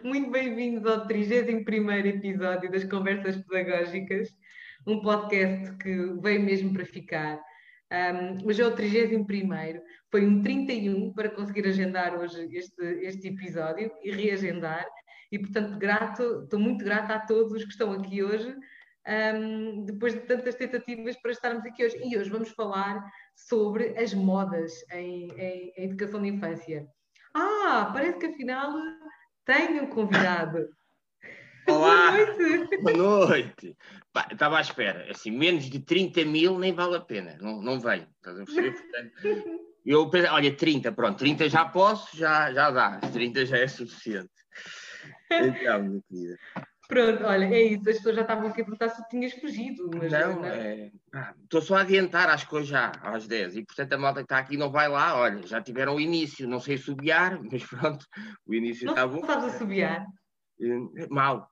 Muito bem-vindos ao 31 episódio das Conversas Pedagógicas, um podcast que veio mesmo para ficar. Um, hoje é o 31, foi um 31 para conseguir agendar hoje este, este episódio e reagendar. E, portanto, grato, estou muito grata a todos que estão aqui hoje, um, depois de tantas tentativas para estarmos aqui hoje. E hoje vamos falar sobre as modas em, em, em educação de infância. Ah, parece que afinal tenho um convidado. Olá, boa noite. Boa noite. estava à espera. Assim, menos de 30 mil nem vale a pena. Não, não vem. Estás a perceber? Portanto, eu pensei, olha, 30, pronto, 30 já posso, já, já dá. 30 já é suficiente. Então, minha querida. Pronto, olha, é isso. As pessoas já estavam aqui a perguntar se tinhas fugido. Mas não, é... estou só a adiantar, que hoje já, às 10. E portanto a malta que está aqui não vai lá. Olha, já tiveram o início. Não sei subiar, mas pronto, o início não está bom. Não sabes subiar? Eh, mal.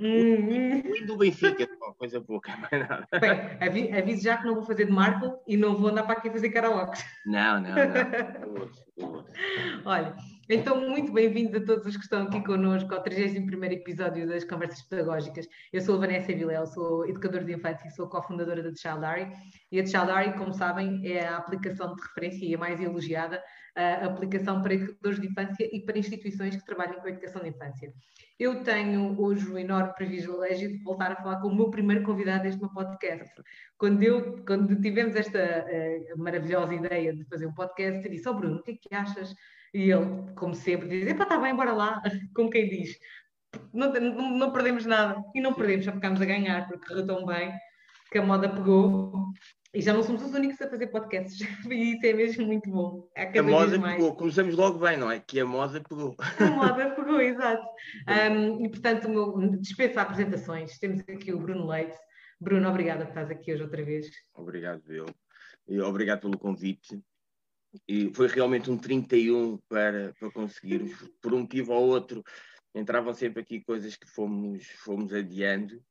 Hum. O do Benfica, coisa pouca, mais nada. Bem, aviso já que não vou fazer de Marco e não vou andar para aqui fazer karaoke. Não, não, não. Olha, então, muito bem-vindos a todos os que estão aqui connosco ao 31 episódio das Conversas Pedagógicas. Eu sou a Vanessa Vilela, sou educadora de infância e sou cofundadora da Childary. E a Childary, como sabem, é a aplicação de referência e a mais elogiada a aplicação para educadores de infância e para instituições que trabalham com a educação de infância. Eu tenho hoje o enorme privilégio de voltar a falar com o meu primeiro convidado deste meu podcast. Quando, eu, quando tivemos esta uh, maravilhosa ideia de fazer um podcast, eu disse: Ó oh, Bruno, o que é que achas? E ele, como sempre, diz: Epá, está bem, bora lá. Como quem diz: não, não, não, perdemos nada. E não perdemos, já ficámos a ganhar, porque correu tão bem que a moda pegou. E já não somos os únicos a fazer podcasts. E isso é mesmo muito bom. a moda pegou. Começamos logo bem, não é? Que a moda pegou. A moda pegou, exato. Um, e portanto, meu, dispensa apresentações. Temos aqui o Bruno Leite. Bruno, obrigada por estás aqui hoje outra vez. Obrigado, eu. E obrigado pelo convite e foi realmente um 31 para, para conseguirmos, por um motivo ou outro, entravam sempre aqui coisas que fomos, fomos adiando,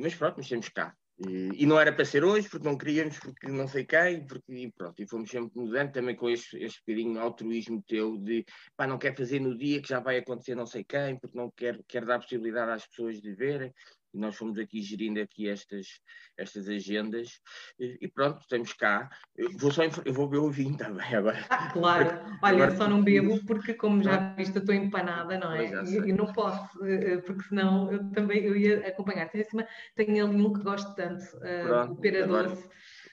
mas pronto, mas temos cá. E, e, não era para ser hoje, porque não queríamos, porque não sei quem, porque e pronto, e fomos sempre mudando também com este, este bocadinho altruísmo teu de pá, não quer fazer no dia que já vai acontecer não sei quem, porque não quer, quer dar possibilidade às pessoas de verem e nós fomos aqui gerindo aqui estas, estas agendas e, pronto, estamos cá. Eu vou só eu vou beber o vinho também agora. Ah, claro, olha, agora... só não bebo porque como já viste, estou empanada, não é? E, não posso, eh, eh, porque senão eu também eu ia acompanhar. Tem acima, tenho ali um que gosto tanto, uh, pronto, o pera doce.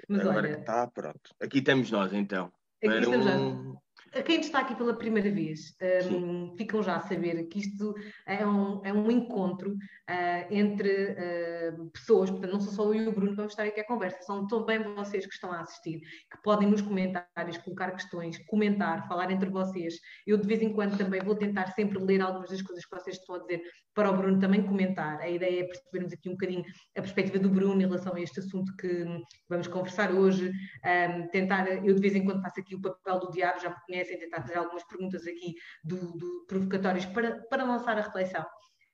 Mas agora olha, está, pronto. Aqui estamos nós então. Aqui estamos um... nós quem está aqui pela primeira vez, um, ficam já a saber que isto é um, é um encontro uh, entre uh, pessoas, portanto, não sou só eu e o Bruno que vamos estar aqui à conversa, são também vocês que estão a assistir, que podem nos comentários colocar questões, comentar, falar entre vocês. Eu, de vez em quando, também vou tentar sempre ler algumas das coisas que vocês estão a dizer para o Bruno também comentar. A ideia é percebermos aqui um bocadinho a perspectiva do Bruno em relação a este assunto que vamos conversar hoje, um, tentar, eu de vez em quando faço aqui o papel do diabo, já me conhece conhecem, tentar fazer algumas perguntas aqui do, do provocatórias para, para lançar a reflexão.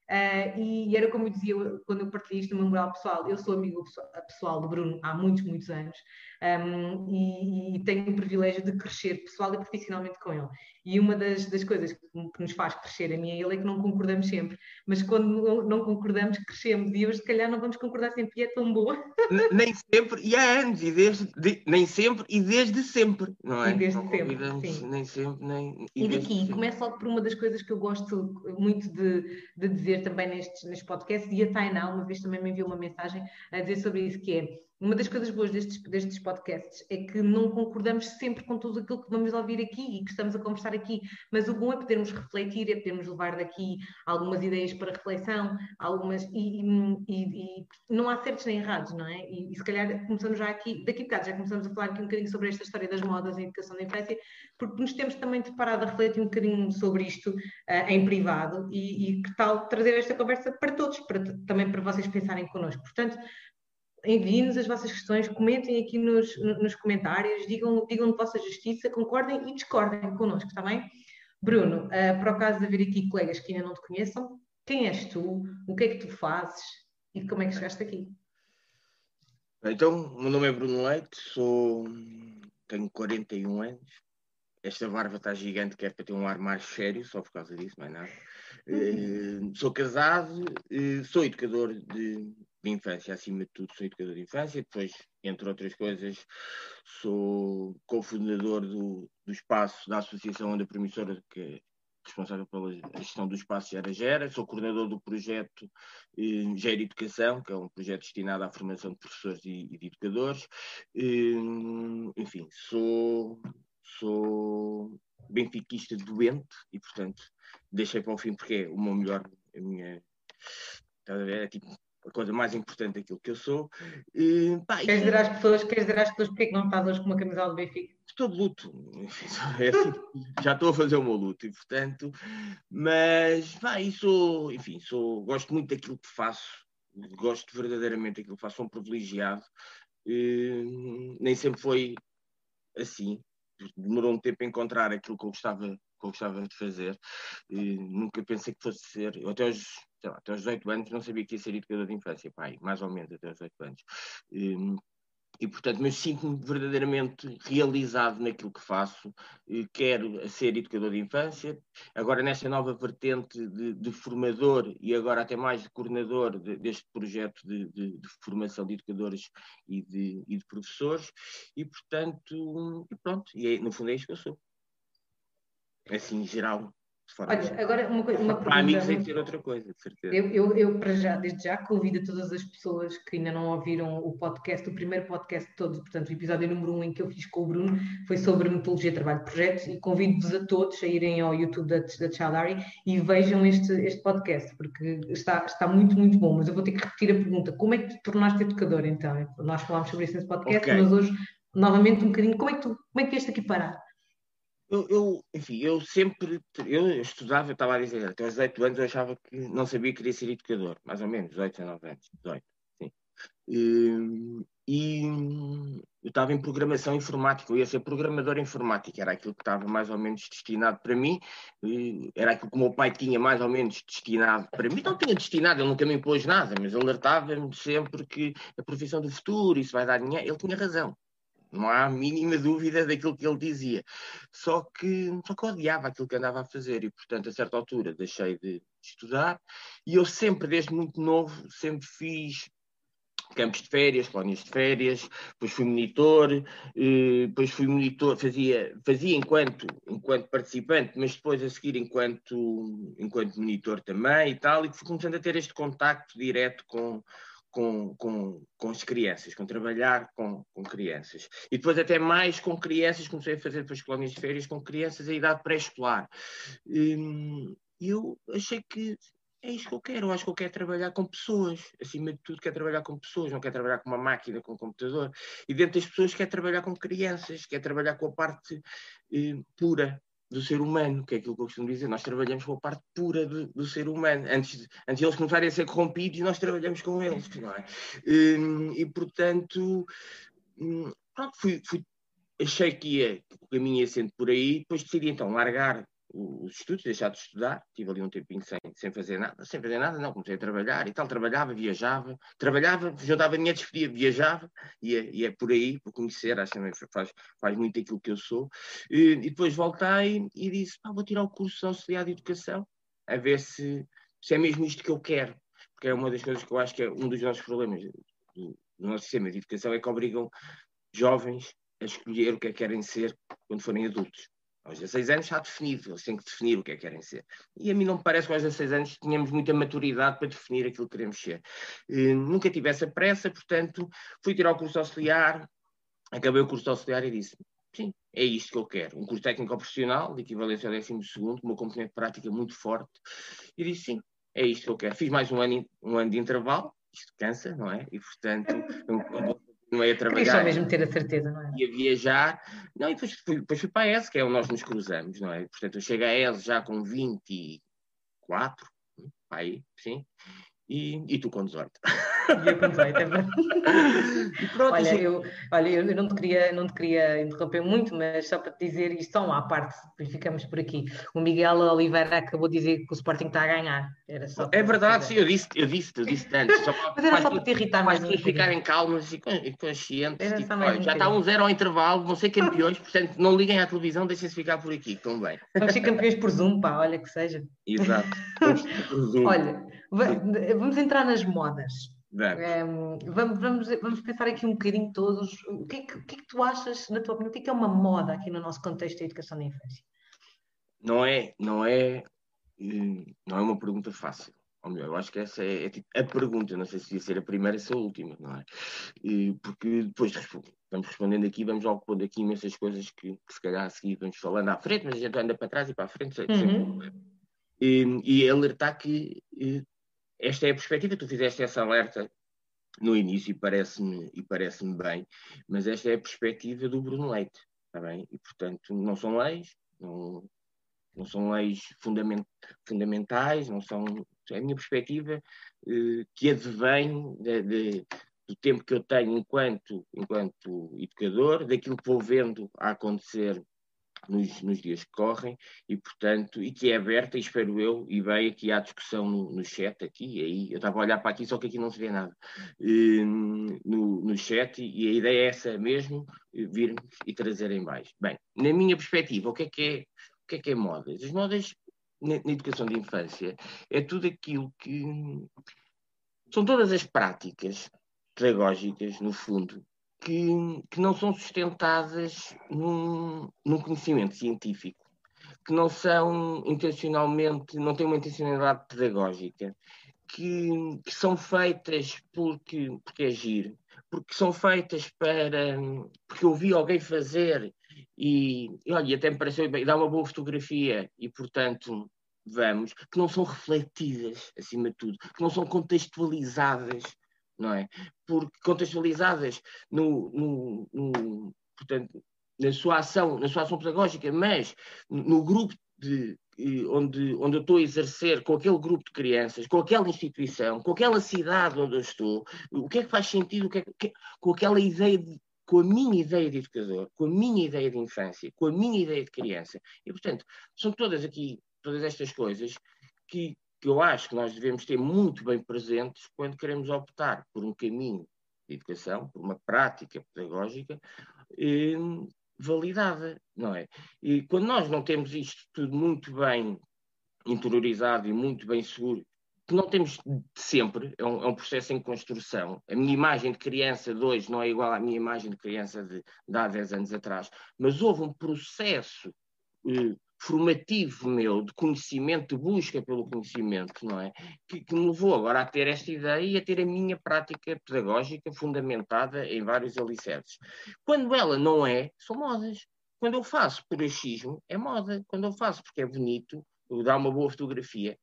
Uh, e, era como eu dizia quando eu partilhei isto no meu moral pessoal, eu sou amigo pessoal do Bruno há muitos, muitos anos um, e, e, tenho o privilégio de crescer pessoal e profissionalmente com ele. E uma das, das coisas que, que, nos faz crescer a mim e ele é que não concordamos sempre, mas quando não, concordamos, crescemos e hoje, se calhar, não vamos concordar sempre e é tão boa. Nem sempre, e há anos, e desde, de, nem sempre e desde sempre, não é? E desde não sempre. Sim. Nem sempre, nem. E, e daqui, começo logo por uma das coisas que eu gosto muito de, de dizer também nestes, nestes podcasts, e a Tainá uma vez também me enviou uma mensagem a dizer sobre isso, que é uma das coisas boas destes, destes podcasts é que não concordamos sempre com tudo aquilo que vamos ouvir aqui e que estamos a conversar aqui, mas o bom é podermos refletir, é podermos levar daqui algumas ideias para reflexão, algumas e, e, e não há certos nem errados, não é? E, e, se calhar começamos já aqui, daqui a bocado já começamos a falar aqui um bocadinho sobre esta história das modas em educação da infância, porque nos temos também deparado a refletir um bocadinho sobre isto uh, em privado e, e que tal trazer esta conversa para todos, para, também para vocês pensarem connosco. Portanto, enviem-nos as vossas questões, comentem aqui nos, nos comentários, digam, digam de vossa justiça, concordem e discordem connosco, está bem? Bruno, uh, para o caso de haver aqui colegas que ainda não te conheçam, quem és tu? O que é que tu fazes? E como é que chegaste aqui? Então, o meu nome é Bruno Leite, sou, tenho 41 anos, esta barba está gigante, que é para ter um ar mais sério, só por causa disso, não é nada. Uh, sou casado, uh, sou educador de, de, infância, acima de tudo, sou educador de infância. Depois, entre outras coisas, sou cofundador do, do espaço da Associação Onda Promissora, que é responsável pela gestão do espaço Gera Gera. Sou coordenador do projeto uh, Gera Educação, que é um projeto destinado à formação de professores e, e de educadores. enfim, sou sou benfiquista doente e, portanto, deixei para o fim porque é o meu melhor, a minha. A ver? É tipo a coisa mais importante daquilo que eu sou. E, pá, queres, dizer às pessoas, queres dizer às pessoas porque é que não estás hoje com uma camisola do Benfica? Estou de luto. É assim, já estou a fazer o meu luto e, portanto, mas, pá, sou, enfim, sou, gosto muito daquilo que faço. Gosto verdadeiramente daquilo que faço, sou um privilegiado. E, nem sempre foi assim, demorou um tempo a encontrar aquilo que eu gostava, que eu gostava de fazer. E nunca pensei que fosse ser. Eu até aos, lá, até aos 18 anos não sabia que ia ser educador de infância, pai, mais ou menos até aos 18 anos. E, e, portanto, mas sinto-me verdadeiramente realizado naquilo que faço. Quero ser educador de infância. Agora, nesta nova vertente de, de formador e agora até mais de coordenador de, deste projeto de, de, formação de educadores e de, e professores. E, portanto, e pronto. E é, no fundo é isso que eu sou. Assim, em geral. Olha, agora uma, coisa, uma pergunta. Para amigos tem que ser outra coisa, de certeza. Eu, eu, eu, para já, desde já, convido todas as pessoas que ainda não ouviram o podcast, o primeiro podcast de todos, portanto, o episódio número um em que eu fiz com o Bruno foi sobre metodologia de trabalho de projetos e convido-vos a todos a irem ao YouTube da, da Childari e vejam este, este podcast, porque está, está muito, muito bom. Mas eu vou ter que repetir a pergunta: como é que te tornaste educador então? Nós falámos sobre isso nesse podcast, okay. mas hoje, novamente, um bocadinho, como é que tu como é que vieste aqui parar? Eu, eu, enfim, eu sempre, eu estudava, eu estava a dizer, até aos 18 anos eu achava que não sabia que queria ser educador, mais ou menos, 18, 19 anos, 18, sim. E, e eu estava em programação informática, eu ia ser programador informático, era aquilo que estava mais ou menos destinado para mim, era aquilo que o meu pai tinha mais ou menos destinado para mim, não tinha destinado, ele nunca me impôs nada, mas alertava-me sempre que a profissão do futuro, isso vai dar dinheiro, ele tinha razão, não há a mínima dúvida daquilo que ele dizia. Só que, só que odiava aquilo que andava a fazer e, portanto, a certa altura deixei de estudar e eu sempre, desde muito novo, sempre fiz campos de férias, colónias de férias, depois fui monitor, eh, depois fui monitor, fazia, fazia enquanto, enquanto participante, mas depois a seguir enquanto, enquanto monitor também e tal, e fui começando a ter este contacto direto com, com, com, com as crianças, com trabalhar com, com crianças. E depois até mais com crianças, comecei a fazer depois colónias de férias com crianças em idade pré-escolar. Hum, e eu achei que é isso que eu quero. Eu acho que eu quero trabalhar com pessoas. Acima de tudo, quero trabalhar com pessoas. Não quero trabalhar com uma máquina, com um computador. E dentro das pessoas, quero trabalhar com crianças. Quero trabalhar com a parte eh, pura do ser humano, que é aquilo que eu costumo dizer, nós trabalhamos com a parte pura do, do ser humano, antes de, antes de eles começarem a ser corrompidos, nós trabalhamos com eles, não é? E, hum, e portanto, hum, pronto, fui, fui, achei que ia, o caminho ia sendo por aí, depois decidi então largar os estudos, deixar de estudar, tive ali um tempinho sem, sem fazer nada, sem fazer nada, não, comecei a trabalhar e tal, trabalhava, viajava, trabalhava, juntava dinheiro, despedia, viajava, e é, e é por aí, por conhecer, acho também faz, faz muito aquilo que eu sou, e, e depois voltei e disse, vou tirar o curso de auxiliar de educação, a ver se, se é mesmo isto que eu quero, porque é uma das coisas que eu acho que é um dos nossos problemas do, do nosso sistema de educação, é que obrigam jovens a escolher o que é que querem ser quando forem adultos. Aos 16 anos está definido, eles têm que definir o que é que querem ser. E a mim não me parece que aos 16 anos tínhamos muita maturidade para definir aquilo que queremos ser. Uh, nunca tive essa pressa, portanto, fui tirar o curso auxiliar, acabei o curso auxiliar e disse: sim, é isto que eu quero. Um curso técnico profissional, de equivalência ao 12, com uma componente prática muito forte. E disse: sim, é isto que eu quero. Fiz mais um ano, um ano de intervalo, isto cansa, não é? E portanto, não é a trabalhar. Queria só mesmo ter a certeza, não é? Ia viajar. Não, e depois fui, depois fui para a ES, que é onde nós nos cruzamos, não é? Portanto, eu chego a ES já com 24, aí, sim. E, e tu com 18. E eu com 18, é verdade. Pronto, olha, assim... eu, olha, eu não te, queria, não te queria interromper muito, mas só para te dizer isto só à parte, ficamos por aqui. O Miguel Oliveira acabou de dizer que o Sporting está a ganhar. Era só é verdade, sim, eu disse, eu disse, eu disse antes. Só para, mas era só para te irritar mais. Para ficarem calmos e conscientes. Tipo, olha, já está um zero ao intervalo, vão ser campeões, portanto não liguem à televisão, deixem-se ficar por aqui, estão bem. Vamos ser campeões por Zoom, pá, olha que seja. Exato. olha, vamos entrar nas modas. Vamos. Um, vamos, vamos, vamos, pensar aqui um bocadinho todos. O que, é que, o que, é que tu achas, na tua opinião, o que é, que é uma moda aqui no nosso contexto da educação da infância? Não é, não é, não é uma pergunta fácil. Ou melhor, eu acho que essa é, é tipo a pergunta, não sei se ia ser a primeira ou se a última, não é? E, porque depois vamos respondendo aqui, vamos logo pondo aqui imensas coisas que, que, se calhar a seguir vamos falando à frente, mas a gente anda para trás e para a frente. Uhum. E, e alertar que esta é a perspectiva, tu fizeste essa alerta no início e parece-me e parece bem, mas esta é a perspectiva do Bruno Leite, está bem? E portanto não são leis, não, não são leis fundament, fundamentais, não são é a minha perspectiva eh, que advém de, de, do tempo que eu tenho enquanto enquanto educador, daquilo que vou vendo a acontecer nos, nos, dias que correm e, portanto, e que é aberta, e espero eu, e bem aqui há discussão no, no chat aqui, aí, eu estava a olhar para aqui, só que aqui não se vê nada, uh, no, no chat, e a ideia é essa mesmo, virmos e trazerem mais. Bem, na minha perspectiva, o que é que é, o que é, que é modas? As modas na, na educação de infância é tudo aquilo que são todas as práticas pedagógicas, no fundo, que, que não são sustentadas num, num conhecimento científico, que não são intencionalmente, não têm uma intencionalidade pedagógica, que, que, são feitas porque, porque é giro, porque são feitas para. porque eu vi alguém fazer e, e olha, até me pareceu bem, dá uma boa fotografia e, portanto, vamos, que não são refletidas, acima de tudo, que não são contextualizadas não é? Porque contextualizadas no, no, no, portanto, na sua ação, na sua ação pedagógica, mas no grupo de, onde, onde eu estou a exercer com aquele grupo de crianças, com aquela instituição, com aquela cidade onde eu estou, o que é que faz sentido, o que é que, com aquela ideia de, com a minha ideia de educador, com a minha ideia de infância, com a minha ideia de criança. E, portanto, são todas aqui, todas estas coisas que, que eu acho que nós devemos ter muito bem presentes quando queremos optar por um caminho de educação, por uma prática pedagógica eh, validada, não é? E quando nós não temos isto tudo muito bem interiorizado e muito bem seguro, que não temos sempre, é um, é um, processo em construção. A minha imagem de criança de hoje não é igual à minha imagem de criança de, de há 10 anos atrás, mas houve um processo eh, formativo meu, de conhecimento, de busca pelo conhecimento, não é? Que, que, me levou agora a ter esta ideia e a ter a minha prática pedagógica fundamentada em vários alicerces. Quando ela não é, são modas. Quando eu faço por achismo, é moda. Quando eu faço porque é bonito, dá uma boa fotografia,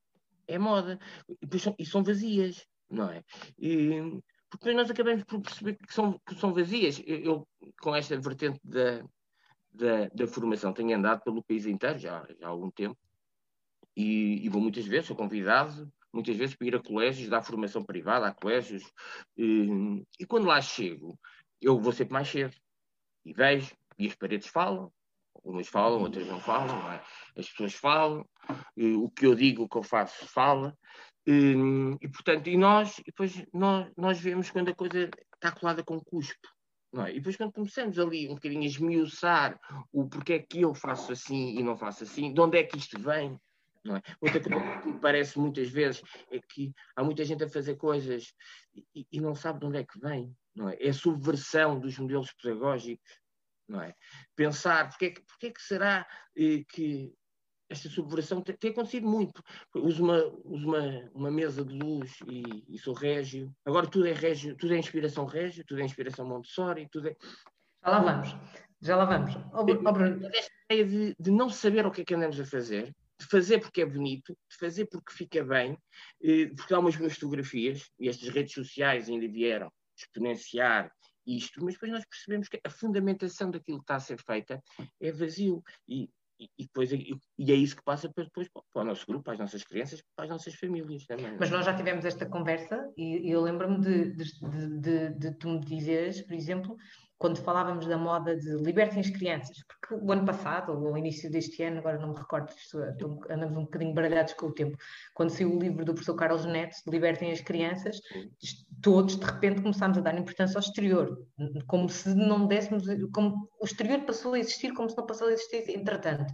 é moda. E, são, e são vazias, não é? E, porque nós acabamos por perceber que são, que são vazias. Eu, eu, com esta vertente da, da, da formação. Tenho andado pelo país inteiro já, já há algum tempo e, e, vou muitas vezes, sou convidado muitas vezes para ir a colégios, dar formação privada a colégios e, e quando lá chego eu vou sempre mais cedo e vejo, e as paredes falam, umas falam, outras não falam, não é? as pessoas falam, o que eu digo, o que eu faço fala, e, e portanto, e nós, e depois nós, nós vemos quando a coisa está colada com cuspo. É? E depois quando começamos ali um bocadinho a esmiuçar o porquê é que eu faço assim e não faço assim, de onde é que isto vem, não é? Outra coisa que me parece muitas vezes é que há muita gente a fazer coisas e, e não sabe de onde é que vem, não é? É a subversão dos modelos pedagógicos, não é? Pensar porque é que, é que será eh, que esta subversão tem, tem, acontecido muito. Uso uma, uso uma, uma mesa de luz e, e, sou régio. Agora tudo é régio, tudo é inspiração régio, tudo é inspiração Montessori, tudo é. Já lá vamos, já lá vamos. Oh, oh, Esta ideia de, de não saber o que é que andamos a fazer, de fazer porque é bonito, de fazer porque fica bem, eh, porque há umas boas fotografias, e estas redes sociais ainda vieram exponenciar isto, mas depois nós percebemos que a fundamentação daquilo que está a ser feita é vazio. E e, depois, e, é isso que passa depois para o nosso grupo, para as nossas crianças, para as nossas famílias também. Mas nós já tivemos esta conversa e eu lembro-me de, de, de, de, tu me dizeres, por exemplo, quando falávamos da moda de libertem as crianças, porque o ano passado, ou ao início deste ano, agora não me recordo, estou, andamos um bocadinho baralhados com o tempo, quando saiu o livro do professor Carlos Neto, Libertem as Crianças, todos de repente começámos a dar importância ao exterior, como se não dessemos, como o exterior passou a existir, como se não passou a existir entretanto.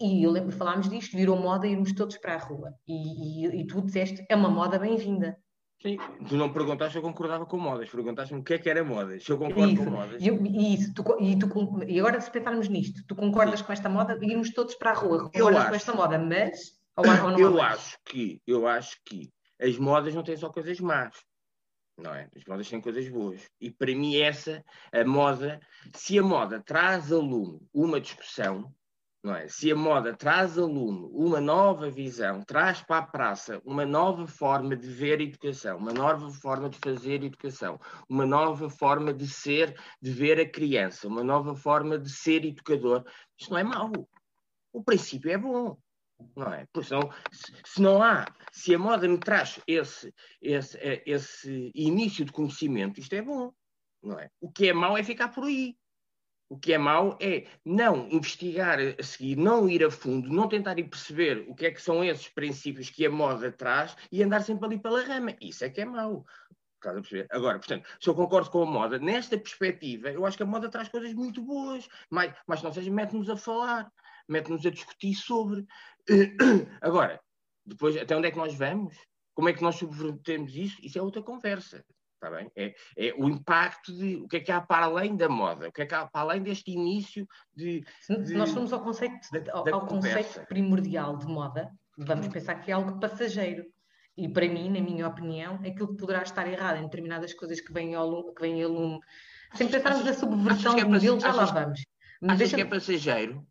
E eu lembro, falámos disto, virou moda irmos todos para a rua. E, e, e tu disseste, é uma moda bem-vinda. Sim, tu não perguntaste se eu concordava com modas, perguntaste-me o que é que era modas, se eu concordo isso. com modas. E, isso, tu, e, tu, e agora se pensarmos nisto, tu concordas Sim. com esta moda, irmos todos para a rua, concordas com esta moda, mas... Ou, ou eu acho que, eu acho que as modas não têm só coisas más, não é? As modas têm coisas boas. E para mim essa, a moda, se a moda traz a lume uma discussão, é? Se a moda traz aluno uma nova visão, traz para a praça uma nova forma de ver educação, uma nova forma de fazer educação, uma nova forma de ser, de ver a criança, uma nova forma de ser educador, isto não é mau. O princípio é bom. Não é? Pois não, se, se não há, se a moda me traz esse, esse, eh, esse início de conhecimento, isto é bom. Não é? O que é mau é ficar por aí. O que é mau é não investigar a seguir, não ir a fundo, não tentar ir perceber o que é que são esses princípios que a moda traz e andar sempre ali pela rama. Isso é que é mau. Agora, portanto, se eu concordo com a moda, nesta perspectiva, eu acho que a moda traz coisas muito boas, mas, mas não seja, mete-nos a falar, mete-nos a discutir sobre. Agora, depois, até onde é que nós vamos? Como é que nós subvertemos isso? Isso é outra conversa. Está bem? É, é, o impacto de o que é que há para além da moda, o que é que há para além deste início de. de nós somos ao conceito, da, ao, ao conceito primordial de moda, vamos pensar que é algo passageiro. E para mim, na minha opinião, aquilo que poderá estar errado em determinadas coisas que vêm ao lume, que vêm a lume, sem pensarmos na subversão é do modelo, já lá vamos. Mas achas deixa... que é passageiro?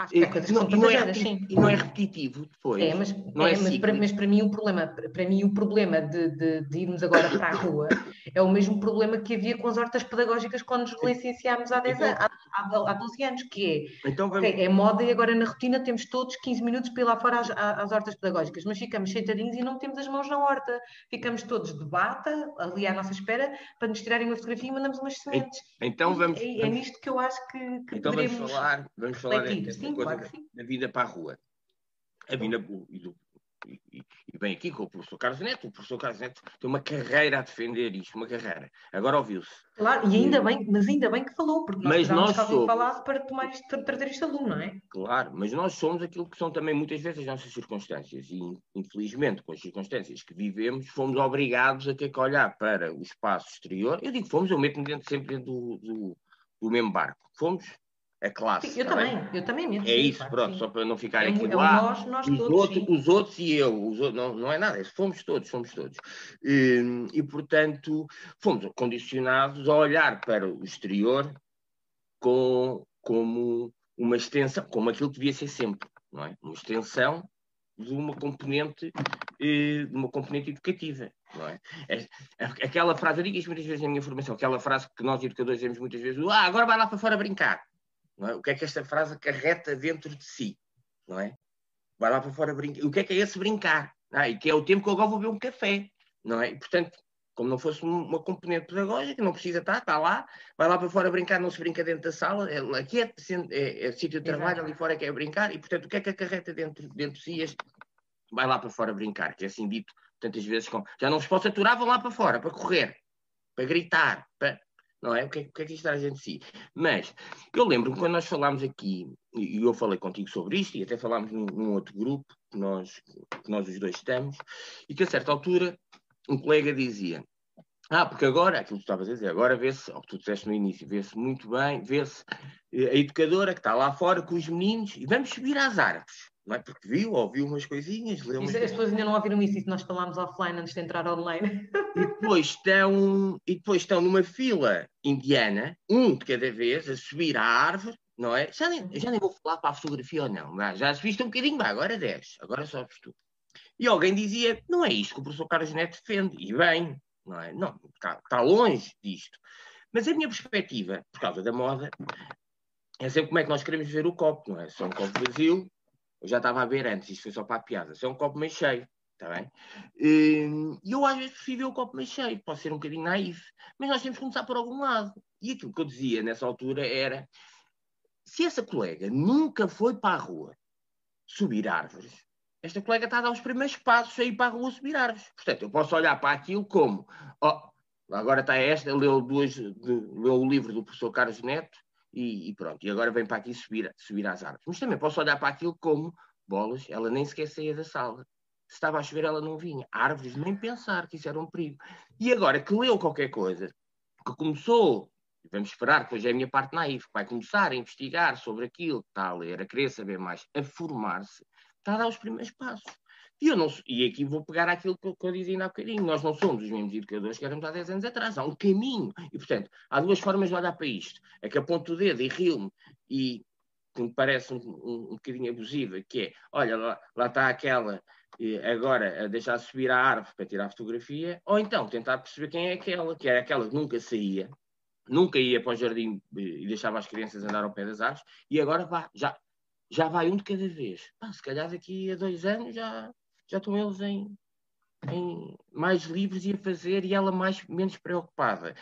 Acho que são não é, sim. E não é repetitivo depois. É, mas, não é, é mas, para, mas, para, mim o problema, para mim o problema de, de, de, irmos agora para a rua é o mesmo problema que havia com as hortas pedagógicas quando nos licenciámos há, 10 então, há, há, há 12 anos, que é, então vamos... okay, é moda e agora na rotina temos todos 15 minutos para ir lá fora às, às hortas pedagógicas, mas ficamos sentadinhos e não temos as mãos na horta. Ficamos todos de bata, ali à nossa espera, para nos tirarem uma fotografia e mandamos umas sementes. Então vamos... É, é, nisto que eu acho que, que então vamos falar, vamos falar Sim, claro da vida para a rua. A vinda do, e, e, bem aqui com o professor Carlos Neto. O professor Carlos Neto tem uma carreira a defender isto, uma carreira. Agora ouviu-se. Claro, e ainda bem, mas ainda bem que falou, porque nós mas nós somos, falar para tomar isto, trazer este aluno, não é? Claro, mas nós somos aquilo que são também muitas vezes as nossas circunstâncias. E infelizmente, com as circunstâncias que vivemos, fomos obrigados a ter que olhar para o espaço exterior. Eu digo fomos, eu meto-me dentro, sempre dentro do, do, do mesmo barco. Fomos a classe. Sim, eu tá também, bem? eu também mesmo. É isso, claro, pronto, sim. só para não ficar é, aqui é lá. Nós, nós os, todos, outros, os outros e eu, os outros, não, não é nada, é, fomos todos, fomos todos. E, e, portanto, fomos condicionados a olhar para o exterior com, como uma extensão, como aquilo que devia ser sempre, não é? Uma extensão de uma componente, eh, de uma componente educativa. Não é? é? Aquela frase, eu digo isto muitas vezes na minha formação, aquela frase que nós educadores dizemos muitas vezes, ah, agora vai lá para fora brincar. É? O que é que esta frase acarreta dentro de si? Não é? Vai lá para fora brincar. O que é que é esse brincar? Ah, e que é o tempo que eu agora vou beber um café. Não é? E, portanto, como não fosse uma componente pedagógica, não precisa estar, está lá, vai lá para fora brincar, não se brinca dentro da sala, é, aqui é, é, é sítio de trabalho, Exato. ali fora é que é brincar, e portanto o que é que acarreta dentro, dentro de si este, vai lá para fora brincar, que é assim dito tantas vezes com, já não se pode aturar, vão lá para fora, para correr, para gritar, para, não é? O que é, o que, é que isto traz de si? Mas eu lembro-me quando nós falámos aqui, e eu falei contigo sobre isto, e até falámos num, num, outro grupo que nós, que nós os dois estamos, e que a certa altura um colega dizia: Ah, porque agora, aquilo que tu estavas a dizer, agora vê-se, ou que tu disseste no início, vê-se muito bem, vê-se eh, a educadora que está lá fora com os meninos, e vamos subir às árvores não é? Porque viu, ouviu umas coisinhas, leu umas As pessoas ainda não ouviram isso, isso nós falámos offline antes de entrar online. E depois estão, e depois estão numa fila indiana, um de cada vez, a subir à árvore, não é? Já nem, já nem vou falar para a fotografia ou não, já se viste um bocadinho, vai, agora 10, agora só tu. E alguém dizia, não é isto que o professor Carlos Neto defende, e bem, não é? Não, está, está longe disto. Mas a minha perspectiva, por causa da moda, é sempre como é que nós queremos ver o copo, não é? Se é um copo vazio, eu já estava a ver antes, isto foi só para a piada, se é um copo meio cheio, está bem? Hum, e eu às vezes prefiro ver o copo meio cheio, pode ser um bocadinho naif, mas nós temos que começar por algum lado. E aquilo que eu dizia nessa altura era, se essa colega nunca foi para a rua subir árvores, esta colega está a dar os primeiros passos a ir para a rua subir árvores. Portanto, eu posso olhar para aquilo como, oh, agora está esta, leu, duas, leu o livro do professor Carlos Neto, e, e, pronto, e agora vem para aqui subir, subir às árvores. Mas também posso olhar para aquilo como bolas, ela nem sequer saía da sala. Se estava a chover, ela não vinha. Árvores, nem pensar que isso era um perigo. E agora que leu qualquer coisa, que começou, vamos esperar, que hoje é a minha parte naif, que vai começar a investigar sobre aquilo que está a ler, a querer saber mais, a formar-se, está a dar os primeiros passos. E, eu não, e aqui vou pegar aquilo que, eu dizia ainda há bocadinho. Nós não somos os mesmos educadores que éramos há 10 anos atrás. Há um caminho. E, portanto, há duas formas de olhar para isto. É que aponto o dedo e rio-me e que me parece um, um, um bocadinho abusiva, que é, olha, lá, lá está aquela agora a deixar subir a árvore para tirar a fotografia, ou então tentar perceber quem é aquela, que era aquela que nunca saía, nunca ia para o jardim e deixava as crianças andar ao pé das árvores, e agora vá, já, já vai um de cada vez. Se calhar daqui a dois anos já, já estão eles em, em mais livres e a fazer e ela mais menos preocupada.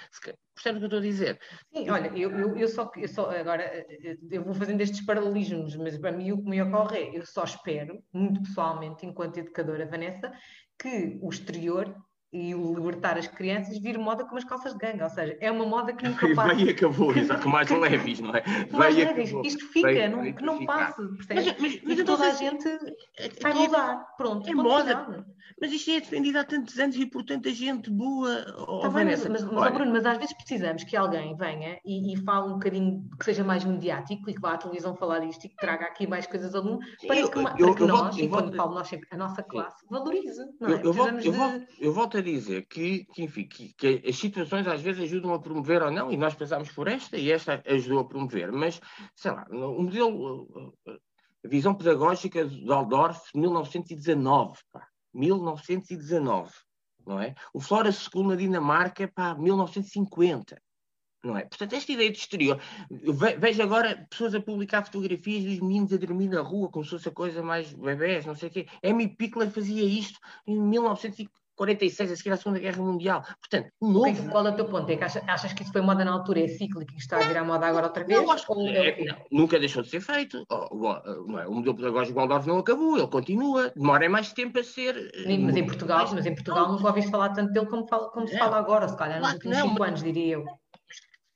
Percebe o que eu estou a dizer? Sim, olha, eu, eu, eu, só, eu só agora eu vou fazendo estes paralelismos, mas para mim o que me ocorre é eu só espero, muito pessoalmente, enquanto educadora Vanessa, que o exterior e o libertar as crianças vir moda com as calças de ganga, ou seja, é uma moda que nunca passa. Vai e acabou, exato, mais leves, não é? Mais leves, isto fica, vai, não, que não passe, Mas, mas, mas e toda a gente vai mudar, pronto. É moda, final. mas isto é defendido há tantos anos e por tanta gente boa. Oh, tá bem, mas, mas, mas, Bruno, mas às vezes precisamos que alguém venha e, e fale um bocadinho, que seja mais mediático e que vá à televisão falar disto e que traga aqui mais coisas ao mundo, para eu, que, eu, para que eu, nós, volto, e quando falo nós, a nossa classe, valorize, não é? Eu, volto, de... volto, eu volto a dizer que, que enfim, que, que, as situações às vezes ajudam a promover ou não, e nós pensámos por esta, e esta ajudou a promover, mas, sei lá, o modelo, a visão pedagógica de Waldorf, 1919, pá, 1919, não é? O Flora School na Dinamarca, pá, 1950. Não é? Portanto, esta ideia de exterior. Vejo agora pessoas a publicar fotografias dos meninos a dormir na rua, como se fosse a coisa mais bebés, não sei o quê. Amy Pickler fazia isto em 1950. 46, a seguir à Segunda Guerra Mundial. Portanto, novo. Qual é o teu ponto? É que achas, achas, que isso foi moda na altura, é cíclico e está a virar moda agora outra vez? Não, acho que é, não, nunca deixou de ser feito. O, o, o, o modelo pedagógico Waldorf não acabou, ele continua. Demora mais tempo a ser. Mas em Portugal, mas em Portugal nunca ouviste falar tanto dele como, fala, como se fala agora, se calhar nos últimos 5 anos, diria eu.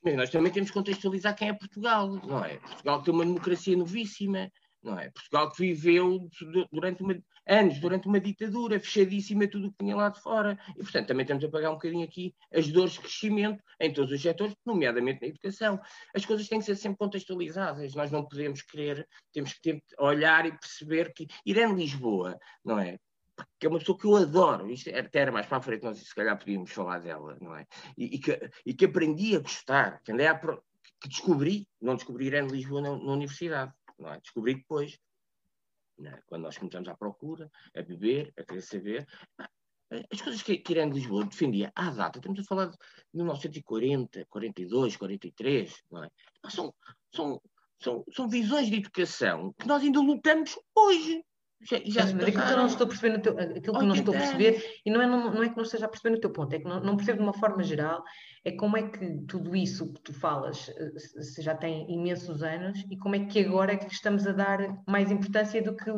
Mas nós também temos que contextualizar quem é Portugal, não é? Portugal tem uma democracia novíssima, não é? Portugal que viveu durante uma, anos, durante uma ditadura, fechadíssima tudo o que tinha lá de fora. E, portanto, também temos a pagar um bocadinho aqui as dores de crescimento em todos os setores, nomeadamente na educação. As coisas têm que ser sempre contextualizadas. Nós não podemos querer, temos que olhar e perceber que Irene Lisboa, não é? que é uma pessoa que eu adoro, isto até era mais para a frente, nós se calhar podíamos falar dela, não é? E, e, que, e que aprendi a gostar, que andei a, que descobri, não descobri Irene Lisboa na, na universidade, não é? Descobri depois, é? quando nós começamos à procura, a beber, a querer saber. As coisas que, que Irene Lisboa defendia à data, estamos a falar de 1940, 42, 43, não é? São, são, são, são visões de educação que nós ainda lutamos hoje. Já, já mas, aquilo que eu não estou a perceber, teu, aquilo que não estou a perceber, e não é, não, não é que não esteja a perceber no teu ponto, é que não, não percebo de uma forma geral, é como é que tudo isso que tu falas eh, se já tem imensos anos e como é que agora é que estamos a dar mais importância do que.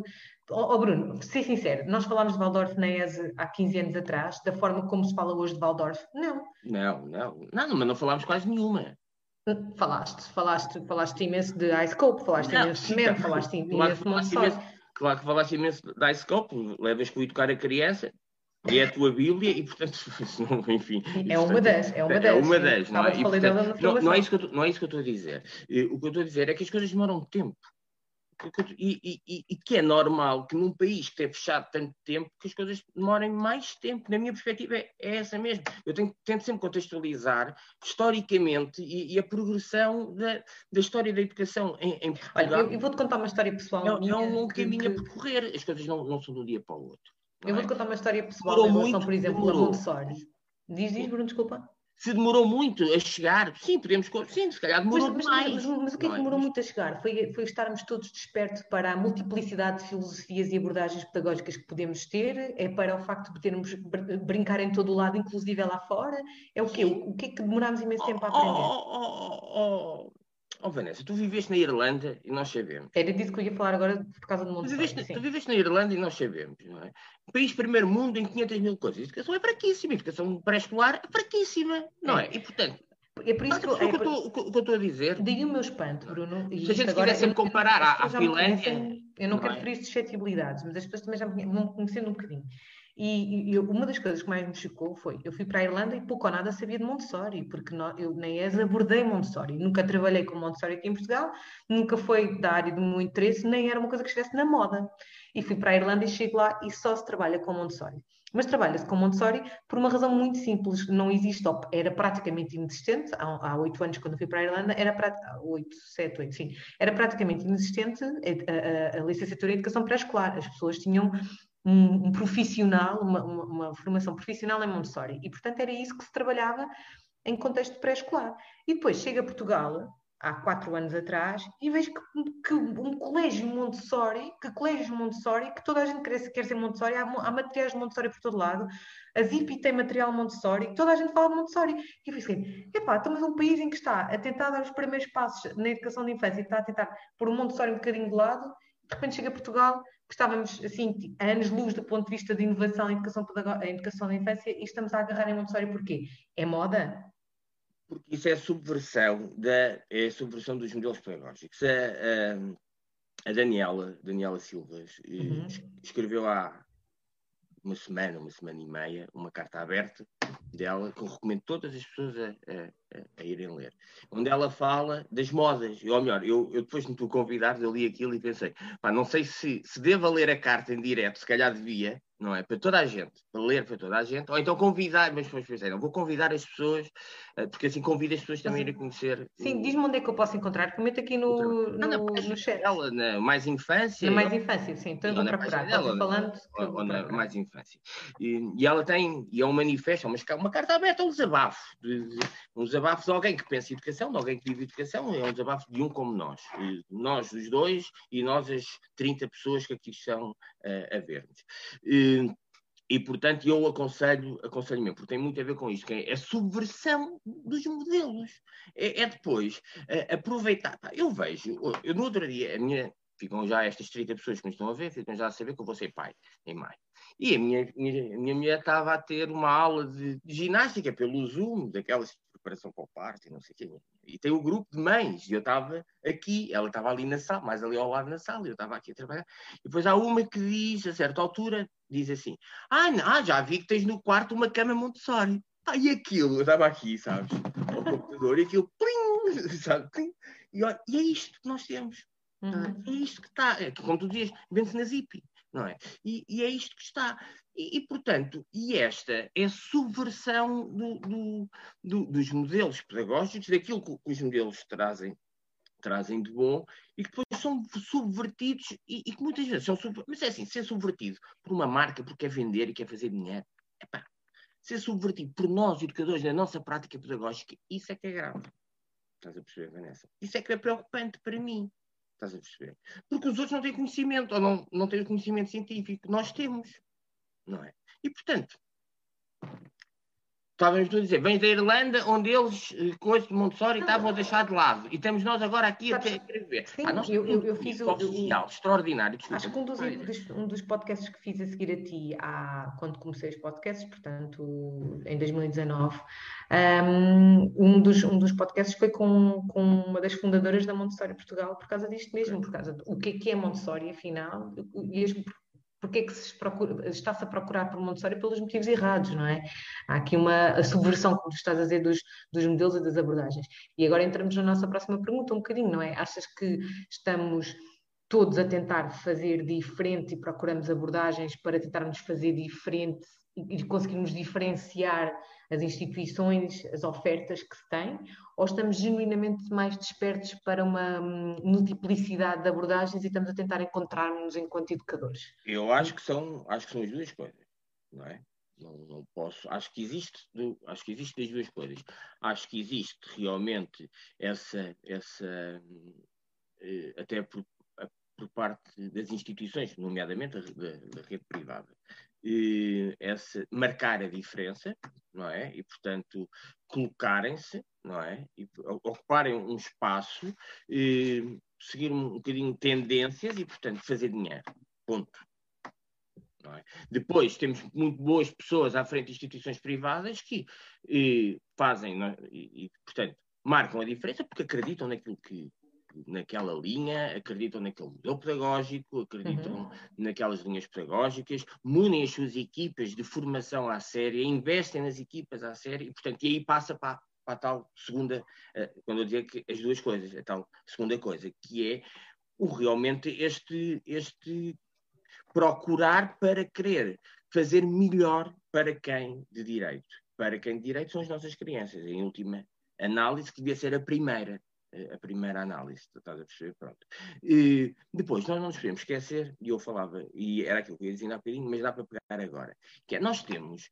Oh, oh Bruno, ser sincero, nós falámos de Waldorf na ESE há 15 anos atrás, da forma como se fala hoje de Waldorf? Não. Não, não, não, mas não falámos quase nenhuma. Falaste, falaste, falaste imenso de iScope, falaste não, imenso de cimento, falaste imenso de Montessori. Claro que falaste imenso da iScope, levas para educar a criança, e é a tua Bíblia, e portanto, enfim. É uma das, é uma é das. É uma das, não é? E, portanto, não, não, é isso que eu, não é isso que eu estou a dizer. O que eu estou a dizer é que as coisas demoram tempo. E, e, e, que é normal que num país que tem fechado tanto tempo que as coisas demorem mais tempo. Na minha perspectiva é, é essa mesmo. Eu tenho, tento sempre contextualizar historicamente e, e a progressão da, da, história da educação em, em Portugal. Olha, eu, eu vou-te contar uma história pessoal. É, minha, é um longo caminho que... a percorrer. As coisas não, não são de um dia para o outro. Eu vou-te é? contar uma história pessoal em relação, por exemplo, a Montessori. Diz, diz, Bruno, desculpa. Se demorou muito a chegar, sim, podemos. Sim, se calhar demorou mas, demais. Mas, mas, o que é que é? demorou muito a chegar? Foi, foi estarmos todos despertos para a multiplicidade de filosofias e abordagens pedagógicas que podemos ter? É para o facto de podermos brincar em todo o lado, inclusive lá fora? É o quê? O, o que é que demorámos imenso tempo a aprender? Oh, oh, oh, Oh, Vanessa, tu viveste na Irlanda e nós sabemos. Era disso que eu ia falar agora por causa do mundo. Tu viveste, tu viveste na Irlanda e nós sabemos, não é? país primeiro mundo em 500 mil coisas. A educação é fraquíssima, a educação pré-escolar é fraquíssima, não é? é? E portanto. É por isso que, eu, é, que, eu eu estou a dizer. Daí o meu espanto, Bruno. Se a gente agora sempre comparar à, Finlândia. Eu não, não quero é? referir suscetibilidades, mas as pessoas também já me vão conhecendo um bocadinho. E, e, uma das coisas que mais me chocou foi, eu fui para a Irlanda e pouco ou nada sabia de Montessori, porque não, eu nem as abordei Montessori, nunca trabalhei com Montessori aqui em Portugal, nunca foi da área do meu interesse, nem era uma coisa que estivesse na moda. E fui para a Irlanda e chego lá e só se trabalha com Montessori. Mas trabalha-se com Montessori por uma razão muito simples, não existe, era praticamente inexistente, há oito anos quando fui para a Irlanda, era oito, sete, oito, sim, era praticamente inexistente a, a, a licenciatura em Educação Pré-Escolar. As pessoas tinham um, um profissional, uma, uma, uma, formação profissional em Montessori. E, portanto, era isso que se trabalhava em contexto pré-escolar. E depois chega a Portugal, há quatro anos atrás, e vejo que, que um colégio Montessori, que colégios Montessori, que toda a gente quer, quer ser Montessori, há, há, materiais de Montessori por todo lado, a ZIP tem material Montessori, toda a gente fala de Montessori. E eu pensei, epá, estamos num país em que está a tentar dar os primeiros passos na educação de infância e está a tentar pôr o Montessori um bocadinho de lado, de repente chega a Portugal que estávamos assim, a anos-luz do ponto de vista de inovação em educação, em educação da infância e estamos a agarrar em Montessori porquê? É moda? Porque isso é a subversão, da, é subversão dos modelos pedagógicos. A, a, a Daniela, Daniela Silvas, eh, uhum. escreveu há uma semana, uma semana e meia, uma carta aberta dela que eu recomendo todas as pessoas a, a, a irem ler. Onde ela fala das modas. Ou melhor, eu, eu depois me tu convidar, eu li aquilo e pensei, pá, não sei se, se devo ler a carta em direto, se calhar devia, não é? Para toda a gente, para ler para toda a gente, ou então convidar, mas depois não, vou convidar as pessoas, eh, porque assim convido as pessoas também a ir conhecer. Sim, diz-me onde é que eu posso encontrar, comenta aqui no, no, no, no chat. Ela, na Mais Infância. Na Mais Infância, sim, então vou procurar, dela, falando. Ou, ou na Mais Infância. E, e, ela tem, e é um manifesto, é uma, uma carta aberta, um desabafo, de, de, um desabafo de alguém que pensa em educação, de alguém que vive educação, é um desabafo de um como nós. E nós, os dois, e nós, as 30 pessoas que aqui estão uh, a ver-nos. E, portanto, eu aconselho, aconselho mesmo, porque tem muito a ver com isto, que é a subversão dos modelos. É, é depois é, aproveitar. eu vejo, eu no outro dia, a minha, ficam já estas 30 pessoas que me estão a ver, ficam já a saber que eu vou ser pai em maio. E a minha, minha, minha mulher estava a ter uma aula de, de ginástica pelo Zoom, daquelas preparação para o parto e não sei o quê. E tem o um grupo de mães, e eu estava aqui, ela estava ali na sala, mais ali ao lado na sala, e eu estava aqui a trabalhar. E depois há uma que diz, a certa altura, diz assim: Ah, não, ah, já vi que tens no quarto uma cama Montessori. Ah, e aquilo, eu estava aqui, sabes, ao computador, e aquilo, plim, sabe, plim, e, olha, e é isto que nós temos. Uhum. É isto que está, é, como tu dizias, vende-se na Zip, não é? E, e, é isto que está. E, e, portanto, e esta é subversão do, do, do, dos modelos pedagógicos, daquilo que, que os modelos trazem trazem de bom e que depois são subvertidos e, e que muitas vezes são subvertidos. Mas é assim, ser subvertido por uma marca porque quer vender e quer fazer dinheiro, epá, ser subvertido por nós, educadores, na nossa prática pedagógica, isso é que é grave. Estás a perceber, Vanessa? Isso é que é preocupante para mim. Estás a perceber? Porque os outros não têm conhecimento, ou não, não têm conhecimento científico. Nós temos. Não é? E, portanto, Estávamos a dizer, vens da Irlanda, onde eles, eh, com este Montessori, estavam a deixar de lado. E estamos nós agora aqui a escrever. Sim, ah, eu, eu, eu fiz o, social, extraordinário. Desculpa, acho que um dos, um dos podcasts que fiz a seguir a ti, há, quando comecei os podcasts, portanto, em 2019, um, um, dos, um dos podcasts foi com, com uma das fundadoras da Montessori Portugal, por causa disto mesmo, por causa do que é que é Montessori, afinal, e as porque é que se está-se a procurar por Montessori pelos motivos errados, não é? Há aqui uma subversão, como tu estás a dizer, dos, dos modelos e das abordagens. E agora entramos na nossa próxima pergunta um bocadinho, não é? Achas que estamos todos a tentar fazer diferente e procuramos abordagens para tentarmos fazer diferente e conseguirmos diferenciar as instituições, as ofertas que se têm, ou estamos genuinamente mais despertos para uma hum, multiplicidade de abordagens e estamos a tentar encontrar-nos enquanto educadores? Eu acho que são, acho que são as duas coisas, não é? Não, não posso. Acho que existe, acho que existe as duas coisas. Acho que existe realmente essa, essa eh, até por, por parte das instituições, nomeadamente da, da rede privada, essa, marcar a diferença, não é? E, portanto, colocarem-se, não é? E ocuparem um espaço, seguir um bocadinho tendências e, portanto, fazer dinheiro. Ponto. É? Depois temos muito boas pessoas à frente de instituições privadas que eh, fazem é? e, e, portanto, marcam a diferença porque acreditam naquilo que, naquela linha, acreditam naquele modelo pedagógico, acreditam uhum. naquelas linhas pedagógicas, munem as suas equipas de formação à série, investem nas equipas à série, e, portanto, e aí passa para, para a tal segunda, uh, quando eu dizer que as duas coisas, a tal segunda coisa, que é o, realmente este, este procurar para querer fazer melhor para quem de direito. Para quem de direito são as nossas crianças, em última análise, que devia ser a primeira a primeira análise, estás a perceber? Pronto. E depois, nós não nos podemos esquecer, e eu falava, e era aquilo que eu ia dizer há bocadinho, mas dá para pegar agora, que é, nós temos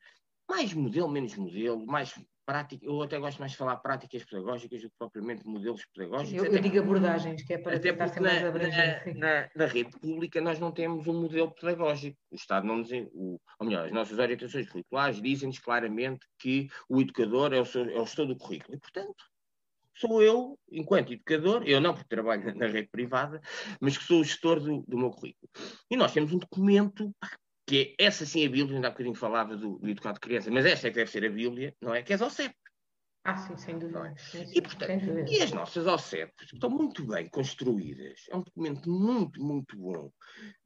mais modelo, menos modelo, mais prática, eu até gosto mais de falar práticas pedagógicas do que propriamente modelos pedagógicos. Eu, eu digo abordagens, que é para tentar ser mais abrangente. Na, na, na, rede pública nós não temos um modelo pedagógico. O Estado não nos... O, ou melhor, as nossas orientações curriculares dizem-nos claramente que o educador é o, seu, é o gestor do currículo. E, portanto, sou eu, enquanto educador, eu não porque trabalho na rede privada, mas que sou o gestor do, do meu currículo. E nós temos um documento que é essa sim a Bíblia, ainda há bocadinho falava do, do educado de criança, mas esta é que deve ser a Bíblia, não é? Que é a OCEP. Ah, sim, sem dúvida. É? Sim, sim, e, portanto, e as nossas OCEPs estão muito bem construídas, é um documento muito, muito bom.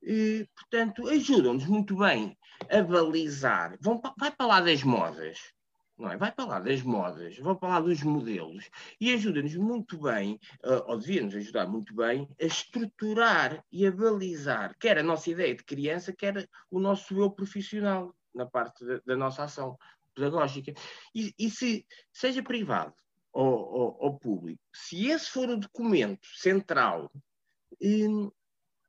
E, portanto, ajudam-nos muito bem a balizar. Vão, vai para lá das modas não é? Vai para lá das modas, vai para lá dos modelos e ajuda-nos muito bem, uh, ou devia-nos ajudar muito bem, a estruturar e a balizar quer a nossa ideia de criança, quer o nosso eu profissional na parte da, da nossa ação pedagógica. E, e, se seja privado ou, ou, ou, público, se esse for o documento central, hum,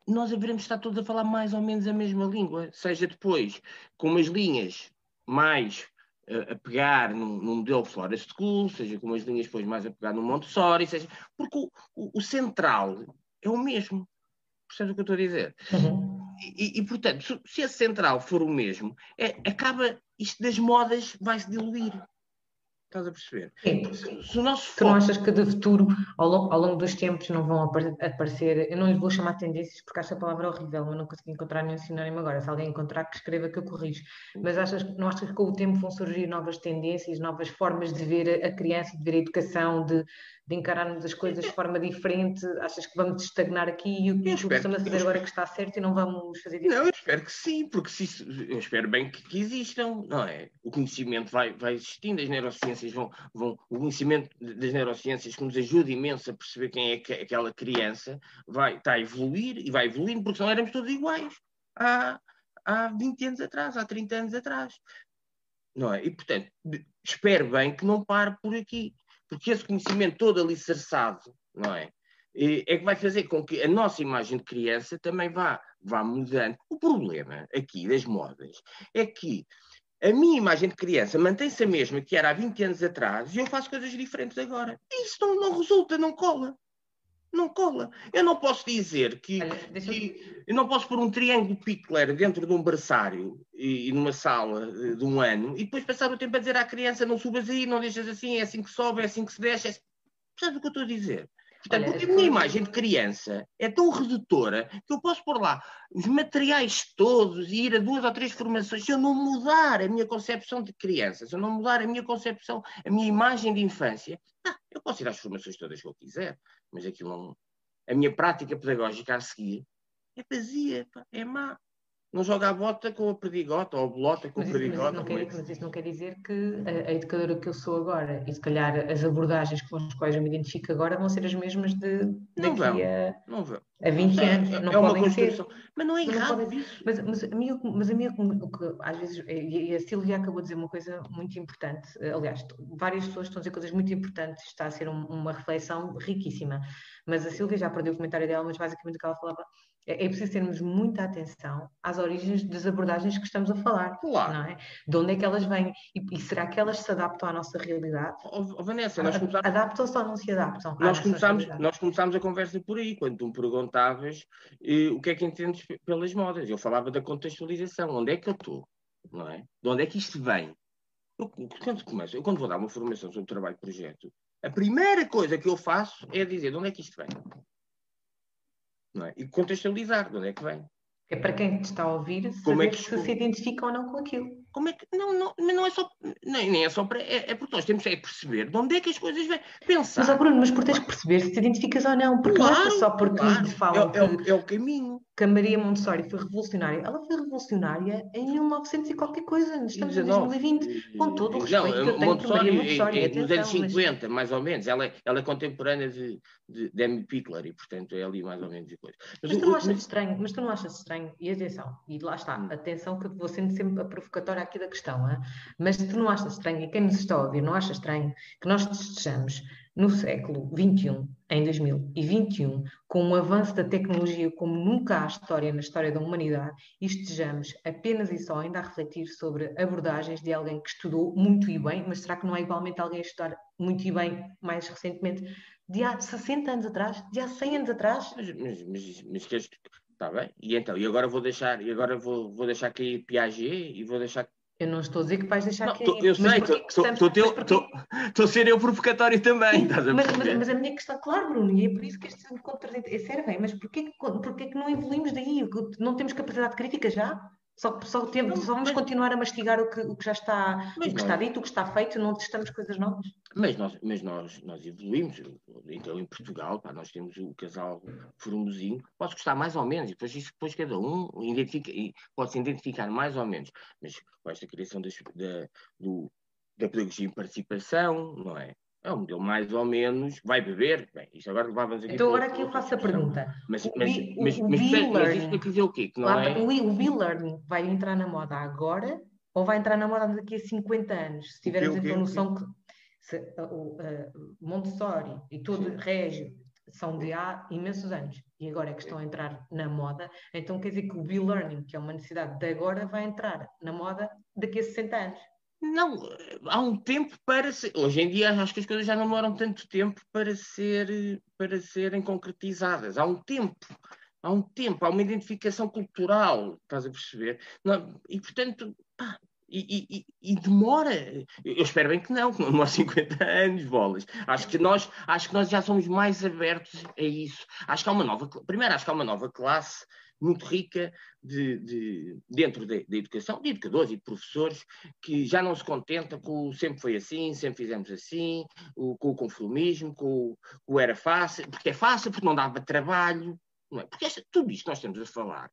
nós haveremos estar todos a falar mais ou menos a mesma língua, seja depois com umas linhas mais a pegar num, num modelo Florest School, seja com umas linhas depois mais a pegar no Montessori, seja, porque o, o, o central é o mesmo. Percebes o que eu estou a dizer? Uhum. E, e, portanto, se, se esse central for o mesmo, é, acaba isto das modas vai se diluir. Estás a perceber? Sim. Se, se o nosso tu não achas que de futuro, ao longo, ao longo dos tempos, não vão aparecer, eu não lhes vou chamar tendências porque acho a palavra horrível, mas não consegui encontrar nenhum sinónimo agora. Se alguém encontrar, que escreva que eu corrijo. Mas achas, não achas que com o tempo vão surgir novas tendências, novas formas de ver a criança, de ver a educação, de, de encararmos as coisas de forma diferente? Achas que vamos estagnar aqui e o que estamos a fazer agora que está certo e não vamos fazer isso? Não, eu espero que sim, porque se, eu espero bem que, que, existam, não é? O conhecimento vai, vai existindo, as neurociências vão, vão. O conhecimento das neurociências que nos ajuda imenso a perceber quem é que, aquela criança vai, está a evoluir e vai evoluindo, porque senão éramos todos iguais há, há 20 anos atrás, há 30 anos atrás. Não é? E, portanto, espero bem que não pare por aqui porque esse conhecimento todo alicerçado, não é? É que vai fazer com que a nossa imagem de criança também vá, vá mudando. O problema aqui das modas é que a minha imagem de criança mantém-se a mesma que era há 20 anos atrás e eu faço coisas diferentes agora. Isso não, não resulta, não cola. Não cola. Eu não posso dizer que, Olha, que eu não posso pôr um triângulo Pickler dentro de um berçário e, e, numa sala de um ano e depois passar o tempo a dizer à criança não subas aí, não deixas assim, é assim que sobe, é assim que se deixa. É... Sabe o que eu estou a dizer? Portanto, Olha, porque a minha imagem de criança é tão redutora que eu posso pôr lá os materiais todos e ir a duas ou três formações. Se eu não mudar a minha concepção de criança, se eu não mudar a minha concepção, a minha imagem de infância, ah, eu posso ir às formações todas que eu quiser, mas aquilo não. A minha prática pedagógica a seguir é vazia, é má não joga a bota com a perdigota ou a bolota com mas a perdigota. Mas, quer, mas isso não quer dizer que a, a, educadora que eu sou agora e se calhar as abordagens com as quais eu me identifico agora vão ser as mesmas de não daqui vão, a, não vão. a 20 é, anos. Não é uma construção. Ser. Mas não é errado não mas, mas, a mim, mas a mim, o que às vezes, e a Silvia acabou de dizer uma coisa muito importante, aliás, várias pessoas estão a dizer coisas muito importantes, está a ser um, uma reflexão riquíssima, mas a Silvia já perdeu o comentário dela, mas basicamente o que ela falava é, é preciso termos muita atenção às origens das abordagens que estamos a falar. Claro. Não é? De onde é que elas vêm? E, e será que elas se adaptam à nossa realidade? Oh, oh, Vanessa, nós começamos... Adaptam-se ou não se adaptam? Nós começámos, nós começámos a conversa por aí, quando tu me perguntavas eh, o que é que entendes pelas modas. Eu falava da contextualização. Onde é que eu estou? Não é? De onde é que isto vem? Eu, quando começo, eu quando vou dar uma formação sobre trabalho de projeto, a primeira coisa que eu faço é dizer de onde é que isto vem é? e contextualizar de onde é que vem. É para quem está a ouvir saber é que se, se identifica ou não com aquilo. Como é que. Não, não, não é só. Nem, nem é só para. É, é porque nós temos que perceber de onde é que as coisas vêm. Pensar. Mas, Bruno, mas por tens que perceber se te identificas ou não. Porque claro, não é só porque claro. falam. É, é, o, é o caminho que a Maria Montessori foi revolucionária. Ela foi revolucionária em 1900 e qualquer coisa. Estamos em 2020, com todo o respeito não, que eu tenho Montessori, por Maria Montessori. É, é nos anos 50, mas... mais ou menos. Ela, ela é contemporânea de, de, de Amy Pickler e, portanto, é ali mais ou menos de coisa. Mas, mas tu não achas mas... estranho, mas tu não achas estranho, e atenção, e lá está, hum. atenção que vou sendo sempre a provocatória aqui da questão, hein? mas tu não achas estranho, e quem nos está a ouvir não acha estranho que nós estejamos no século XXI, em 2021, com um avanço da tecnologia como nunca há história na história da humanidade, e estejamos apenas e só ainda a refletir sobre abordagens de alguém que estudou muito e bem, mas será que não é igualmente alguém a estudar muito e bem mais recentemente, de há 60 anos atrás, de há 100 anos atrás? Mas, mas, mas, mas que Está bem, e então, e agora vou deixar, e agora vou, vou deixar cair Piaget e vou deixar eu não estou a dizer que vais deixar que. Eu sei, estou a ser eu provocatório também. Estás a mas, mas, mas, a minha questão, claro, Bruno, e é por isso que este é serve, mas porquê, porquê que não evoluímos daí? Não temos capacidade crítica já? Só, só, temos, só vamos mas, continuar a mastigar o que, o que já está, o que nós, está dito, o que está feito, não testamos coisas novas. Mas nós, mas nós, nós evoluímos. Então, em Portugal, pá, nós temos o casal Furumozinho, pode gostar mais ou menos, e depois, isso, depois cada um identifica, pode-se identificar mais ou menos. Mas com esta criação das, da, do, da pedagogia em participação, não é? É um modelo mais ou menos, vai beber, bem, isto agora levávamos aqui. Então agora aqui eu faço a pergunta. Mas, mas, mas, mas, mas, isto quer dizer o quê? Que não claro, é... O e-learning vai entrar na moda agora ou vai entrar na moda daqui a 50 anos? Se tivermos então noção que se, uh, uh, Montessori e todo o Régio são de há imensos anos e agora é que estão a entrar na moda, então quer dizer que o e-learning, que é uma necessidade de agora, vai entrar na moda daqui a 60 anos. Não, há um tempo para ser. Hoje em dia acho que as coisas já não demoram tanto tempo para, ser, para serem concretizadas. Há um tempo, há um tempo, há uma identificação cultural, estás a perceber? Não, e portanto, pá, e, e, e, demora. Eu espero bem que não, que não demora 50 anos, bolas. Acho que nós, acho que nós já somos mais abertos a isso. Acho que há uma nova. Primeiro, acho que há uma nova classe muito rica de, de, dentro da de, de educação, de educadores e de professores, que já não se contenta com o sempre foi assim, sempre fizemos assim, o, com o conformismo, com o, com o era fácil, porque é fácil, porque não dava trabalho, não é? Porque esta, tudo isto nós estamos a falar,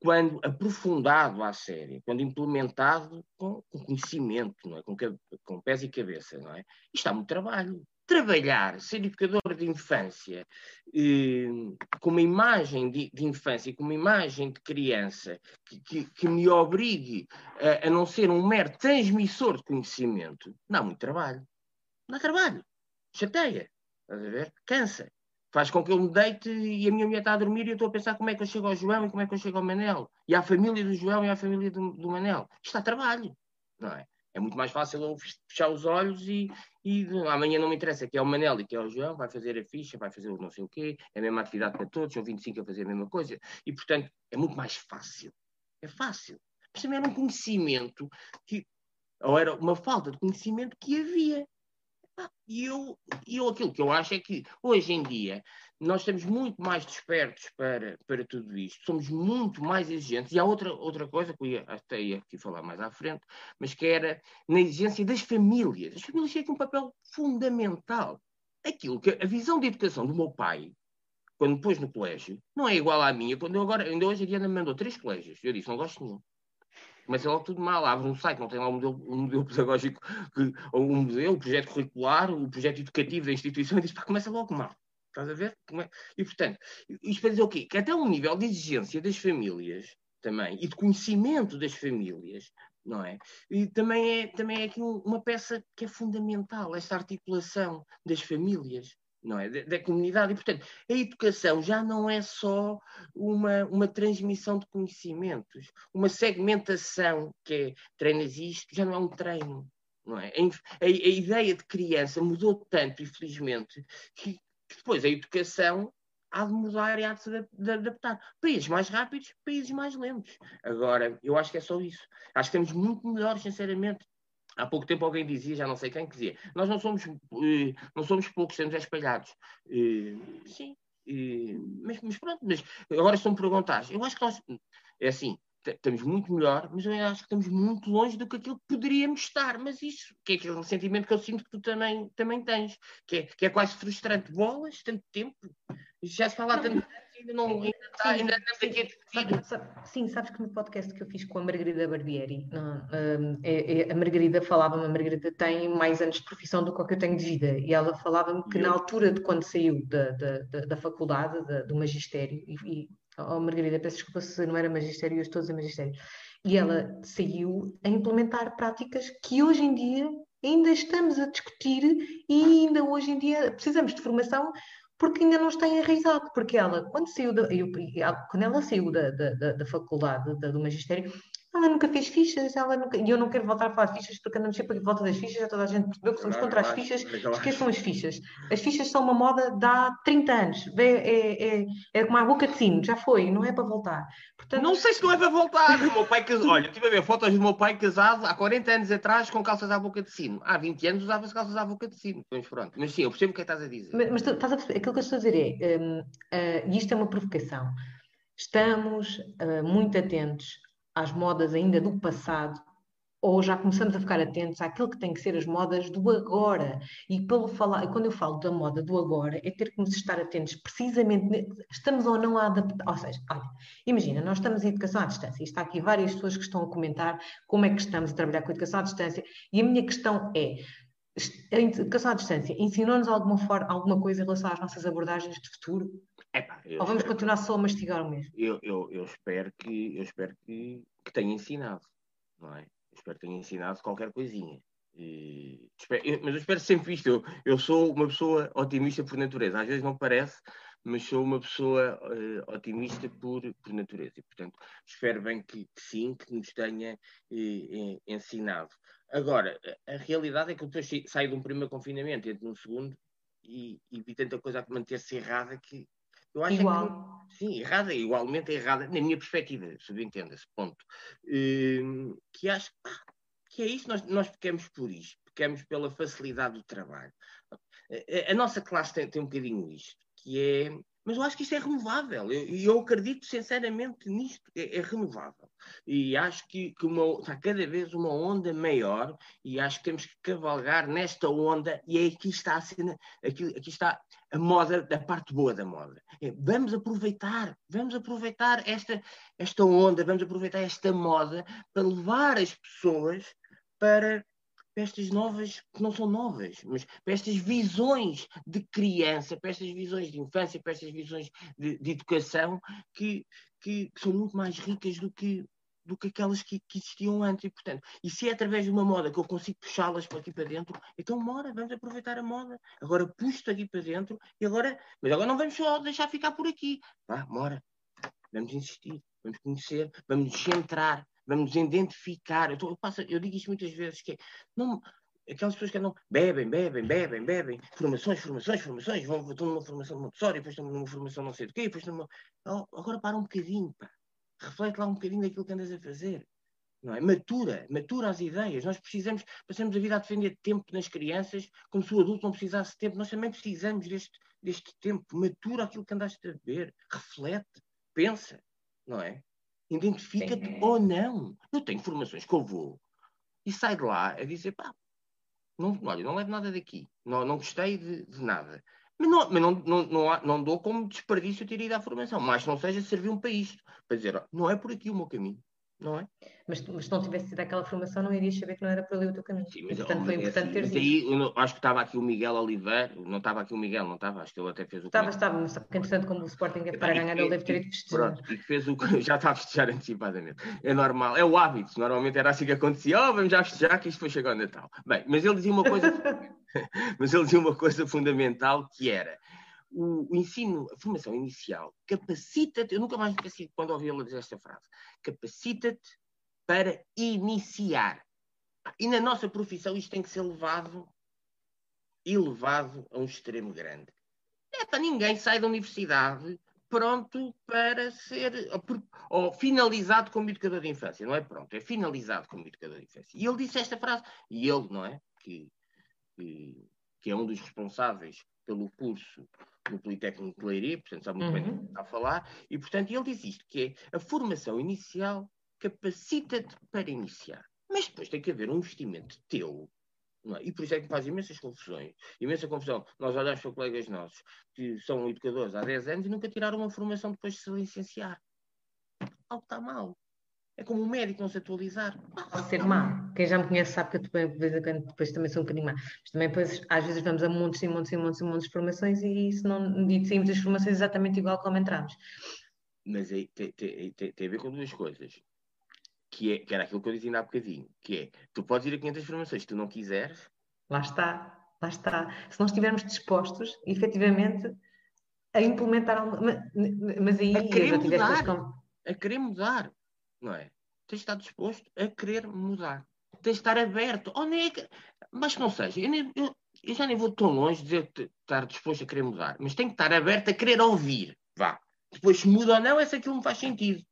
quando aprofundado à série, quando implementado com, com conhecimento, não é? com, com pés e cabeça, não é? Isto há muito trabalho trabalhar, ser educador de infância, eh, com uma imagem de, de, infância, com uma imagem de criança, que, que, que me obrigue a, a, não ser um mero transmissor de conhecimento, dá muito trabalho. Dá trabalho. Chateia. Estás a ver? Cansa. Faz com que eu me deite e a minha mulher está a dormir e eu estou a pensar como é que eu chego ao João e como é que eu chego ao Manel. E à família do João e à família do, do Manel. Isto dá trabalho. Não é? É muito mais fácil eu fechar os olhos e, e amanhã não me interessa que é o Manel e que é o João, vai fazer a ficha, vai fazer o não sei o quê, é a mesma atividade para todos, são 25 a fazer a mesma coisa. E, portanto, é muito mais fácil. É fácil. Mas também era um conhecimento que, ou era uma falta de conhecimento que havia. E eu, eu aquilo que eu acho é que hoje em dia nós estamos muito mais despertos para, para tudo isto, somos muito mais exigentes. E há outra, outra coisa que eu ia, até ia aqui falar mais à frente, mas que era na exigência das famílias. As famílias têm um papel fundamental. Aquilo que a visão de educação do meu pai, quando pôs no colégio, não é igual à minha. Quando eu agora, ainda hoje a Diana me mandou três colégios. Eu disse, não gosto de nenhum. Começa logo tudo mal, abre um site, não tem lá um modelo, um modelo pedagógico, que, ou um modelo, o projeto curricular, o projeto educativo da instituição, e diz, pá, começa logo mal. Estás a ver? É? E, portanto, isto para dizer o quê? Que até um nível de exigência das famílias também, e de conhecimento das famílias, não é? E também é, também é aqui uma peça que é fundamental, essa articulação das famílias. não é? Da, da, comunidade. E, portanto, a educação já não é só uma, uma transmissão de conhecimentos, uma segmentação que é treinas isto, já não é um treino. Não é? A, a, ideia de criança mudou tanto, infelizmente, que depois a educação há de mudar e há de se adaptar. Países mais rápidos, países mais lentos. Agora, eu acho que é só isso. Acho que temos muito melhores, sinceramente. Há pouco tempo alguém dizia, já não sei quem, que dizia, nós não somos, eh, não somos poucos, temos espalhados. Eh, sim, eh, mas, mas, pronto, mas agora estão-me perguntar. Eu acho que nós, é assim, estamos muito melhor, mas eu acho que estamos muito longe do que aquilo que poderíamos estar. Mas isso, que é aquele é sentimento que eu sinto que tu também, também tens, que é, que é quase frustrante. Bolas, tanto tempo, já se fala tanto ainda não ainda, está, ainda estamos aqui a discutir. sim, sabes que no podcast que eu fiz com a Margarida Barbieri, não, um, é, é, a Margarida falava-me, a Margarida tem mais anos de profissão do que eu tenho de vida, e ela falava-me que na altura de quando saiu da, da, da, da faculdade, da, do magistério, e, e oh Margarida, peço desculpa se não era magistério, eu estou a dizer magistério, e ela saiu a implementar práticas que hoje em dia ainda estamos a discutir e ainda hoje em dia precisamos de formação porque ainda não está enraizado, porque ela, quando saiu da, eu, quando ela saiu da, da, da faculdade, da, do magistério, ela nunca fez fichas, ela nunca, e eu não quero voltar a falar de fichas porque andamos sempre aqui volta das fichas, já toda a gente percebeu que somos contra as fichas, esqueçam as fichas. As fichas são uma moda de há 30 anos, é, é, é, é como a boca de sino, já foi, não é para voltar. Portanto... Não sei se não é para voltar. o meu pai casado, olha, estive a ver fotos do meu pai casado há 40 anos atrás com calças à boca de sino. Há 20 anos usava-se calças à boca de sino. Mas pronto, mas sim, eu percebo o que é que estás a dizer. Mas, mas tu, estás a perceber, aquilo que eu estou a dizer é, um, uh, e isto é uma provocação, estamos uh, muito atentos às modas ainda do passado, ou já começamos a ficar atentos àquilo que tem que ser as modas do agora. E pelo falar, quando eu falo da moda do agora, é ter que nos estar atentos precisamente, estamos ou não a adaptar. Ou seja, olha, imagina, nós estamos em educação à distância, e está aqui várias pessoas que estão a comentar como é que estamos a trabalhar com a educação à distância, e a minha questão é. A educação à distância ensinou-nos alguma, alguma coisa em relação às nossas abordagens de futuro? Epá, Ou vamos continuar só a mastigar o mesmo? Eu, eu, eu espero, que, eu espero que, que tenha ensinado, não é? Eu espero que tenha ensinado qualquer coisinha. E, espero, eu, mas eu espero sempre isto. Eu, eu sou uma pessoa otimista por natureza. Às vezes não parece, mas sou uma pessoa uh, otimista por, por natureza. E, portanto, espero bem que, que sim, que nos tenha uh, ensinado. Agora, a, realidade é que eu saio de um primeiro confinamento, entro num segundo, e, e vi tanta coisa a manter-se errada que eu acho Igual. que, sim, errada, igualmente errada, na minha perspectiva, subentenda-se, ponto. Uh, que acho que é isso, nós, nós pecamos por isto, pecamos pela facilidade do trabalho. A, a, a nossa classe tem, tem um bocadinho isto, que é mas eu acho que isto é renovável. E eu, eu, acredito sinceramente nisto. É, é renovável. E acho que, que uma, está cada vez uma onda maior e acho que temos que cavalgar nesta onda e é aqui está a cena, aqui, aqui está a moda, a parte boa da moda. É, vamos aproveitar, vamos aproveitar esta, esta onda, vamos aproveitar esta moda para levar as pessoas para para estas novas, que não são novas, mas para estas visões de criança, para estas visões de infância, para estas visões de, de educação, que, que, que, são muito mais ricas do que, do que aquelas que, que, existiam antes. E, portanto, e se é através de uma moda que eu consigo puxá-las para aqui para dentro, então mora, vamos aproveitar a moda. Agora puxo aqui para dentro e agora, mas agora não vamos só deixar ficar por aqui. Vá, mora. Vamos insistir, vamos conhecer, vamos nos centrar, vamos identificar. Eu, tô, eu, passo, eu digo isto muitas vezes, que é, não, aquelas pessoas que não bebem, bebem, bebem, bebem, formações, formações, formações, vão, estão numa formação de Montessori, depois estão numa formação não sei do quê, depois estão numa... Oh, agora para um bocadinho, pá. reflete lá um bocadinho daquilo que andas a fazer. Não é? Matura, matura as ideias. Nós precisamos, passamos a vida a defender tempo nas crianças, como se o adulto não precisasse de tempo. Nós também precisamos deste, deste tempo. Matura aquilo que andaste a ver, reflete, pensa, não é? Identifica-te ou não. Eu tenho formações que eu vou e saio de lá a dizer, pá, não, olha, não levo nada daqui. Não, não gostei de, de nada. Mas, não, mas não, não, não, não, dou como desperdício ter ido à formação. Mas não seja servir um país para dizer, não é por aqui o meu caminho não é? Mas, mas se não tivesse sido aquela formação, não irias saber que não era para ali o teu caminho. Sim, mas, e, portanto, foi importante assim, ter mas aí, eu, acho que estava aqui o Miguel Oliveira, não estava aqui o Miguel, não estava, acho que ele até fez o. Estava, estava, mas porque entretanto, como o Sporting é para ganhar, ele deve ter ido festejar. Pronto, e fez o já está a festejar antecipadamente. É normal, é o hábito, normalmente era assim que acontecia, oh, vamos já festejar, que isto foi chegar ao Natal. Bem, mas ele dizia uma coisa. mas ele dizia uma coisa fundamental que era o, o ensino, a formação inicial capacita-te, eu nunca mais esqueci quando ouvi ele dizer esta frase, capacita-te para iniciar. E na nossa profissão isto tem que ser levado, elevado a um extremo grande. É para ninguém sai da universidade pronto para ser ou, ou, finalizado como educador de infância. Não é pronto, é finalizado como educador de infância. E ele disse esta frase, e ele, não é? Que, que, que é um dos responsáveis pelo curso no Politécnico de Leiria, portanto sabe muito uhum. bem está a falar, e portanto ele diz isto, que é a formação inicial capacita-te para iniciar. Mas depois tem que haver um investimento teu é? E por isso é que faz imensas confusões. Imensa confusão. Nós olhamos para colegas nossos que são educadores há 10 anos e nunca tiraram uma formação depois de se licenciar. Algo está mal. É como um médico não se atualizar. Pode ser má. Quem já me conhece sabe que eu depois, depois também sou um bocadinho má. Mas também depois, às vezes vamos a montes e montes e montes e montes de formações e, isso não, e saímos das formações exatamente igual como entramos. Mas aí tem, tem, tem, tem a ver com duas coisas que, é, que era aquilo que eu dizia há bocadinho, que é, tu podes ir a 500 formações, se tu não quiseres... Lá está, lá está. Se não estivermos dispostos, efetivamente, a implementar... Mas, mas aí... A querer mudar, com... a querer mudar, não é? Tens de estar disposto a querer mudar. Tens de estar aberto. Oh, nem é. Mas que não seja, eu, nem, eu, eu já nem vou tão longe de dizer estar disposto a querer mudar, mas tem que estar aberto a querer ouvir. Vá. Depois se muda ou não, é se aquilo me faz sentido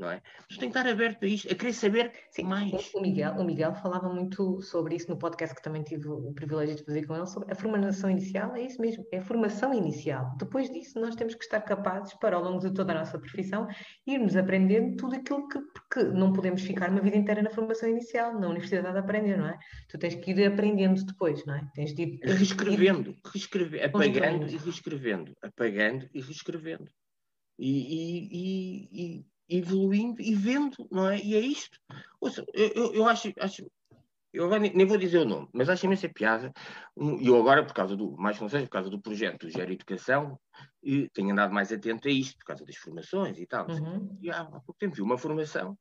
não é? Mas tem que estar aberto a isto, a querer saber Sim, mais. O Miguel, o Miguel falava muito sobre isso no podcast que também tive o privilégio de fazer com ele, sobre a formação inicial, é isso mesmo, é a formação inicial. Depois disso, nós temos que estar capazes para, ao longo de toda a nossa profissão, irmos aprendendo tudo aquilo que, porque não podemos ficar uma vida inteira na formação inicial, na universidade a aprender, não é? Tu tens que ir aprendendo depois, não é? Tens de ir... Reescrevendo, reescrevendo, apagando e reescrevendo, apagando e reescrevendo. E, e, e, evoluindo e vendo, não é? E é isto. Ouça, eu, eu, eu acho, acho eu agora nem, nem, vou dizer o nome, mas acho imensa piada. E eu agora, por causa do, mais não seja, por causa do projeto do Gero Educação, e tenho andado mais atento a isto, por causa das formações e tal. Uhum. E há, há pouco tempo vi uma formação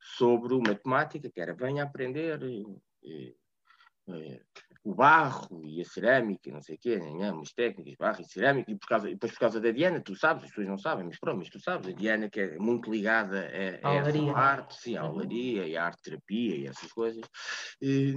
sobre matemática, que era venha aprender e, e, e, o barro e a cerâmica, não sei o quê, né, umas técnicas, barro e cerâmica, e, por causa, e depois por causa da Diana, tu sabes, as pessoas não sabem, mas pronto, mas tu sabes, a Diana que é muito ligada a, a essa arte, sim, à olaria e à arte-terapia e essas coisas, e,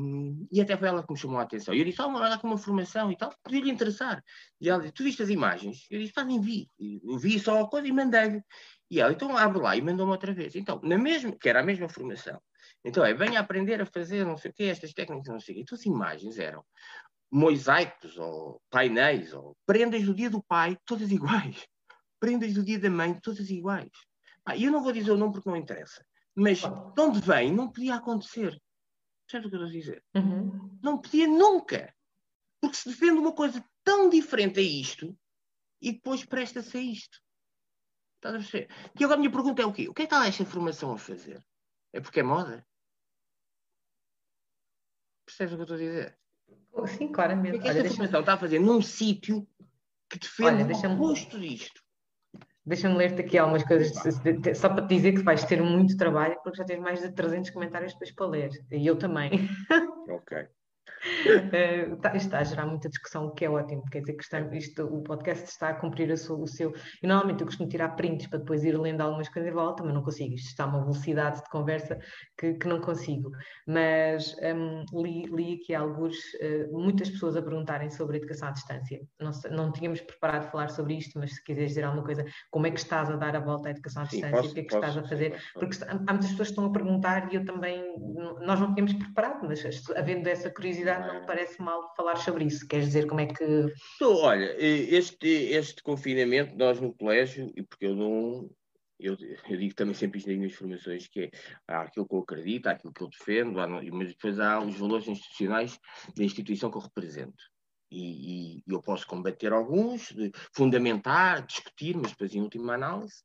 e, até foi ela que me chamou a atenção. E eu disse, oh, olha com uma formação e tal, podia-lhe interessar. E ela disse, tu viste as imagens? Eu disse, pá, nem vi. Eu vi só a coisa e mandei-lhe. E ela, então abre lá e mandou-me outra vez. Então, na mesma, que era a mesma formação, então é, venha aprender a fazer não sei o quê, estas técnicas, não sei o quê. Então as imagens eram mosaicos, ou painéis, ou prendas do dia do pai, todas iguais. Prendas do dia da mãe, todas iguais. E eu não vou dizer o nome porque não interessa. Mas de onde vem, não podia acontecer. Sabe o que eu estou a dizer? Uhum. Não podia nunca. Porque se defende uma coisa tão diferente a isto e depois presta-se a isto. Estás a perceber? E agora a minha pergunta é o quê? O que é que está esta formação a fazer? É porque é moda? Percebes o que eu estou a dizer? Sim, claramente. O que é esta formação está a fazer num sítio que defende Olha, o oposto disto? Deixa-me ler-te aqui algumas coisas, só para te dizer que vais ter muito trabalho, porque já tens mais de 300 comentários depois para ler. E eu também. Ok. Uh, está, está, a gerar muita discussão, o que é ótimo, quer dizer que está, isto, o podcast está a cumprir sua, o seu. E normalmente eu costumo tirar prints para depois ir lendo algumas coisas e volta, mas não consigo. Isto está a uma velocidade de conversa que, que não consigo. Mas um, li, li aqui alguns, uh, muitas pessoas a perguntarem sobre a educação à distância. Não, não tínhamos preparado falar sobre isto, mas se quiseres dizer alguma coisa, como é que estás a dar a volta à educação à Sim, distância? Posso, o que é que posso, estás a fazer? Posso, Porque há muitas pessoas que estão a perguntar e eu também, nós não tínhamos preparado, mas havendo essa curiosidade não me parece mal falar sobre isso. Queres dizer como é que. Olha, este, este confinamento, nós no colégio, e porque eu não. Eu, eu digo também sempre isto nas minhas formações, que é há aquilo que eu acredito, há aquilo que eu defendo, há, mas depois há os valores institucionais da instituição que eu represento. E, e, eu posso combater alguns, fundamentar, discutir, mas depois, em última análise,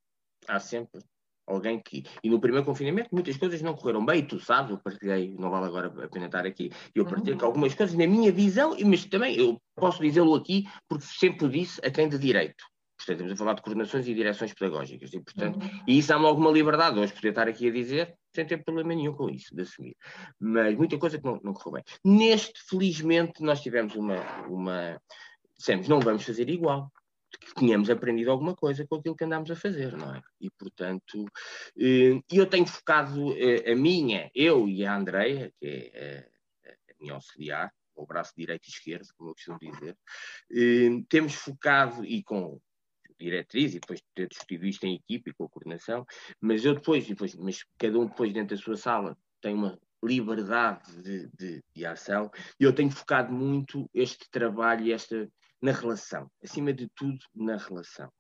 há sempre alguém que. E no primeiro confinamento muitas coisas não correram bem, e tu sabes, eu partilhei, não vale agora a pena estar aqui, eu partilhei uhum. que algumas coisas na minha visão, mas também eu posso dizê-lo aqui, porque sempre o disse a quem de direito. Portanto, estamos a falar de coordenações e direções pedagógicas, e, portanto, uhum. e isso dá-me alguma liberdade hoje poder estar aqui a dizer, sem ter problema nenhum com isso, de assumir. Mas muita coisa que não, não correu bem. Neste, felizmente, nós tivemos uma, uma. Dissemos, não vamos fazer igual que tínhamos aprendido alguma coisa com aquilo que andámos a fazer, não é? E, portanto, eh, eu tenho focado eh, a minha, eu e a Andreia, que é a minha auxiliar, o braço direito e esquerdo, como eu costumo dizer, eh, temos focado, e com diretriz e depois de ter discutido isto em equipe e com a coordenação, mas eu depois, depois mas cada um depois dentro da sua sala tem uma liberdade de, de, de ação e eu tenho focado muito este trabalho e esta na relação, acima de tudo na relação.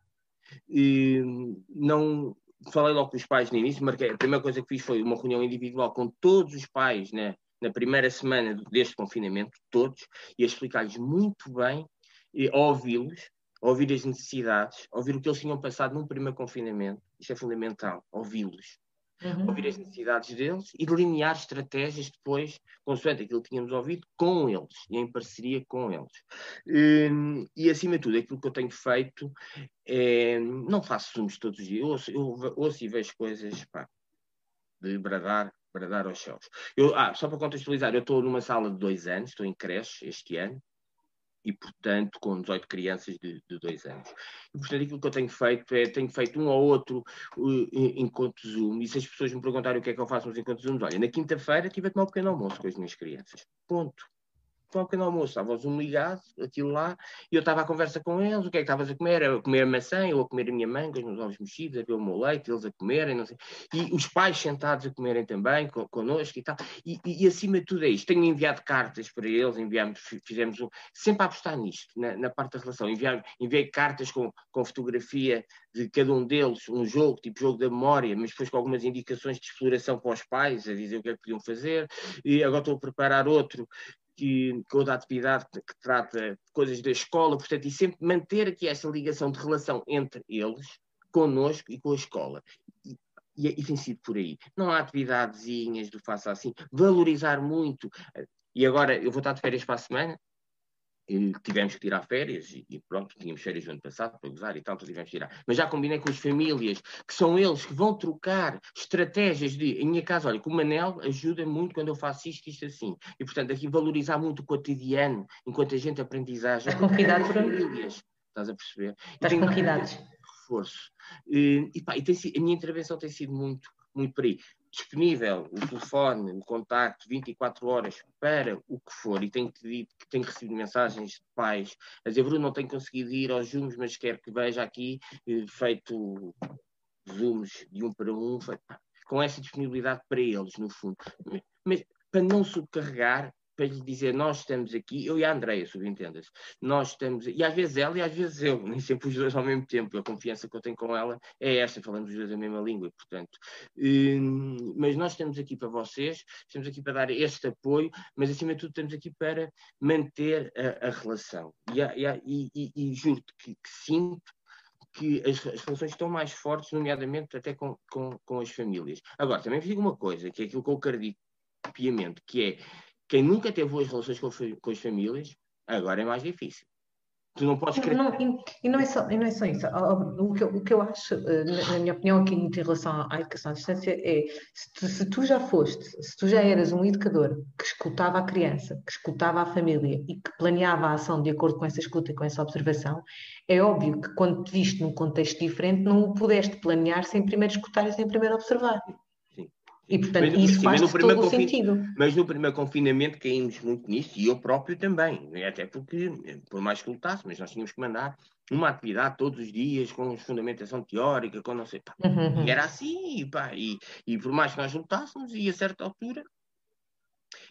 E não falei logo com os pais no início, marquei, a primeira coisa que fiz foi uma reunião individual com todos os pais né, na primeira semana deste confinamento, todos, e a explicar-lhes muito bem, e ouvi-los, ouvir as necessidades, ouvir o que eles tinham passado num primeiro confinamento, isso é fundamental, ouvi-los. Uhum. Ouvir as necessidades deles e delinear estratégias depois, consoante aquilo que tínhamos ouvido, com eles e em parceria com eles. Hum, e acima de tudo, aquilo que eu tenho feito é. Não faço sumos todos os dias, eu ouço, eu ouço e vejo coisas pá, de bradar, bradar aos céus. Eu, ah, só para contextualizar, eu estou numa sala de dois anos, estou em creche este ano, e, portanto, com 18 crianças de, de dois anos. E, portanto, aquilo que eu tenho feito é, tenho feito um ou outro uh, encontro Zoom, e se as pessoas me perguntarem o que é que eu faço nos encontros Zoom, olha, na quinta-feira tive a tomar um pequeno almoço com as minhas crianças. Ponto para o pequeno almoço, estava o Zoom ligado, aquilo lá, e eu estava à conversa com eles, o que é que estavas a comer? A comer maçã, eu a comer a minha manga, os meus ovos mexidos, a ver o meu leite, eles a comerem. E os pais sentados a comerem também, con connosco e tal. E, e, e, acima de tudo é isto. Tenho enviado cartas para eles, enviamos, fizemos um, sempre a apostar nisto, na, na parte da relação. Enviar, enviei cartas com, com fotografia de cada um deles, um jogo, tipo jogo da memória, mas depois com algumas indicações de exploração para os pais, a dizer o que é que podiam fazer. E agora estou a preparar outro que, toda a atividade que, que trata coisas da escola, portanto, e sempre manter aqui essa ligação de relação entre eles, connosco e com a escola. E, e, e tem sido por aí. Não há atividadezinhas do faça assim, valorizar muito. E agora eu vou estar de férias para a semana, tivemos que tirar férias e, e, pronto, tínhamos férias no ano passado para usar e tal, então tivemos que tirar. Mas já combinei com as famílias, que são eles que vão trocar estratégias de, em minha casa, olha, com o Manel ajuda muito quando eu faço isto, isto assim. E portanto, aqui valorizar muito o cotidiano, enquanto a gente aprendizagem. Estás com cuidado para famílias. Estás a perceber? Estás com cuidados. Reforço. E, e, pá, e tem, a minha intervenção tem sido muito, muito por aí disponível o telefone, o contacto 24 horas para o que for, e tenho, que, tenho recebido mensagens de pais a dizer, Bruno, não tenho conseguido ir aos Zooms, mas quero que veja aqui eh, feito Zooms de um para um, com essa disponibilidade para eles, no fundo. Mas para não subcarregar para lhe dizer nós estamos aqui, eu e a Andreia, subentenda-se, nós estamos, e às vezes ela e às vezes eu, nem sempre os dois ao mesmo tempo, a confiança que eu tenho com ela é esta, falamos os dois a mesma língua, portanto, hum, mas nós estamos aqui para vocês, estamos aqui para dar este apoio, mas acima de tudo estamos aqui para manter a, a relação, e, e, e, e juro-te que, que sinto que as, as, relações estão mais fortes, nomeadamente até com, com, com as famílias. Agora, também digo uma coisa, que é aquilo que eu acredito piamente, que é quem nunca teve boas relações com, com as famílias, agora é mais difícil. Tu não podes crer. Não, e, e, não é só, e não é só isso. O que, eu, o que eu acho, eh, na, minha opinião, aqui em relação à educação à distância, é se tu, se tu, já foste, se tu já eras um educador que escutava a criança, que escutava a família e que planeava a ação de acordo com essa escuta e com essa observação, é óbvio que quando te viste num contexto diferente, não o pudeste planear sem primeiro escutar e sem primeiro observar. E, portanto, mas, isso sim, faz todo o sentido. Mas no primeiro confinamento caímos muito nisso, e eu próprio também, até porque, por mais que lutasse, mas nós tínhamos que mandar uma atividade todos os dias, com fundamentação teórica, com não sei, pá. Uhum. E era assim, e, pá, e, e por mais que nós lutássemos, e a certa altura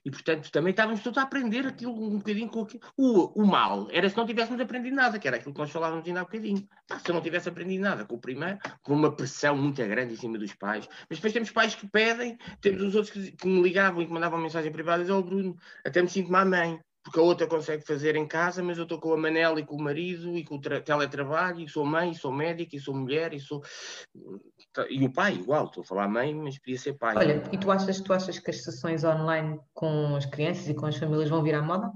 e, portanto, também estávamos todos a aprender aquilo um bocadinho com aquilo. O, o mal era se não tivéssemos aprendido nada, que era aquilo que nós falávamos ainda há bocadinho. Ah, se eu não tivesse aprendido nada com o primeiro, com uma pressão muito grande em cima dos pais. Mas depois temos pais que pedem, temos os outros que, que me ligavam e que mandavam mensagem privada e diziam, oh Bruno, até me sinto má mãe porque a outra consegue fazer em casa, mas eu estou com a Manela e com o marido e com o teletrabalho, e sou mãe, e sou médica, e sou mulher, e sou. E o pai, igual, estou a falar mãe, mas podia ser pai. Olha, e tu achas, tu achas que as sessões online com as crianças e com as famílias vão vir à moda?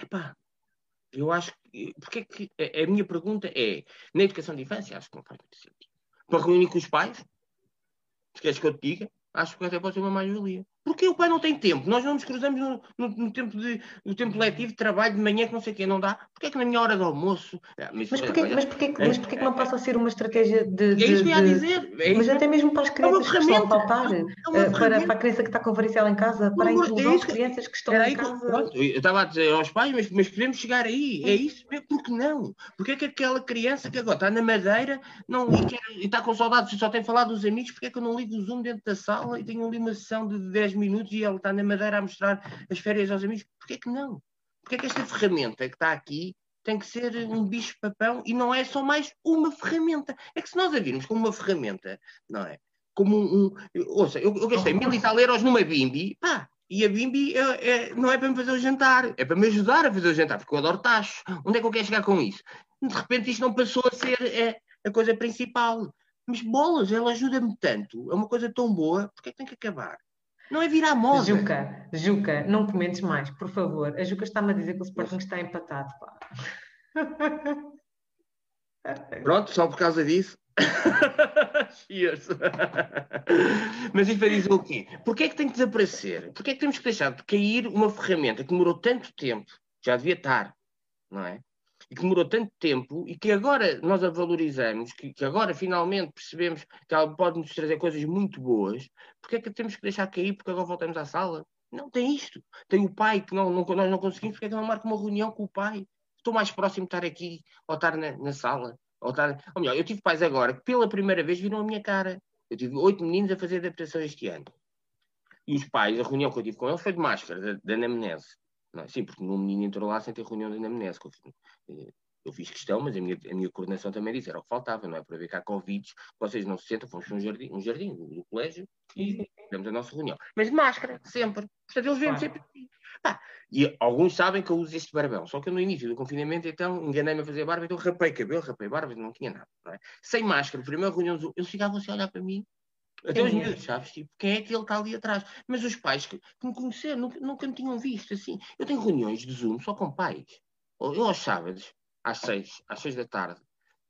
Epá, eu acho que. Porque é que. A, a minha pergunta é: na educação de infância, acho que não faz muito sentido. Para reunir com os pais? Se queres que eu te diga? Acho que até pode ser uma mais-valia. Porque o pai não tem tempo. Nós não nos cruzamos no, no, no, tempo, de, no tempo letivo, de trabalho, de manhã, que não sei o quê, não dá. Porque é que na minha hora de almoço. Ah, mas, mas porquê, mas, porquê, mas porquê que não passa a ser uma estratégia de. de é isso que eu ia dizer. É mas até mesmo para as é crianças é que estão a faltar, é eh, para, para, a criança que está com varicela em casa, para a inclusão é de crianças que estão em casa. Pronto, eu estava a dizer aos pais, mas, mas podemos chegar aí. É isso mesmo. Por que não? Porque é que aquela criança que agora está na madeira não, e, quer, e está com saudades e só tem falado dos amigos, porque é que eu não ligo o Zoom dentro da sala e tenho ali uma sessão de 10 minutos e ela está na Madeira a mostrar as férias aos amigos. Porquê que não? Porquê que esta ferramenta que está aqui tem que ser um bicho-papão e não é só mais uma ferramenta? É que se nós a virmos como uma ferramenta, não é? Como um. um ouça, eu, eu gastei mil e tal euros numa Bimbi, pá, e a Bimbi é, é, não é para me fazer o jantar, é para me ajudar a fazer o jantar, porque eu adoro tachos. Onde é que eu quero chegar com isso? De repente isto não passou a ser é, a coisa principal. Mas bolas, ela ajuda-me tanto, é uma coisa tão boa, porque é que tem que acabar? Não é virar moda. Juca, Juca, não comentes mais, por favor. A Juca está-me a dizer que o Sporting está empatado. Pá. Pronto, só por causa disso. Cheers. Mas isto vai dizer o quê? Porquê é que tem que desaparecer? Porquê é que temos que deixar de cair uma ferramenta que demorou tanto tempo, já devia estar, não é? E que demorou tanto tempo e que agora nós a valorizamos, que, que agora finalmente percebemos que ela pode nos trazer coisas muito boas, porque é que temos que deixar cair porque agora voltamos à sala? Não, tem isto. Tem o pai que não, não, nós não conseguimos, porque é que não marca uma reunião com o pai? Estou mais próximo de estar aqui ou estar na, na sala. Ou, estar... ou melhor, eu tive pais agora que pela primeira vez viram a minha cara. Eu tive oito meninos a fazer adaptação este ano. E os pais, a reunião que eu tive com eles foi de máscara, da, da anamnese. Não, sim, porque nenhum menino entrou lá sem ter reunião de anamnese. Eh, eu fiz questão, mas a minha, a minha coordenação também disse, era o que faltava, não é? Para ver que há Covid, vocês não se sentam, fomos para um jardim, um jardim do, do colégio e temos a nossa reunião. Mas de máscara, sempre. Portanto, eles vêm sempre assim. e alguns sabem que eu uso este barbão, só que no início do confinamento, então, enganei-me a fazer barba, então rapei cabelo, rapei barba, não tinha nada. Não é? Sem máscara, primeira reunião, eles ficavam assim a olhar para mim, até os miúdos, sabes? Tipo, quem é que está ali atrás? Mas os pais que, que me conheceram nunca, nunca me tinham visto assim. Eu tenho reuniões de Zoom só com pais. Eu aos sábados, às seis, às seis da tarde,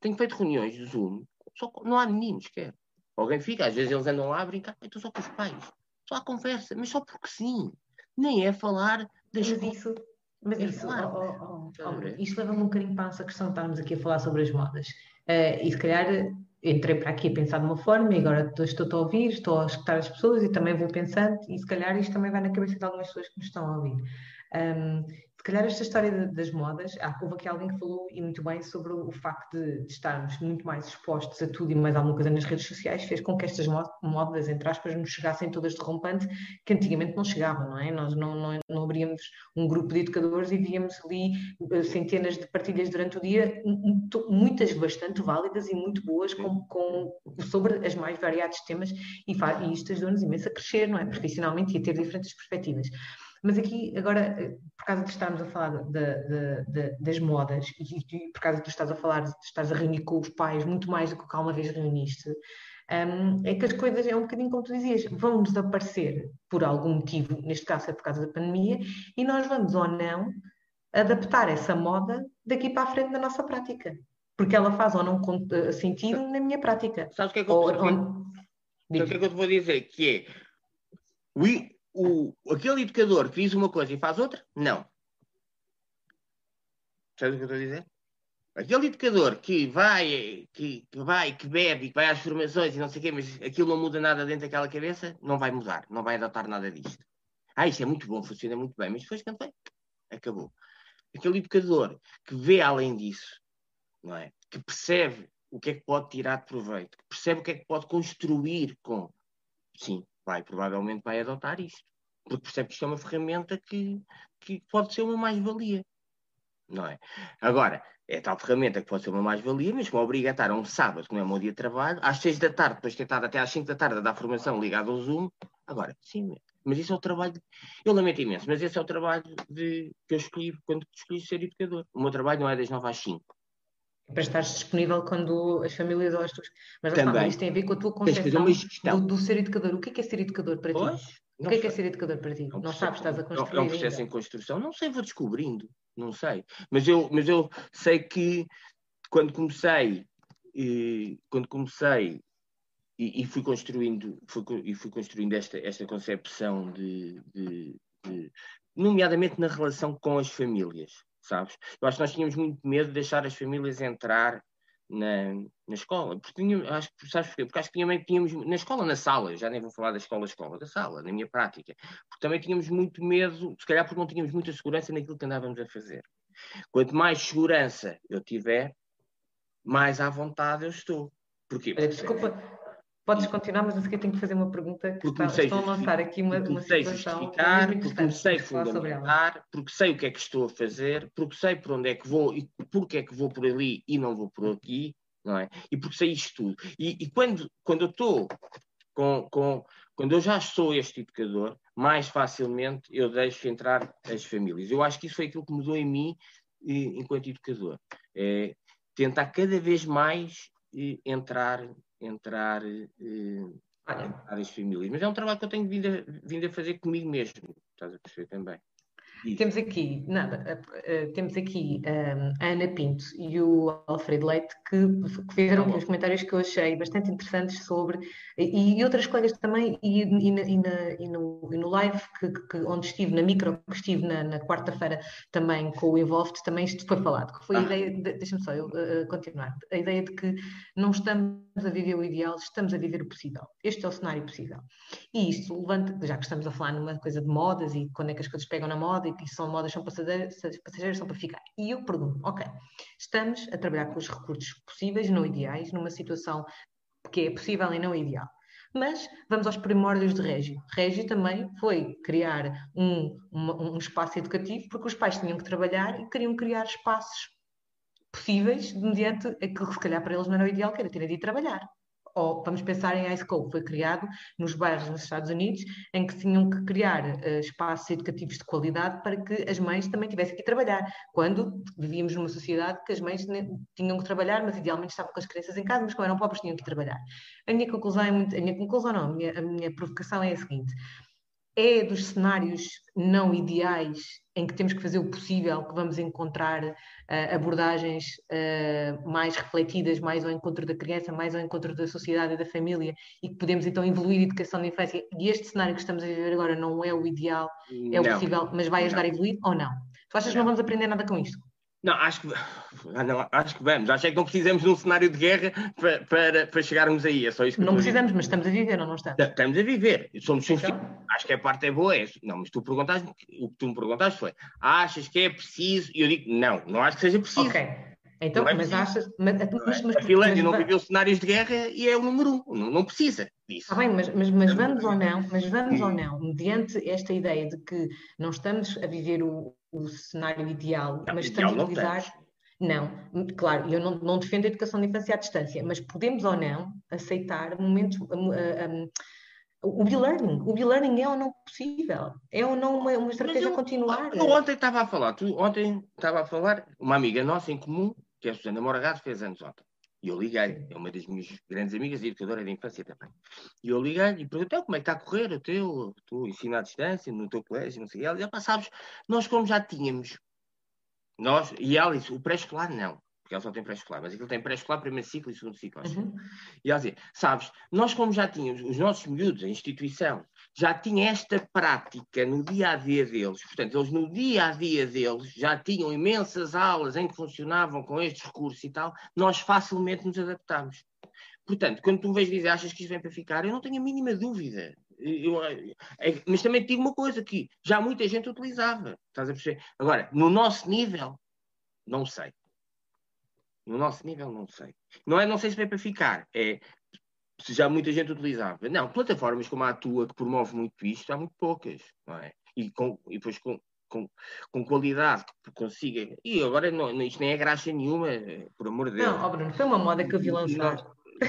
tenho feito reuniões de Zoom, só com, não há meninos, quer. Alguém fica, às vezes eles andam lá a brincar, estou só com os pais. Só há conversa, mas só porque sim. Nem é falar das Mas isso, mas é isso, oh, oh, oh, isto leva-me um bocadinho para essa questão de estarmos aqui a falar sobre as modas. Uh, e se calhar entrei para aqui a pensar de uma forma e agora estou, a ouvir, estou a escutar as pessoas e também vou pensando e se calhar isto também vai na cabeça de algumas pessoas que nos estão a ouvir. Um, calhar esta história das modas, ah, houve aqui alguém que falou e muito bem sobre o facto de, de, estarmos muito mais expostos a tudo e mais alguma coisa nas redes sociais, fez com que estas modas, entre aspas, nos chegassem todas de rompante, que antigamente não chegavam, não é? Nós não, não, não abríamos um grupo de educadores e víamos ali eh, centenas de partilhas durante o dia, muitas bastante válidas e muito boas com, com sobre as mais variados temas e, e isto ajudou-nos imenso a crescer, não é? Profissionalmente e a ter diferentes perspectivas. Mas aqui, agora, eh, por causa de estarmos a falar de, de, de, das modas e, por causa de estás a falar, de estás a reunir com os pais muito mais do que uma vez reuniste, um, é que as coisas, é um bocadinho como tu dizias, vão desaparecer por algum motivo, neste caso é por causa da pandemia, e nós vamos ou não adaptar essa moda daqui para a frente na nossa prática. Porque ela faz ou não eh, sentido na minha prática. Sabes o que é que eu, ou, ou... o que é que eu te vou dizer? Que é, o, aquele educador que diz uma coisa e faz outra? Não. Sabe o que eu estou a dizer? Aquele educador que vai, que, que, vai, que bebe, que vai às formações e não sei o quê, mas aquilo não muda nada dentro daquela cabeça, não vai mudar, não vai adotar nada disto. Ah, isto é muito bom, funciona muito bem, mas depois quando vai, acabou. Aquele educador que vê além disso, não é? Que percebe o que é que pode tirar de proveito, que percebe o que é que pode construir com. Sim, vai, provavelmente vai adotar isto. Porque percebe que isto é uma ferramenta que, que pode ser uma mais-valia. Não é? Agora, é tal ferramenta que pode ser uma mais-valia, mas que me obriga a estar um sábado, que não é meu dia de trabalho, às seis da tarde, depois estado até às cinco da tarde a dar formação ligada ao Zoom. Agora, sim, mas isso é o trabalho. De... Eu lamento imenso, mas esse é o trabalho de... que eu escolhi quando escolhi ser educador. O meu trabalho não é das nove às cinco para estares disponível quando as famílias ou as tuas. Mas Também. isto tem a ver com a tua concepção do, do, ser educador. O que é, que é ser educador para pois, ti? O que é, que é ser educador para ti? Não, não sabes, estás a construir. É um processo ainda. em construção. Não sei, vou descobrindo. Não sei. Mas eu, mas eu sei que quando comecei, eh, quando comecei e, e, fui construindo, fui, e fui construindo esta, esta concepção de, de, de, nomeadamente na relação com as famílias, sabes? Eu acho que nós tínhamos muito medo de deixar as famílias entrar na, na escola, porque tínhamos, acho, sabes porquê? Porque acho que também tínhamos, na escola, na sala, já nem vou falar da escola, escola, da sala, na minha prática, porque também tínhamos muito medo, se calhar porque não tínhamos muita segurança naquilo que andávamos a fazer. Quanto mais segurança eu tiver, mais à vontade eu estou. Porquê? Desculpa, Podes continuar, mas a seguir tenho que fazer uma pergunta que está, estou a lançar aqui uma, porque uma sei justificar, porque sei fundamentar, porque sei o que é que estou a fazer, porque sei por onde é que vou e porque é que vou por ali e não vou por aqui, não é? E porque sei isto tudo. E, e quando, quando eu estou com, com, quando eu já sou este educador, mais facilmente eu deixo entrar as famílias. Eu acho que isso foi aquilo que mudou em mim enquanto educador. É tentar cada vez mais entrar entrar, eh, entrar as famílias. Mas é um trabalho que eu tenho vindo a, vindo a fazer comigo mesmo, estás a perceber também. Temos aqui, nada, uh, temos aqui um, a Ana Pinto e o Alfredo Leite que, que fizeram tá uns comentários que eu achei bastante interessantes sobre, e, e outras colegas também, e, e, na, e, no, no, live que, que, onde estive, na micro, que estive na, na quarta-feira também com o Involved, também isto foi falado, que foi ah. a ideia, de, deixa-me só eu uh, continuar, a ideia de que não estamos a viver o ideal, estamos a viver o possível. Este é o cenário possível. E isto levanta, já que estamos a falar numa coisa de modas e quando é que as coisas pegam na moda e que são modas, são passageiras, passageiras são para ficar. E eu pergunto, ok, estamos a trabalhar com os recursos possíveis, não ideais, numa situação que é possível e não ideal. Mas vamos aos primórdios de Régio. Régio também foi criar um, um espaço educativo porque os pais tinham que trabalhar e queriam criar espaços possíveis mediante aquilo que se calhar para eles não era o ideal, que era terem de ir trabalhar ou vamos pensar em iSchool, foi criado nos bairros nos Estados Unidos, em que tinham que criar uh, espaços educativos de qualidade para que as mães também tivessem que trabalhar, quando vivíamos numa sociedade que as mães tinham que trabalhar, mas idealmente estavam com as crianças em casa, mas como eram pobres tinham que trabalhar. A minha conclusão é muito, a minha conclusão não, a minha, a minha provocação é a seguinte, é dos cenários não ideais em que temos que fazer o possível, que vamos encontrar uh, abordagens uh, mais refletidas, mais ao encontro da criança, mais ao encontro da sociedade e da família, e que podemos então evoluir a educação da infância. E este cenário que estamos a viver agora não é o ideal, é o possível, mas vai ajudar não. a evoluir ou não? Tu achas que não vamos aprender nada com isto? Não, acho que, ah, não, acho que vamos. Acho é que não precisamos de um cenário de guerra para, para, para chegarmos aí. É só isso que não precisamos, mas estamos a viver ou não estamos? Estamos a viver. Somos então? Acho que a parte é boa. É não, mas tu perguntaste, o que tu me perguntaste foi: achas que é preciso? E eu digo: não, não acho que seja preciso. Ok. Então, é mas achas. Mas, mas, mas, a Finlândia não viveu cenários de guerra e é o número um. Não, não precisa disso. Está bem, mas, mas, mas vamos ou não, mas vamos ou não, mediante esta ideia de que não estamos a viver o, o cenário ideal, não, mas a utilizar não, claro, eu não, não, defendo a educação de infância à distância, mas podemos ou não aceitar momentos. Um, um, o e-learning, o e-learning é ou não possível? É ou não uma, uma estratégia eu, continuar? Eu ontem estava a falar, tu, ontem estava a falar, uma amiga nossa em comum, que é a Susana Moragado, fez anos ontem. E eu liguei, é uma das minhas grandes amigas e educadora de infância também. E eu liguei e perguntei como é que está a correr o teu, tu ensino à distância, no teu colégio, não sei o que. Ela disse, sabes, nós como já tínhamos nós, e ela disse, o pré-escolar não, porque ela só tem pré-escolar, mas aquilo tem pré-escolar, primeiro ciclo e segundo ciclo. Uhum. E ela dizia, sabes, nós como já tínhamos, os nossos miúdos, a instituição, já tinha esta prática no dia a dia deles, portanto, eles no dia a dia deles já tinham imensas aulas em que funcionavam com estes recursos e tal, nós facilmente nos adaptámos. Portanto, quando tu me vês dizer achas que isto vem para ficar, eu não tenho a mínima dúvida. Eu, é, mas também te digo uma coisa que já muita gente utilizava. Estás a perceber? Agora, no nosso nível, não sei. No nosso nível, não sei. Não é não sei se vem para ficar, é se já muita gente utilizava. Não, plataformas como a tua, que promove muito isto, há muito poucas, não é? E, com, e depois com, com, com qualidade que consiga. E agora não, isto nem é graxa nenhuma, por amor de Deus. Não, oh Bruno, foi uma moda que eu vi lançar.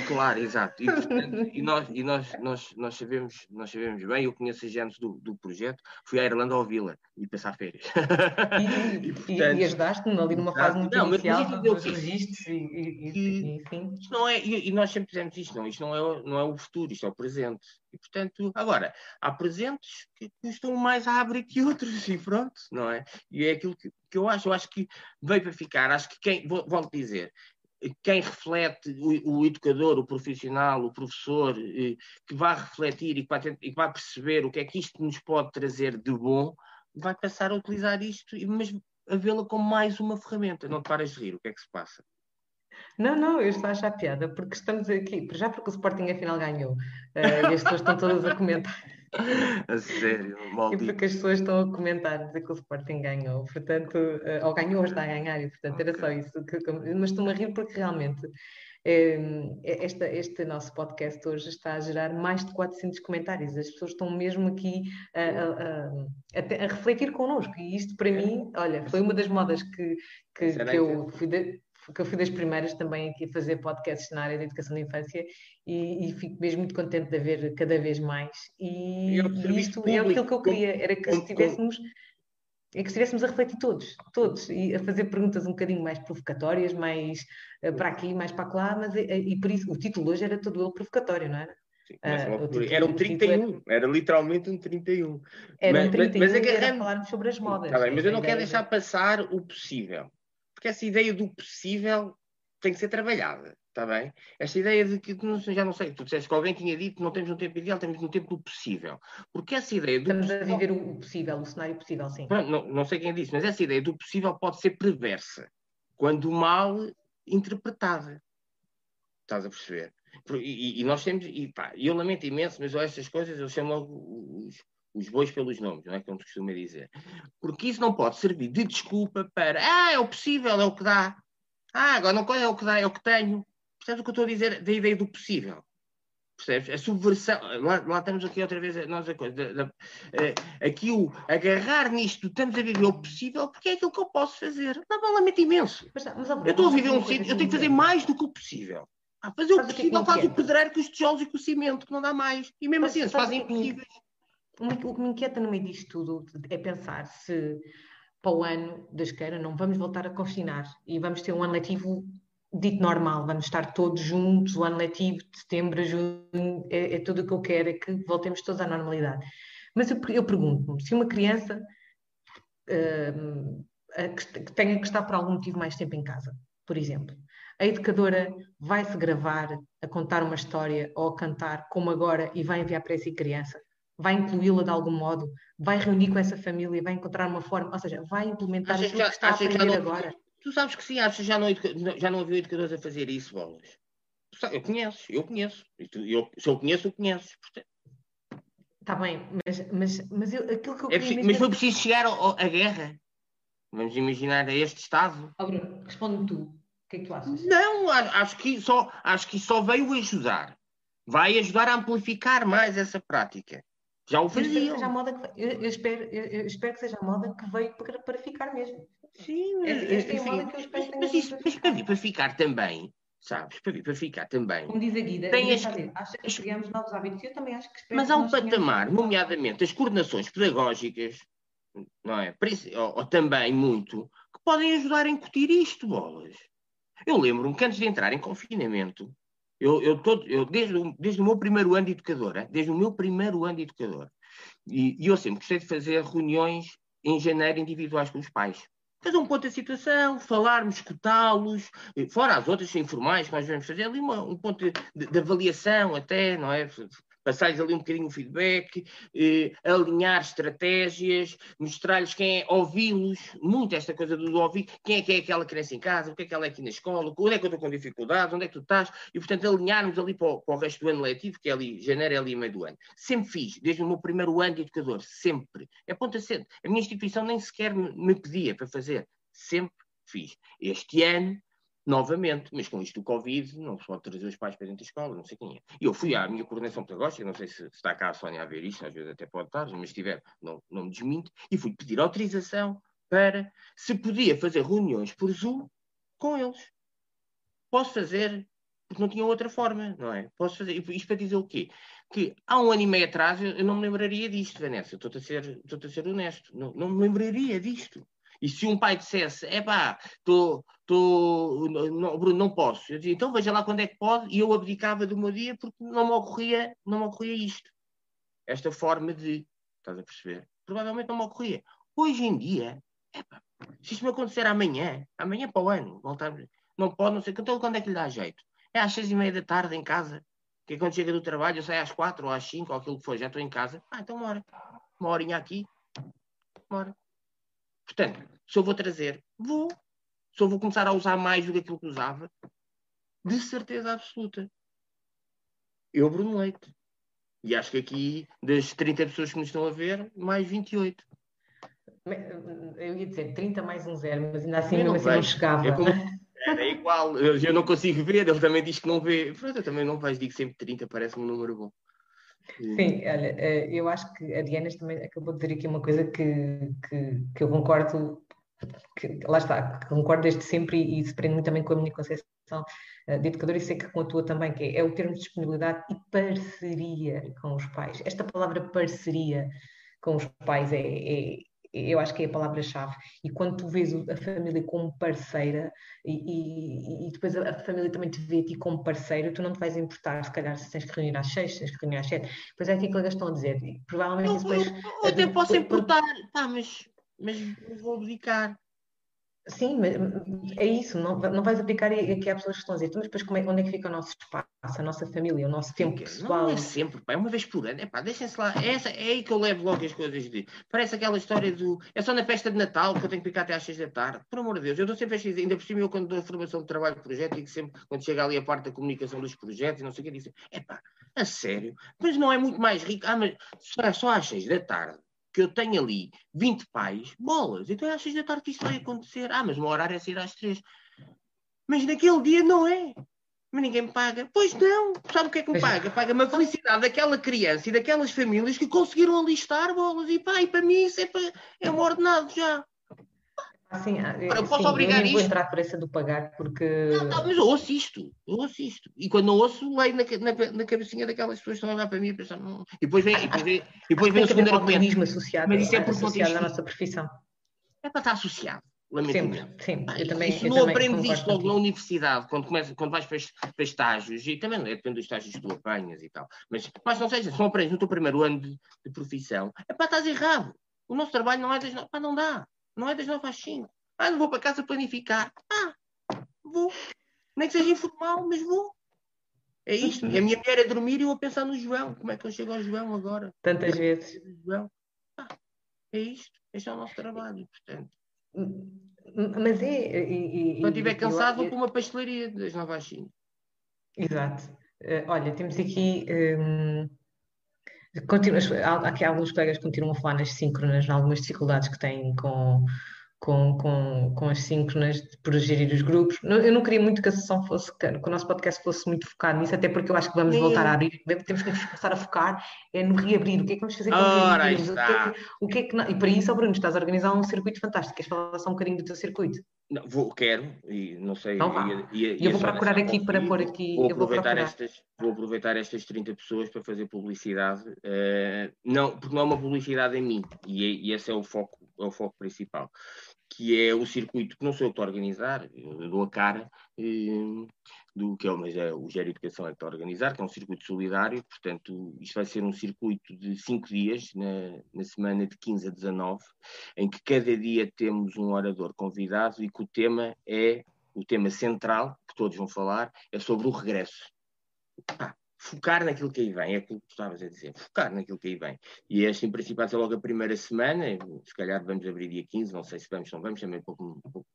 Claro, exato. E, portanto, e, nós, e nós, nós, nós, sabemos, nós sabemos bem, eu conheço a gente do, do projeto, fui à Irlanda ouvi-la e passar férias. E, e, portanto, e ajudaste-me ali numa fase muito não, inicial mas, dos registros e, e, enfim. Isto não é, e, nós sempre fizemos isto, não, isto não é, não é o futuro, isto é o presente. E, portanto, agora, há presentes que custam mais a abrir que outros, e pronto, não é? E é aquilo que, que eu acho, eu acho que veio para ficar, acho que quem, volto a dizer, quem reflete, o, o, educador, o profissional, o professor, eh, que vai refletir e que vai, ter, e que vai, perceber o que é que isto nos pode trazer de bom, vai passar a utilizar isto, mas a vê-la como mais uma ferramenta. Não te paras de rir, o que é que se passa? Não, não, eu estou a achar piada, porque estamos aqui, já porque o Sporting afinal ganhou, uh, e as pessoas estão todas a comentar. A sério, maldito. E porque as pessoas estão a comentar, dizer que o Sporting ganhou, portanto, uh, ou ganhou ou está a ganhar, e portanto okay. era só isso. Que, mas estou-me a rir porque realmente uh, esta, este nosso podcast hoje está a gerar mais de 400 comentários. As pessoas estão mesmo aqui a, a, a, a refletir connosco, e isto para mim, olha, foi uma das modas que, que, que eu fui. De, porque eu fui das primeiras também aqui a fazer podcasts na área da educação da infância e, e fico mesmo muito contente de haver cada vez mais. E, e isto é aquilo que eu queria, era que estivéssemos é que estivéssemos a refletir todos, todos, e a fazer perguntas um bocadinho mais provocatórias, mais uh, para aqui, mais para lá, mas uh, e por isso o título hoje era todo ele provocatório, não era? Sim, título, era um 31, era... era... literalmente um 31. Era mas, um 31 mas, mas agarrando... falarmos sobre as modas. Tá bem, mas eu não quero deixar passar o possível porque essa ideia do possível tem que ser trabalhada, está bem? Esta ideia de que, já não sei, tu disseste que alguém tinha dito não temos um tempo ideal, temos um tempo do possível. Porque essa ideia do Estamos possível, a viver o possível, o cenário possível, sim. Não, não sei quem disse, mas essa ideia do possível pode ser perversa, quando mal interpretada. Estás a perceber? E, e, nós temos, e pá, eu lamento imenso, mas estas coisas eu chamo logo os, os bois pelos nomes, não é como se costuma dizer. Porque isso não pode servir de desculpa para, ah, é o possível, é o que dá. Ah, agora não é o que dá, é o que tenho. Percebes o que eu estou a dizer da ideia do possível? Percebes? A subversão, lá, lá estamos aqui outra vez, nós a coisa, da, da, uh, aqui o agarrar nisto, estamos a viver o possível, porque é aquilo que eu posso fazer. Dá lamento imenso. Mas, mas, eu estou a viver um sítio, eu tenho que fazer mais do que o possível. Ah, fazer o possível faz o pedreiro com os tijolos e com o cimento, que não dá mais. E mesmo assim, eles fazem impossíveis o que me inquieta no meio disto tudo é pensar se para o ano da esquerda não vamos voltar a confinar e vamos ter um ano letivo dito normal, vamos estar todos juntos, o ano letivo de setembro a junho, é, é tudo o que eu quero, é que voltemos todos à normalidade. Mas eu, eu pergunto-me, se uma criança uh, que tenha que estar por algum motivo mais tempo em casa, por exemplo, a educadora vai se gravar a contar uma história ou a cantar como agora e vai enviar para essa criança vai incluí-la de algum modo, vai reunir com essa família, vai encontrar uma forma, ou seja, vai implementar aquilo já, que está a aprender não, agora. Tu sabes que sim, acho que já não, já não havia educadores a fazer isso, bolas. Eu conheço, eu conheço. Eu, se eu conheço, eu conheço. Está bem, mas, mas, mas eu, aquilo que eu é preciso, Mas foi preciso chegar à guerra. Vamos imaginar a este estado. Oh, Bruno, responde-me tu. O que é que tu achas? Não, acho que só, acho que só veio ajudar. Vai ajudar a amplificar mais essa prática. Já o faziam. Eu, moda que, eu, eu, espero, eu, eu, espero que seja a moda que veio para, para ficar mesmo. Sim, mas, esta é a moda que eu espero mas, mas, isso, mas para vir para ficar também, sabes? Para vir para ficar também. Como diz a Guida, tem as, dizer, acha que as, criamos novos hábitos. Eu também acho que espero Mas há um patamar, nomeadamente as coordenações pedagógicas, não é? Ou, ou, também muito, que podem ajudar a incutir isto, bolas. Eu lembro-me que antes de entrar em confinamento, eu, eu, todo, eu desde, desde o meu primeiro ano de educadora, desde o meu primeiro ano de educadora, e, e eu sempre gostei de fazer reuniões em janeiro individuais com os pais. Fazer um ponto da situação, falarmos, escutá-los, fora as outras informais que nós vamos fazer ali uma, um ponto de, de avaliação até, não é? Passar-lhes ali um bocadinho o feedback, eh, alinhar estratégias, mostrar-lhes quem é, ouvi-los, muito esta coisa do ouvir, quem é que é aquela criança em casa, o que é que ela é aqui na escola, onde é que eu estou com dificuldades, onde é que tu estás, e portanto alinharmos ali para o, para o resto do ano letivo, que é ali, janeiro é ali meio do ano. Sempre fiz, desde o meu primeiro ano de educador, sempre. É ponto acento. A minha instituição nem sequer me, me pedia para fazer, sempre fiz. Este ano novamente, mas com isto do Covid, não se pode trazer os pais para dentro da escola, não sei quem é. E eu fui à minha coordenação pedagógica, não sei se está cá a Sónia a ver isto, às vezes até pode estar, mas se tiver, não, não me desminto, e fui pedir autorização para se podia fazer reuniões por Zoom com eles. Posso fazer, porque não tinha outra forma, não é? Posso fazer. Isto para dizer o quê? Que há um ano e meio atrás eu não me lembraria disto, Vanessa, estou-te a ser, estou a ser honesto, não, não me lembraria disto. E se um pai dissesse, é pá, tô, tô, não, Bruno, não posso, eu dizia, então veja lá quando é que pode, e eu abdicava do meu dia porque não me ocorria, não me ocorria isto. Esta forma de, estás a perceber? Provavelmente não me ocorria. Hoje em dia, é pá, se isto me acontecer amanhã, amanhã para o ano, voltar, não pode, não sei. Então quando é que lhe dá jeito? É às seis e meia da tarde em casa. Que é quando chega do trabalho, eu saio às quatro ou às cinco, ou aquilo que for, já estou em casa. Ah, então uma hora. Uma horinha aqui. Uma hora. Portanto, se eu vou trazer, vou. Se eu vou começar a usar mais do que aquilo que usava, de certeza absoluta. Eu, Bruno Leite. E acho que aqui, das 30 pessoas que nos estão a ver, mais 28. Eu ia dizer 30 mais um zero, mas ainda assim, mesmo assim não chegava. É como, é igual, eu não consigo ver, ele também diz que não vê. Pronto, eu também não vejo, digo sempre 30, parece-me um número bom. Sim, olha, eh, eu acho que a Diana também acabou de dizer aqui uma coisa que, que, que eu concordo, que, lá está, concordo desde sempre e, e se prende muito também com a minha concepção uh, de educadora e sei que com a tua também, que é, é o termo de disponibilidade e parceria com os pais. Esta palavra parceria com os pais é, é eu acho que é a palavra-chave. E quando tu vês a família como parceira e, e, e, depois a família também te vê a ti como parceiro, tu não te vais importar, se calhar, se tens que reunir às seis, se tens que reunir às sete. Pois é aquilo que eles estão a dizer. E, provavelmente eu, depois. Eu, eu até posso importar, pá, mas, mas vou abdicar. Sim, é isso, não, não vais aplicar aqui há pessoas que estão a dizer, então, mas depois como é, onde é que fica o nosso espaço, a nossa família, o nosso tempo pessoal? Não é sempre, pá, é uma vez por ano, é pá, deixem-se lá, é, essa, é aí que eu levo logo as coisas de. Parece aquela história do. É só na festa de Natal que eu tenho que ficar até às seis da tarde, por amor de Deus, eu dou sempre às ainda por cima eu quando dou a formação de trabalho de projeto, digo sempre, quando chega ali a parte da comunicação dos projetos e não sei o que, digo é pá, a sério, mas não é muito mais rico, ah, mas só, só às seis da tarde que eu tenho ali 20 pais, bolas, então às 6 da tarde que isto vai acontecer. Ah, mas o meu horário é sair às 3. Mas naquele dia não é. Mas ninguém me paga. Pois não. Sabe o que é que me paga? Paga-me a felicidade daquela criança e daquelas famílias que conseguiram alistar bolas. E pá, e para mim isso é, para... é um ordenado já. Sim, eu posso sim, obrigar eu isto. vou entrar por essa do pagar porque. Não, não, mas eu ouço isto, eu ouço isto. E quando não ouço, leio na, na, na cabecinha daquelas pessoas que estão a olhar para mim e pensar. Hum. E depois vem, e depois vem, e depois vem o segundo argumento. associado, mas isso é por associado à nossa profissão. É para estar associado. Lamentavelmente. Sempre, sim. Eu também, se não aprendes isto logo na universidade, quando, começa, quando vais para, para estágios, e também é, depende dos estágios que tu apanhas e tal, mas, mas não seja, se não aprendes no teu primeiro ano de, de profissão, é para estás errado. O nosso trabalho não é das nove, não dá. Não é das às cinco. Ah, não vou para casa planificar. Ah, vou. Nem que seja informal, mas vou. É isto. E a minha mulher é dormir e eu a pensar no João. Como é que eu chego ao João agora? Tantas vezes. João. Ah, é isto. Este é o nosso trabalho, portanto. Mas é. E, e, Quando estiver cansado, vou para uma pastelaria das Nova China. Exato. Uh, olha, temos aqui. Um, continua, aqui alguns colegas continuam a falar nas síncronas, em algumas dificuldades que têm com com, com, com as síncronas para gerir os grupos. Eu não queria muito que a sessão fosse, que o nosso podcast fosse muito focado nisso, até porque eu acho que vamos voltar a abrir, temos que começar a focar é no reabrir, o que é que vamos fazer com Ora, o que é que, o que, é que E para isso, Bruno, estás a organizar um circuito fantástico, queres falar só um bocadinho do teu circuito? Não, vou, quero, e não sei. Então, eu vou procurar aqui para pôr aqui. Vou aproveitar, vou, estas, vou aproveitar estas 30 pessoas para fazer publicidade. Uh, não, porque não é uma publicidade em mim, e, e esse é o foco, é o foco principal que é o circuito que não sou eu que estou a organizar, eu dou a cara eh, do que é, é o Gera Educação é que está a organizar, que é um circuito solidário, portanto, isto vai ser um circuito de cinco dias, na, na semana de 15 a 19, em que cada dia temos um orador convidado e que o tema é, o tema central, que todos vão falar, é sobre o regresso. Ah, focar naquilo que aí vem, é aquilo que tu estavas a dizer, focar naquilo que aí vem. E este, em princípio, vai ser logo a primeira semana, se calhar vamos abrir dia 15, não sei se vamos ou não vamos, também pouco, pouco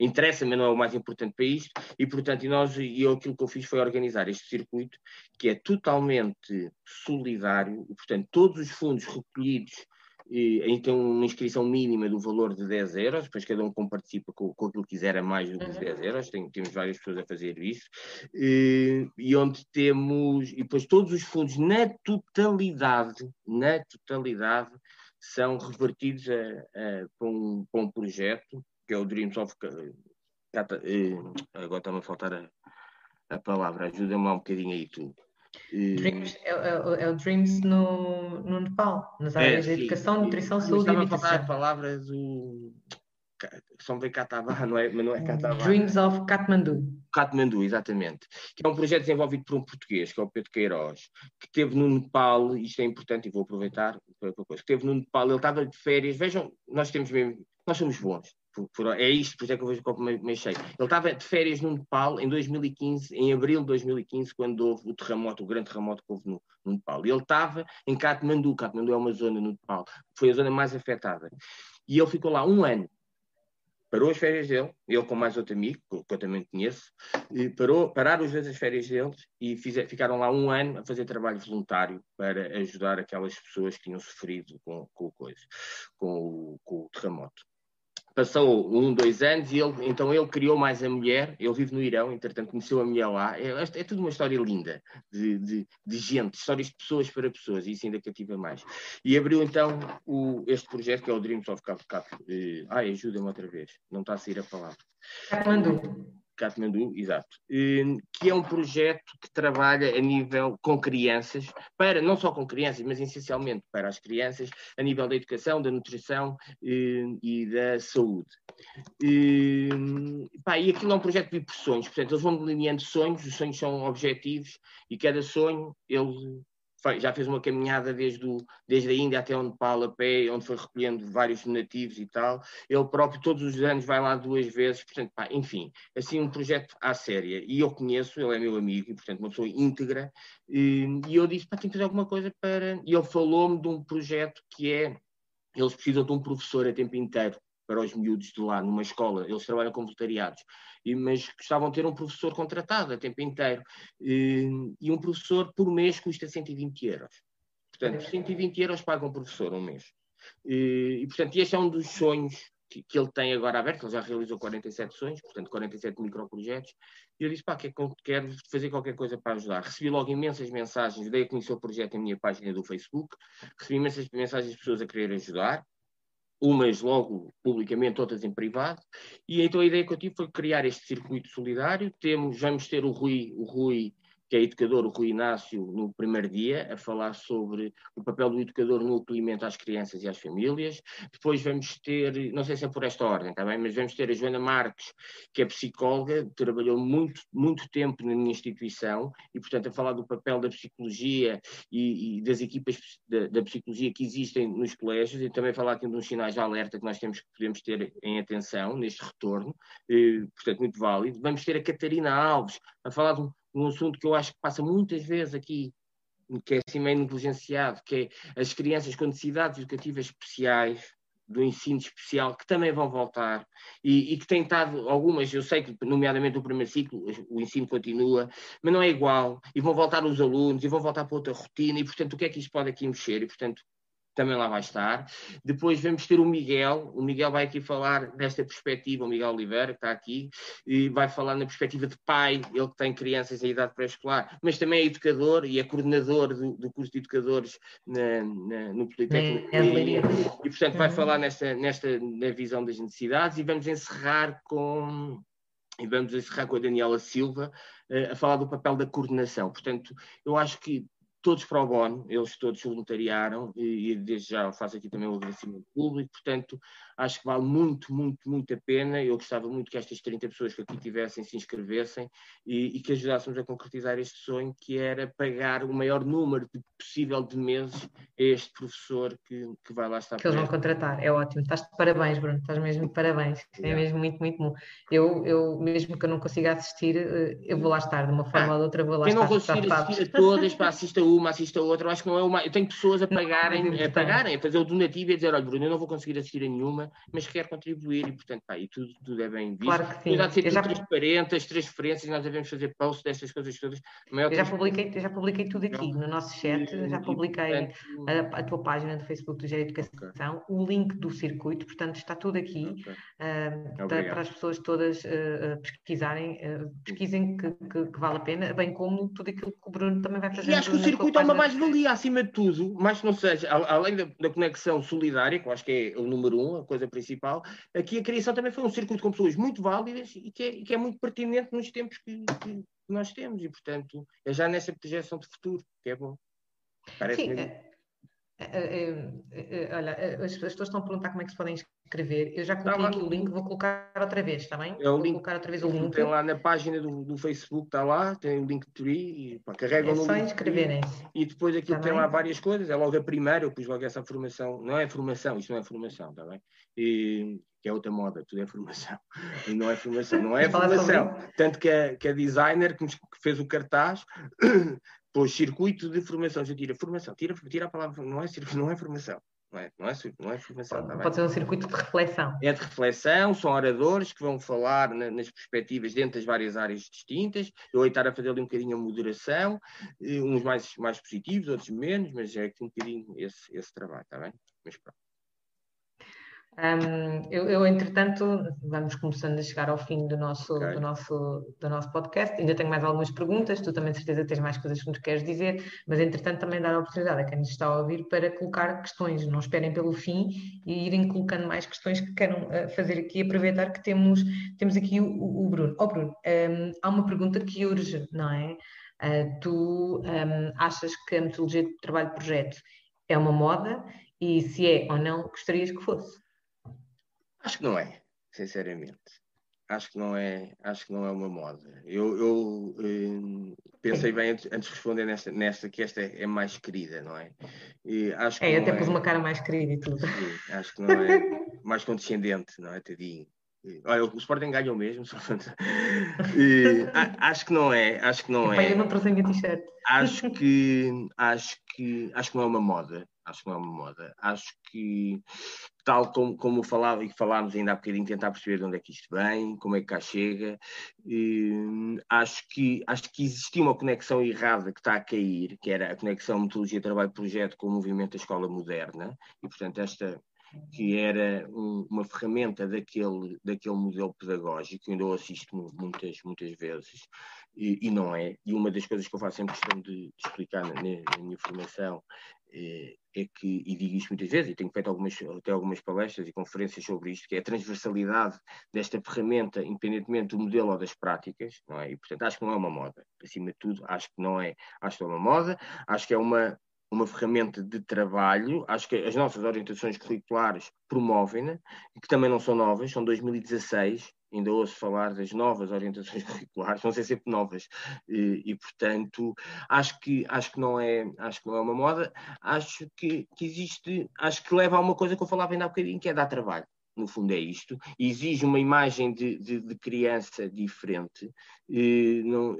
interessa, mas não é o mais importante para isto, e portanto, e nós, e eu, aquilo que eu fiz foi organizar este circuito, que é totalmente solidário, e, portanto, todos os fundos recolhidos e, tem uma inscrição mínima do valor de 10 euros, depois cada um participa com, com aquilo que quiser a mais do que 10 uhum. euros, tem, temos várias pessoas a fazer isso, e, e, onde temos, e depois todos os fundos na totalidade, na totalidade, são revertidos a, a, para, um, para um projeto, que é o Dreams of... Cata, eh, agora está-me a faltar a, a palavra, ajuda-me lá um bocadinho aí tu. Dreams, é, é, é, o Dreams no, no Nepal, nas é, áreas é, de educação, nutrição, saúde e habitação. Estava a palavra do... São bem Katavá, não é? Mas não é Katavá. Dreams of Kathmandu. Kathmandu, exatamente. Que é um projeto desenvolvido por um português, que é o Pedro Queiroz, que esteve no Nepal, isto é importante e vou aproveitar para coisa, que esteve no Nepal, ele estava de férias, vejam, nós temos mesmo, nós somos bons, é isto, por isso é que eu vejo como me achei. Ele estava de férias no Nepal em 2015, em abril de 2015, quando houve o terremoto, o grande terremoto que houve no, no Nepal. Ele estava em Katmandu, Katmandu é uma zona no Nepal, foi a zona mais afetada. E ele ficou lá um ano parou as férias dele, ele com mais outro amigo, que eu também conheço, parou, pararam os dois as férias deles e ficaram lá um ano a fazer trabalho voluntário para ajudar aquelas pessoas que tinham sofrido com, com, coisa, com, o, com o terremoto passou um, dois anos e ele, então ele criou mais a mulher, ele vive no Irão, entretanto conheceu a mulher lá, é, é tudo uma história linda, de, de, de, gente, histórias de pessoas para pessoas, e isso ainda cativa mais. E abriu então o, este projeto que é o Dreams of Cap Cap. Uh, ai, ajuda-me outra vez, não está a sair a palavra. Katmandu. Katmandu, exato, hum, que é um projeto que trabalha a nível com crianças, para não só com crianças, mas essencialmente para as crianças, a nível da educação, da nutrição hum, e da saúde. E, hum, pá, e aquilo é um projeto de sonhos, portanto, eles vão delineando sonhos, os sonhos são objetivos, e cada sonho ele já fez uma caminhada desde, o, desde a Índia até o Nepal a pé, onde foi recolhendo vários nativos e tal. Ele próprio todos os anos vai lá duas vezes, portanto, pá, enfim, assim um projeto à séria. E eu conheço, ele é meu amigo, e portanto uma pessoa íntegra, e, e eu disse, pá, tem que fazer alguma coisa para... E ele falou-me de um projeto que é, eles precisam de um professor a tempo inteiro para os miúdos de lá, numa escola, eles trabalham com voluntariados, e, mas gostavam de ter um professor contratado a tempo inteiro, e, e um professor por mês custa 120 euros. Portanto, 120 euros paga um professor um mês. E, e portanto, este é um dos sonhos que, que, ele tem agora aberto, ele já realizou 47 sonhos, portanto 47 microprojetos, e eu disse, pá, que é quero fazer qualquer coisa para ajudar. Recebi logo imensas mensagens, dei a conhecer o projeto na minha página do Facebook, recebi imensas mensagens de pessoas a querer ajudar, umas logo publicamente, outras em privado, e então a ideia que eu tive foi criar este circuito solidário. Temos, vamos ter o Rui, o Rui que é educador, o Rui Inácio, no primeiro dia, a falar sobre o papel do educador no acolhimento às crianças e às famílias. Depois vamos ter, não sei se é por esta ordem, tá bem? mas vamos ter a Joana Marques, que é psicóloga, trabalhou muito, muito tempo na minha instituição e, portanto, a falar do papel da psicologia e, e das equipas da, da, psicologia que existem nos colégios e também falar aqui de uns sinais de alerta que nós temos que podemos ter em atenção neste retorno, e, portanto, muito válido. Vamos ter a Catarina Alves a falar de um um assunto que eu acho que passa muitas vezes aqui, que é assim meio negligenciado, que é as crianças com necessidades educativas especiais, do ensino especial, que também vão voltar, e, e, que têm estado algumas, eu sei que, nomeadamente no primeiro ciclo, o ensino continua, mas não é igual, e vão voltar os alunos, e vão voltar para outra rotina, e portanto, o que é que isto pode aqui mexer? E portanto, também lá vai estar. Depois vamos ter o Miguel, o Miguel vai aqui falar nesta perspectiva, o Miguel Oliveira, que está aqui, e vai falar na perspectiva de pai, ele que tem crianças em idade pré-escolar, mas também é educador e é coordenador do, do curso de educadores na, na, no Politécnico. É, é e, portanto, vai uhum. falar nesta, nesta na visão das necessidades e vamos encerrar com. E vamos encerrar com a Daniela Silva uh, a falar do papel da coordenação. Portanto, eu acho que todos para o bono, eles todos voluntariaram e, e desde já faço aqui também o agradecimento público, portanto acho que vale muito, muito, muito a pena. Eu gostava muito que estas 30 pessoas que aqui tivessem se inscrevessem e, e que ajudássemos a concretizar este sonho, que era pagar o maior número de, possível de meses a este professor que, que vai lá estar. Que eles vão contratar, é ótimo. Estás de parabéns, Bruno, estás mesmo de parabéns. É mesmo muito, muito bom. Eu, eu, mesmo que eu não consiga assistir, eh, eu vou lá estar, de uma forma ah, ou de outra, vou lá estar. Eu não vou assistir, a todas, para assista uma, assista outra, eu acho que não é uma. Eu tenho pessoas a pagarem, não, a pagarem, a fazer o donativo e a dizer, olha, Bruno, eu não vou conseguir assistir a nenhuma, mas quer contribuir e, portanto, pá, e tudo, tudo é bem visto. Claro que sim. Cuidado de ser já... transparente, as transferências, nós devemos fazer post destas coisas todas. Eu já publiquei, já publiquei tudo aqui no nosso chat, e, já publiquei e, portanto... a, a, tua página do Facebook do Gera Educação, okay. o link do circuito, portanto, está tudo aqui okay. uh, para, as pessoas todas uh, pesquisarem, uh, pesquisem que, que, que, vale a pena, bem como tudo aquilo que o Bruno também vai fazer. E acho que o circuito é uma mais-valia, acima de tudo, mas não seja, além da, da conexão solidária, que eu acho que é o número um, a coisa principal, aqui a criação também foi um circuito com pessoas muito válidas e que é, que é muito pertinente nos tempos que, que, nós temos. E, portanto, é já nessa projeção de futuro, que é bom. Parece Sim, mesmo... Uh, uh, olha, as, pessoas estão a perguntar como é que se podem inscrever. Eu já coloquei tá aqui o link, vou colocar outra vez, está bem? É o vou link, colocar outra vez o link. Tem lá na página do, do Facebook, está lá, tem o link tree, e pá, carregam é no só inscreverem-se. E depois aquilo tá tem bem? lá várias coisas, é logo a primeira, eu pus logo essa formação, não é formação, isto não é formação, está bem? E, que é outra moda, tudo é formação. E não é formação, não é formação. Tanto que a, que a designer que fez o cartaz pôs circuito de formação. Já tira formação, tira, tira a palavra, não é, não é formação. Não é, não é, não é formação. Pode, tá pode ser um circuito de reflexão. É de reflexão, são oradores que vão falar na, nas perspectivas dentro das várias áreas distintas. Eu vou estar a fazer ali um bocadinho a moderação, eh, uns mais, mais positivos, outros menos, mas é aqui um bocadinho esse, esse trabalho, está bem? Mas pronto. Um, eu, eu, entretanto, vamos começando a chegar ao fim do nosso, okay. do, nosso, do nosso podcast. Ainda tenho mais algumas perguntas, tu também de certeza tens mais coisas que nos queres dizer, mas entretanto também dar a oportunidade a quem nos está a ouvir para colocar questões. Não esperem pelo fim e irem colocando mais questões que queiram uh, fazer aqui. Aproveitar que temos, temos aqui o, o Bruno. Oh, Bruno, um, há uma pergunta que urge, não é? Uh, tu um, achas que a metodologia de trabalho-projeto é uma moda e se é ou não, gostarias que fosse? Acho que não é, sinceramente. Acho que não é, acho que não é uma moda. Eu, eu eh, pensei bem antes, antes, de responder nesta, nesta, que esta é mais querida, não é? E acho que é, até pus é... uma cara mais querida e tudo. Sim, acho que não é mais condescendente, não é, tadinho? Olha, o Sporting ganhou mesmo. e, acho que não é, acho que não é. Eu não trouxe a t-shirt. Acho que, acho que, acho que não é uma moda. Acho que não é uma moda. Acho que, tal como, como falava e falámos ainda há bocadinho, tentar perceber de onde é que isto vem, como é que cá chega. E, acho, que, acho que existia uma conexão errada que está a cair, que era a conexão metodologia trabalho-projeto com o movimento da escola moderna. E, portanto, esta que era um, uma ferramenta daquele, daquele modelo pedagógico, ainda eu assisto muitas, muitas vezes, e, e, não é. E uma das coisas que eu faço sempre questão de, de explicar na, na, minha formação é, é, que, e digo isto muitas vezes, e tenho feito algumas, até algumas palestras e conferências sobre isto, que é a transversalidade desta ferramenta, independentemente do modelo ou das práticas, não é? E, portanto, acho que não é uma moda. Acima de tudo, acho que não é, acho que é uma moda, acho que é uma, uma ferramenta de trabalho. Acho que as nossas orientações curriculares promovem-na, que também não são novas, são 2016. Ainda ouço falar das novas orientações curriculares, vão ser sempre novas, e, e, portanto acho que acho que não é acho que não é uma moda, acho que, que existe, acho que leva a uma coisa que eu falava ainda há bocadinho, que é dar trabalho. No fundo é isto, exige uma imagem de, de, de criança diferente, não,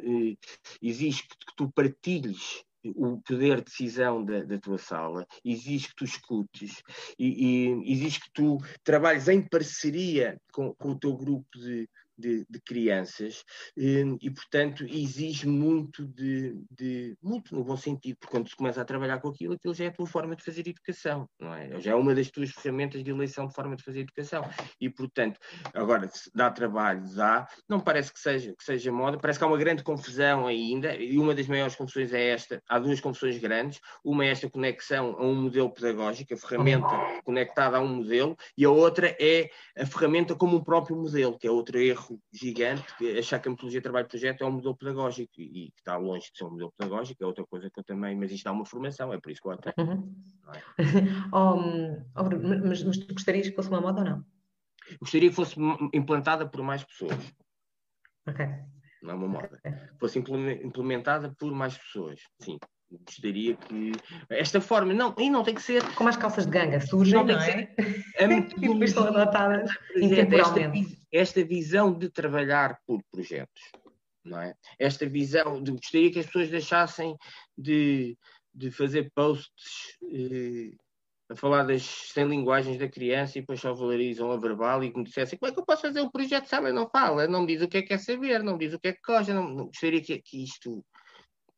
exige que, que, tu partilhes o poder de decisão da, da, tua sala, exige que tu escutes e, e exige que tu trabalhes em parceria com, com o teu grupo de, de, de crianças hum, e, portanto, exige muito de, de, muito no bom sentido, porque quando tu começas a trabalhar com aquilo, aquilo já é a tua forma de fazer educação, não é? Já é uma das tuas ferramentas de eleição de forma de fazer educação. E, portanto, agora, se dá trabalho, dá, não parece que seja, que seja moda, parece que há uma grande confusão ainda e uma das maiores confusões é esta, há duas confusões grandes, uma é esta conexão a um modelo pedagógico, a ferramenta conectada a um modelo e a outra é a ferramenta como um próprio modelo, que é outro erro gigante achar que a metodologia de trabalho-projeto é um modelo pedagógico e, que está longe de ser um modelo pedagógico, é outra coisa que eu também, mas isto dá uma formação, é por isso que eu até. Uhum. É? oh, oh, mas, mas tu gostarias que fosse uma moda ou não? Gostaria que fosse implantada por mais pessoas. Ok. Não é uma moda. Okay. Fosse implementada por mais pessoas, sim gostaria que esta forma não e não tem que ser como as calças de ganga surgem não, não é? a depois são adotadas esta, esta visão de trabalhar por projetos não é? Esta visão de gostaria que as pessoas deixassem de, de fazer posts eh, a falar das sem linguagens da criança e depois só valorizam a verbal e que me dissessem como é que eu posso fazer um projeto sabe não fala não me diz o que é que quer saber não me diz o que é que gosta não, não gostaria que, que isto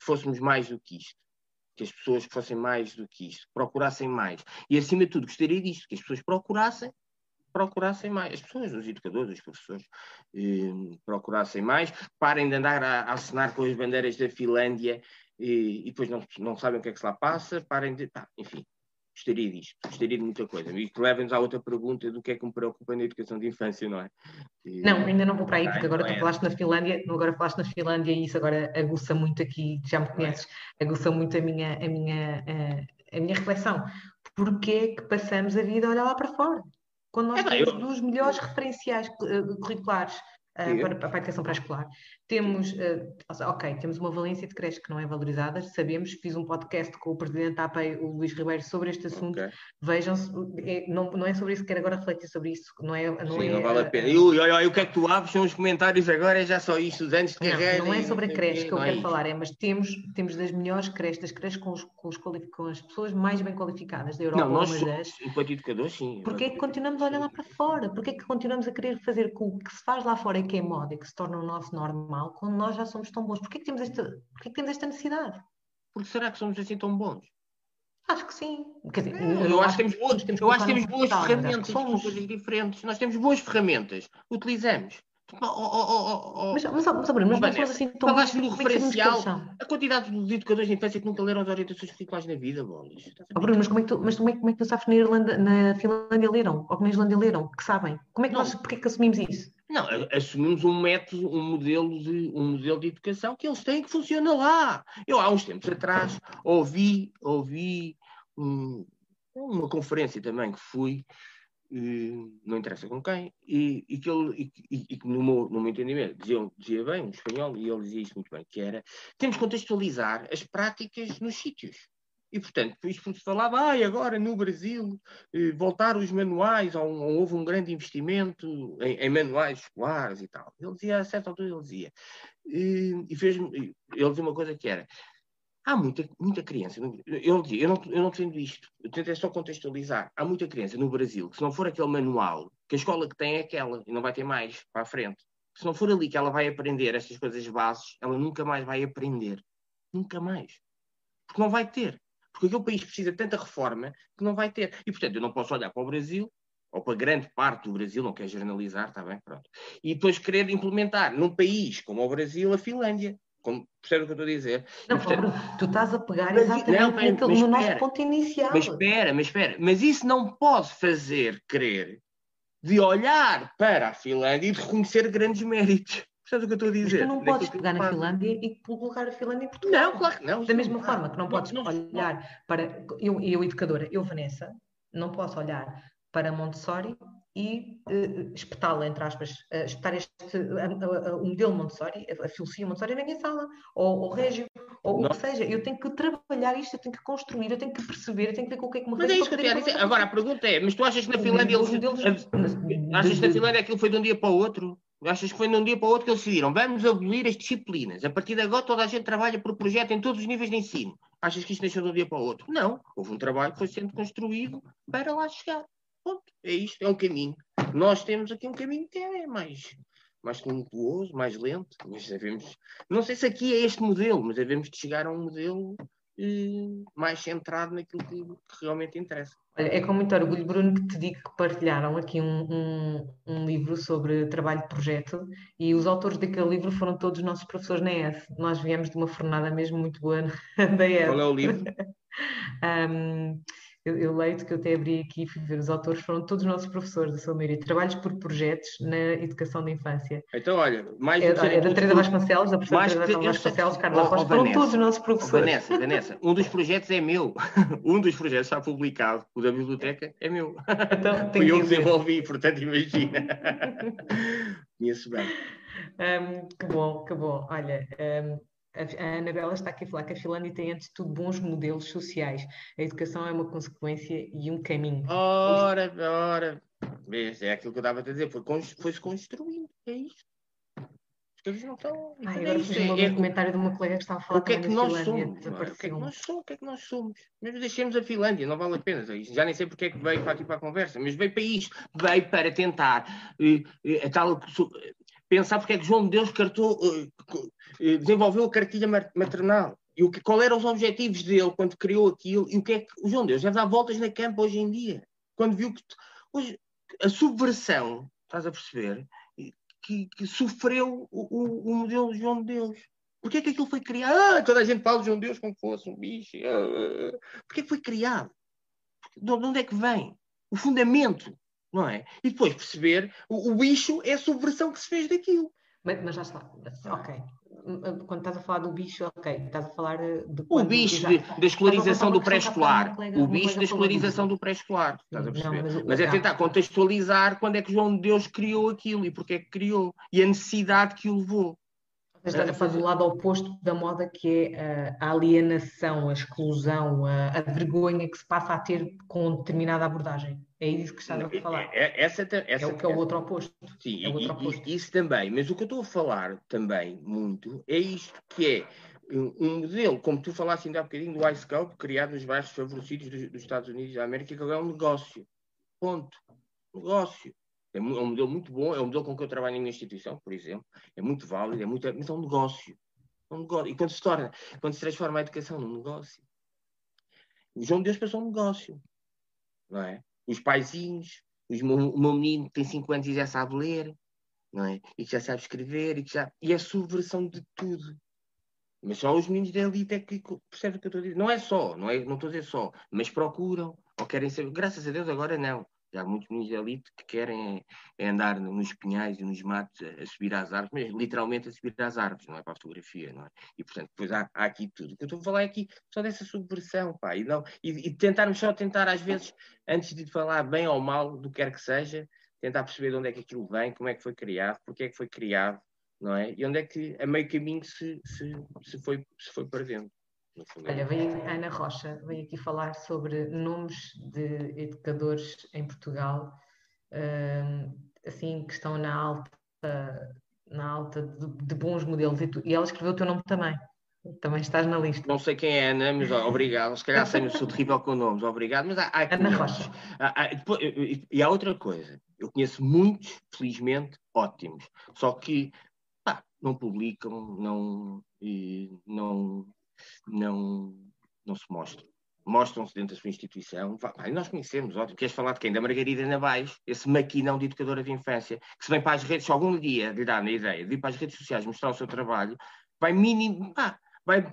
fôssemos mais do que isto que as pessoas fossem mais do que isto, procurassem mais. E acima de tudo, gostaria disto, que as pessoas procurassem procurassem mais, as pessoas, os educadores, os professores, eh, procurassem mais, parem de andar a, a assinar com as bandeiras da Finlândia e, e depois não, não sabem o que é que se lá passa, parem de. Pá, enfim, gostaria disto, gostaria de muita coisa. E leva-nos à outra pergunta do que é que me preocupa na educação de infância, não é? E, não, ainda não vou para aí, porque agora tu é. falaste na Finlândia, agora falaste na Finlândia e isso agora aguça muito aqui, já me conheces, aguça muito a minha, a minha, a minha reflexão. Porquê que passamos a vida a olhar lá para fora? Quando nós é, temos eu... dos melhores referenciais eh, curriculares uh, para, para, a educação pré-escolar. Temos, uh, ok, temos uma valência de creche que não é valorizada, sabemos, fiz um podcast com o presidente da APEI, o Luís Ribeiro, sobre este assunto. Okay. Vejam, é, não, não é sobre isso, quero agora refletir sobre isso. Não, é, não, Sim, é, não vale a pena. E, olha, o que é que tu abres são os comentários agora, é já só isto, os anos de carreira. Não, não é sobre a creche que eu quero é falar, é, mas temos, temos das melhores creches, das creches com, os, com, os, com as pessoas mais bem qualificadas da Europa. Não, nós, das... enquanto educadores, sim. Porquê é que continuamos a olhar lá para fora? Porquê é que continuamos a querer fazer com o que se faz lá fora que é moda e que se torna o nosso normal, quando nós já somos tão bons? Porquê que temos esta, porquê que temos esta necessidade? Porque será que somos assim tão bons? Acho que sim. Quer dizer, eu, eu acho que temos boas, eu acho que temos boas ferramentas, somos coisas diferentes. Nós temos boas ferramentas, utilizamos. Oh, oh, oh, mas, mas, mas, mas nós somos assim tão Falaste no referencial, a quantidade de educadores de infância que nunca leram as orientações curriculares na vida, bolas. Oh, Bruno, mas como é que tu, mas como é, como é que tu sabes que na, Irlanda, na Finlândia leram? Ou que na Islândia leram? Que sabem? Como é que não. nós, porquê que assumimos isso? Não, assumimos um método, um modelo, de, um modelo de educação que eles têm que funciona lá. Eu, há uns tempos atrás, ouvi, ouvi um, uma conferência também que fui, não interessa com quem, e, e que ele, e, e, no, meu, no meu entendimento, dizia, dizia bem, um espanhol, e ele dizia isso muito bem, que era, temos que contextualizar as práticas nos sítios. E, portanto, porque se falava, ah, agora no Brasil, eh, voltar os manuais, ou, ou, houve um grande investimento em, em, manuais escolares e tal. Ele dizia, a certa altura, ele dizia, e, e fez ele dizia uma coisa que era, há muita, muita criança, eu, eu, não, eu não defendo isto, eu tentei só contextualizar, há muita criança no Brasil que se não for aquele manual, que a escola que tem é aquela, e não vai ter mais para a frente, se não for ali que ela vai aprender estas coisas bases, ela nunca mais vai aprender. Nunca mais. Porque não vai ter. Porque aquele país precisa de tanta reforma que não vai ter. E, portanto, eu não posso olhar para o Brasil, ou para grande parte do Brasil, não quero generalizar, está bem, pronto, e depois querer implementar num país como o Brasil a Finlândia. Como, percebe o que eu estou a dizer? Não, e, portanto, tu estás a pegar exatamente não, mas, naquele, no nosso ponto inicial. Mas espera, mas espera. Mas isso não pode fazer crer de olhar para a Finlândia e de reconhecer grandes méritos. O que eu estou a dizer? Mas tu não podes pegar na Finlândia e colocar a Finlândia em Portugal. Não, claro que não. Da mesma forma que não podes não, olhar para. Eu, eu, educadora, eu, Vanessa, não posso olhar para Montessori e uh, espetá-la, entre aspas, uh, espetar este, uh, o modelo Montessori, a, a filosofia Montessori na minha sala, ou o Régio, ou não. o que seja. Eu tenho que trabalhar isto, eu tenho que construir, eu tenho que perceber, eu tenho que ver com o que é que me Mas é isso que eu tenho a dizer. Agora, a pergunta é, mas tu achas que na Finlândia eles... Achas que na Finlândia aquilo foi de um dia para o outro? Achas que foi de um dia para o outro que eles decidiram? Vamos abolir as disciplinas. A partir de agora toda a gente trabalha por projeto em todos os níveis de ensino. Achas que isto nasceu de um dia para o outro? Não. Houve um trabalho que foi sendo construído para lá chegar. Ponto. É isto, é um caminho. Nós temos aqui um caminho que é mais, mais tumultuoso, mais lento, mas. Não sei se aqui é este modelo, mas devemos de chegar a um modelo mais centrado naquilo que, que realmente interessa. Olha, é com muito orgulho, Bruno, que te digo que partilharam aqui um, um, um, livro sobre trabalho de projeto e os autores daquele livro foram todos nossos professores na ES. Nós viemos de uma fornada mesmo muito boa da ES. Qual é o livro? um, eu, eu leio que eu até abri aqui e fui ver, os autores foram todos os nossos professores, da sua maioria, trabalhos por projetos na educação da infância. Então, olha, mais é, é da Teresa Vasconcelos, da professora Teresa Vasconcelos, Carla Rocha, foram todos os nossos professores. Vanessa, Vanessa, um dos projetos é meu. um dos projetos está publicado, o da biblioteca é meu. Então, Fui eu que desenvolvi, portanto, imagina. Conheço bem. Um, que bom, que bom. Olha, um, a Anabela está aqui a falar que a Finlândia tem, antes de tudo, bons modelos sociais. A educação é uma consequência e um caminho. Ora, ora. É aquilo que eu estava a dizer. Foi-se foi construindo. É. As coisas não estão. Ah, agora é um é, comentário de uma colega que estava a falar o que é que nós somos? O que é que nós somos? O que é que nós somos? Mas deixemos a Finlândia, não vale a pena. Já nem sei porque é que veio para aqui para a conversa, mas veio para isto. Veio para tentar uh, a tal pensar porque é que João de Deus cartou, uh, desenvolveu a cartilha maternal. E o que, qual eram os objetivos dele quando criou aquilo e o que é que o João Deus deve dar voltas na campa hoje em dia. Quando viu que hoje, a subversão, estás a perceber, que, que sofreu o, o, modelo de João de Deus. Porquê é que aquilo foi criado? Ah, toda a gente fala de João de Deus como fosse um bicho. Ah, Porquê é que foi criado? De onde é que vem? O fundamento não é? E depois perceber o, o bicho é a subversão que se fez daquilo. Mas, mas já está, ok. quando estás a falar do bicho, ok, estás a falar de. O bicho de, da escolarização do pré-escolar. O bicho da escolarização do pré-escolar. Estás a perceber? Não, mas, mas, é tentar contextualizar quando é que João de Deus criou aquilo e porque é que criou e a necessidade que o levou. Estás a fazer o lado oposto da moda, que é a alienação, a exclusão, a, a vergonha que se passa a ter com determinada abordagem. É isso que estás a falar. É, é, essa, essa, é o que é o outro oposto. Sim, é o outro oposto. isso também. Mas o que eu estou a falar também muito é isto que é um modelo, como tu falaste ainda há bocadinho, do Ice Cube, criado nos bairros favorecidos dos, dos Estados Unidos da América, que é um negócio. Ponto. Negócio. É um modelo muito bom, é um modelo com que eu trabalho na minha instituição, por exemplo. É muito válido, é muito, mas é um negócio. É um negócio. E quando se torna, quando se transforma a educação num negócio, o João de Deus passou um negócio. Não é? Os paizinhos, os, o meu menino que tem 5 anos e já sabe ler, não é? E que já sabe escrever, e que já. E é subversão de tudo. Mas só os meninos da elite é que percebem o que eu estou a dizer. Não é só, não, é, não estou a dizer só, mas procuram, ou querem saber. Graças a Deus agora não. Já há muitos meninos de elite que querem é, andar nos pinhais e nos matos a, a, subir às árvores, mas literalmente a subir às árvores, não é para a fotografia, não é? E portanto, depois há, há aqui tudo. O que eu estou a falar é aqui só dessa subversão, pá, e, não, e, e tentarmos só tentar, às vezes, antes de falar bem ou mal do que quer que seja, tentar perceber de onde é que aquilo vem, como é que foi criado, porque é que foi criado, não é? E onde é que a meio caminho se, se, se, foi, se foi perdendo. Olha, vem Ana Rocha, vem aqui falar sobre nomes de educadores em Portugal, hum, assim, que estão na alta, na alta de, bons modelos. E, tu, e, ela escreveu o teu nome também. Também estás na lista. Não sei quem é Ana, mas ó, obrigado. Se calhar sei, sou terrível com nomes, obrigado. Mas há, há Ana Rocha. Há, há, depois, e há outra coisa. Eu conheço muitos, felizmente, ótimos. Só que pá, não publicam, não, não não, não se mostram. Mostram-se dentro da sua instituição. Vai, nós conhecemos, ótimo. Queres falar de quem? Da Margarida Navais, esse maquinão de educadora de infância, que se vem para as redes, se algum dia lhe dá na ideia de ir para as redes sociais mostrar o seu trabalho, vai mínimo, ah, vai,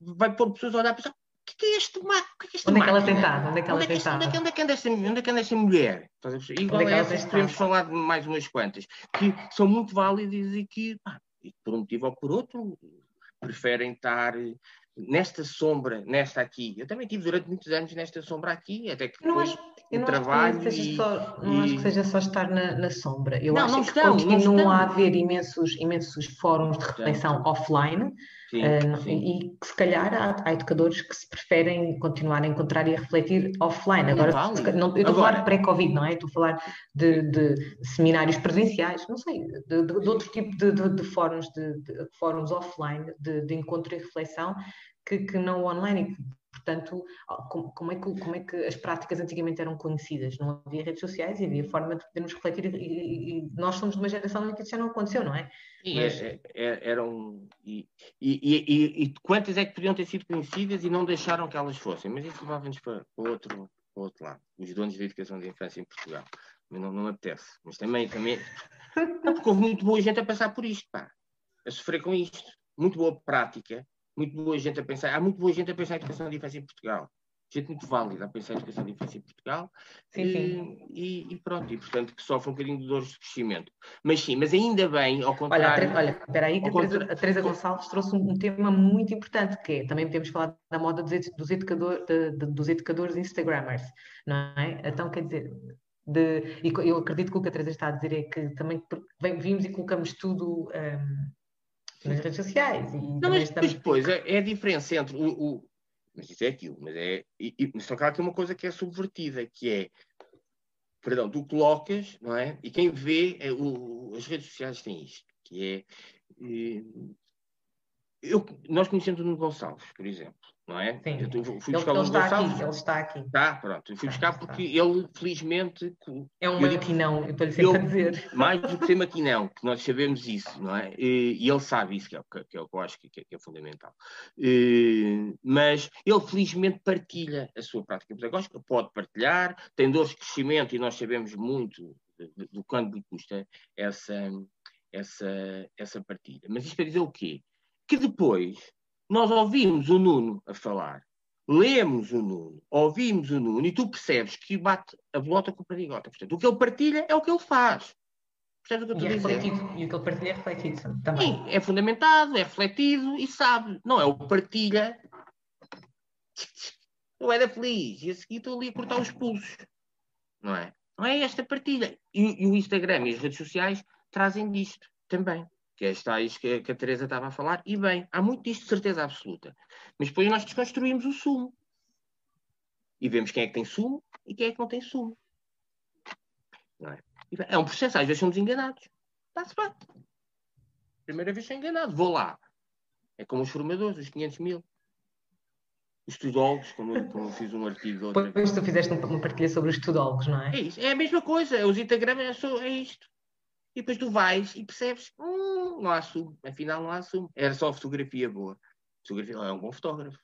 vai pôr pessoas a olhar para o que é este maco? Que é este onde é que ela estado? Onde é que ela tem estado? Onde é que, onde é que anda esta, onde é que anda esta mulher? Igual é a essas, podemos falar de mais umas quantas, que são muito válidas e que, pá, por um motivo ou por outro, preferem estar nesta sombra, nesta aqui. Eu também tive durante muitos anos nesta sombra aqui, até que depois eu não trabalho. Acho que, só, não e... acho que seja só estar na, na sombra. Eu não, acho não que estão, continuam a haver imensos, imensos fóruns de reflexão offline sim, uh, sim. e que se calhar há, há, educadores que se preferem continuar a encontrar e a refletir offline. Agora, vale. não, eu estou a falar pré-Covid, não é? Estou a falar de, de seminários presenciais, não sei, de, de, de outro tipo de, fóruns, de, fóruns offline de, encontro e reflexão que, que não online e que Portanto, como, é que, como é que as práticas antigamente eram conhecidas? Não havia redes sociais e havia forma de podermos refletir, e, e, e nós somos de uma geração em que isso já não aconteceu, não é? E, Mas... é, é, eram, e, e, quantas é que podiam ter sido conhecidas e não deixaram que elas fossem? Mas isso levava-nos para, outro, para outro lado, os donos da educação de infância em Portugal. Mas não, não apetece. Mas também, também porque houve muito boa gente a passar por isto, pá, a sofrer com isto. Muito boa prática, muito boa gente a pensar, há muito boa gente a pensar em educação de infância em Portugal. Gente muito válida a pensar em educação de infância em Portugal. Sim, e, sim. E, e, pronto, e portanto que sofre um bocadinho de dores de crescimento. Mas sim, mas ainda bem, ao contrário. Olha, espera aí, que a Teresa, a Teresa, Gonçalves trouxe um, tema muito importante, que é, também podemos falar da moda dos, dos, educador, de, de, dos educadores Instagrammers, não é? Então, quer dizer, de, e eu acredito que o que a Teresa está a dizer é que também vimos e colocamos tudo. Um, nas redes sociais. E não, mas, estamos... depois é, é, a diferença entre o, o, Mas isso é aquilo, mas é. E, e, só que há aqui uma coisa que é subvertida, que é. Perdão, tu colocas, não é? E quem vê, é o, as redes sociais têm isto, que é. Eh, eu, nós conhecemos o Nuno Gonçalves, por exemplo não é? Sim. Eu fui buscar ele, ele está aqui, ele está aqui. Tá, pronto. Eu fui buscar porque ele, felizmente... É um maquinão, eu estou-lhe sempre a dizer. Mais do que ser maquinão, que nós sabemos isso, não é? E, ele sabe isso, que é, o que, é o que eu acho que, que, é, que é fundamental. E, mas ele, felizmente, partilha a sua prática pedagógica, pode partilhar, tem dores de crescimento e nós sabemos muito do quanto lhe custa essa, essa, essa partilha. Mas isto para dizer o quê? Que depois nós ouvimos o Nuno a falar, lemos o Nuno, ouvimos o Nuno e tu percebes que bate a bolota com o perdigota. Portanto, o que ele partilha é o que ele faz. Percebes o que eu estou a é dizer? E o que ele partilha é refletido também. Sim, é fundamentado, é refletido e sabe. Não é o partilha. Eu era feliz e a seguir estou ali a cortar os pulsos. Não é? Não é esta partilha. E, e o Instagram e as redes sociais trazem disto também. Que é tais que, que a Teresa estava a falar. E bem, há muito disto de certeza absoluta. Mas depois nós desconstruímos o sumo. E vemos quem é que tem sumo e quem é que não tem sumo. Não é? é um processo, às vezes somos enganados. Está-se bem. Primeira vez sou enganado, vou lá. É como os formadores, os 500 mil. Os tudólogos, como, como eu fiz um artigo. Depois tu fizeste uma partilha sobre os tudólogos, não é? É isso, é a mesma coisa. Os Instagrams é, é isto. E depois tu vais e percebes, hum, não há sumo. Afinal, não há sumo. Era só fotografia boa. Fotografia é um bom fotógrafo.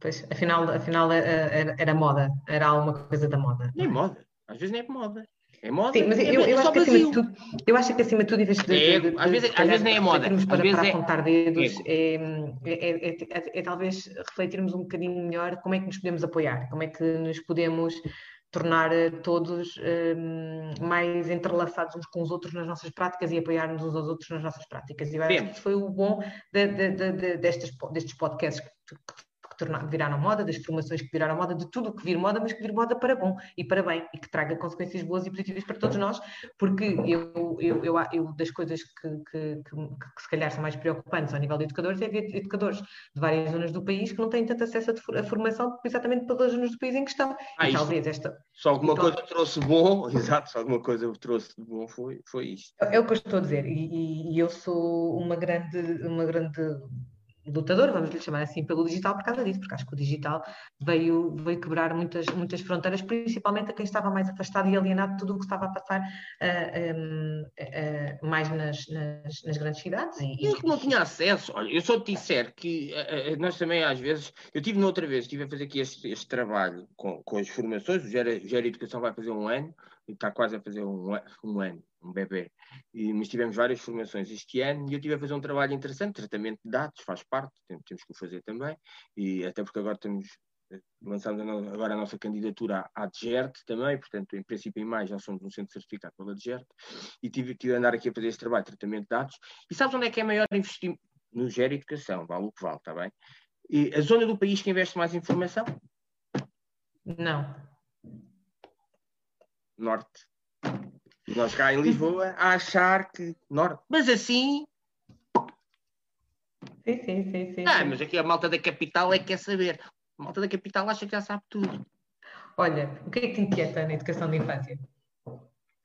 Pois, afinal, afinal era, é, era, era moda. Era alguma coisa da moda. Nem moda. Às vezes nem é moda. É moda? Sim, mas é, eu, eu, acho que acima de tudo, eu acho que acima de tudo, em vez de. É, de, de, às, vezes, às vezes nem é moda. Às para, vezes para é... apontar dedos, é, é, é, é, talvez refletirmos um bocadinho melhor como é que nos podemos apoiar, como é que nos podemos tornar eh, todos um, mais entrelaçados uns com os outros nas nossas práticas e apoiar-nos uns aos outros nas nossas práticas. E eu acho que isso foi o bom de, de, de, destes, destes podcasts que, que tornar, viraram moda, das formações que viraram moda, de tudo o que vir moda, mas que vir moda para bom e para bem e que traga consequências boas e positivas para todos nós, porque eu, eu, eu, eu das coisas que, que, que, que, se calhar são mais preocupantes ao nível de educadores é ver educadores de várias zonas do país que não têm tanto acesso à formação exatamente pelas zonas do país em questão. Ah, e talvez esta. Só alguma então, coisa trouxe bom, exato, só alguma coisa trouxe de bom foi, foi isto. É, é o que eu estou a dizer, e, e, e eu sou uma grande, uma grande lutador, vamos lhe chamar assim, pelo digital por causa disso, porque acho que o digital veio, veio quebrar muitas, muitas fronteiras, principalmente a quem estava mais afastado e alienado de tudo o que estava a passar uh, uh, uh, mais nas, nas, nas, grandes cidades. E, eu que não tinha acesso, olha, eu só te disser que nós também às vezes, eu tive noutra vez, estive a fazer aqui este, este trabalho com, com as formações, o Gera, Gera Educação vai fazer um ano, e está quase a fazer um, um ano, um bebê. E, mas tivemos várias formações este ano e eu estive a fazer um trabalho interessante, tratamento de dados, faz parte, temos, que o fazer também, e até porque agora temos lançamos agora a nossa candidatura à DGERT também, portanto, em princípio, em mais já somos um centro certificado pela DGERT, e tive, tive a andar aqui a fazer este trabalho de tratamento de dados. E sabes onde é que é maior investimento? No Gera Educação, vale o que vale, está bem? E a zona do país que investe mais informação? Não. Norte. E nós cá em Lisboa a achar que. Mas assim. Sim, sim, sim, sim. Ah, mas aqui a malta da capital é que quer saber. A malta da capital acha que já sabe tudo. Olha, o que é que te inquieta na educação da infância?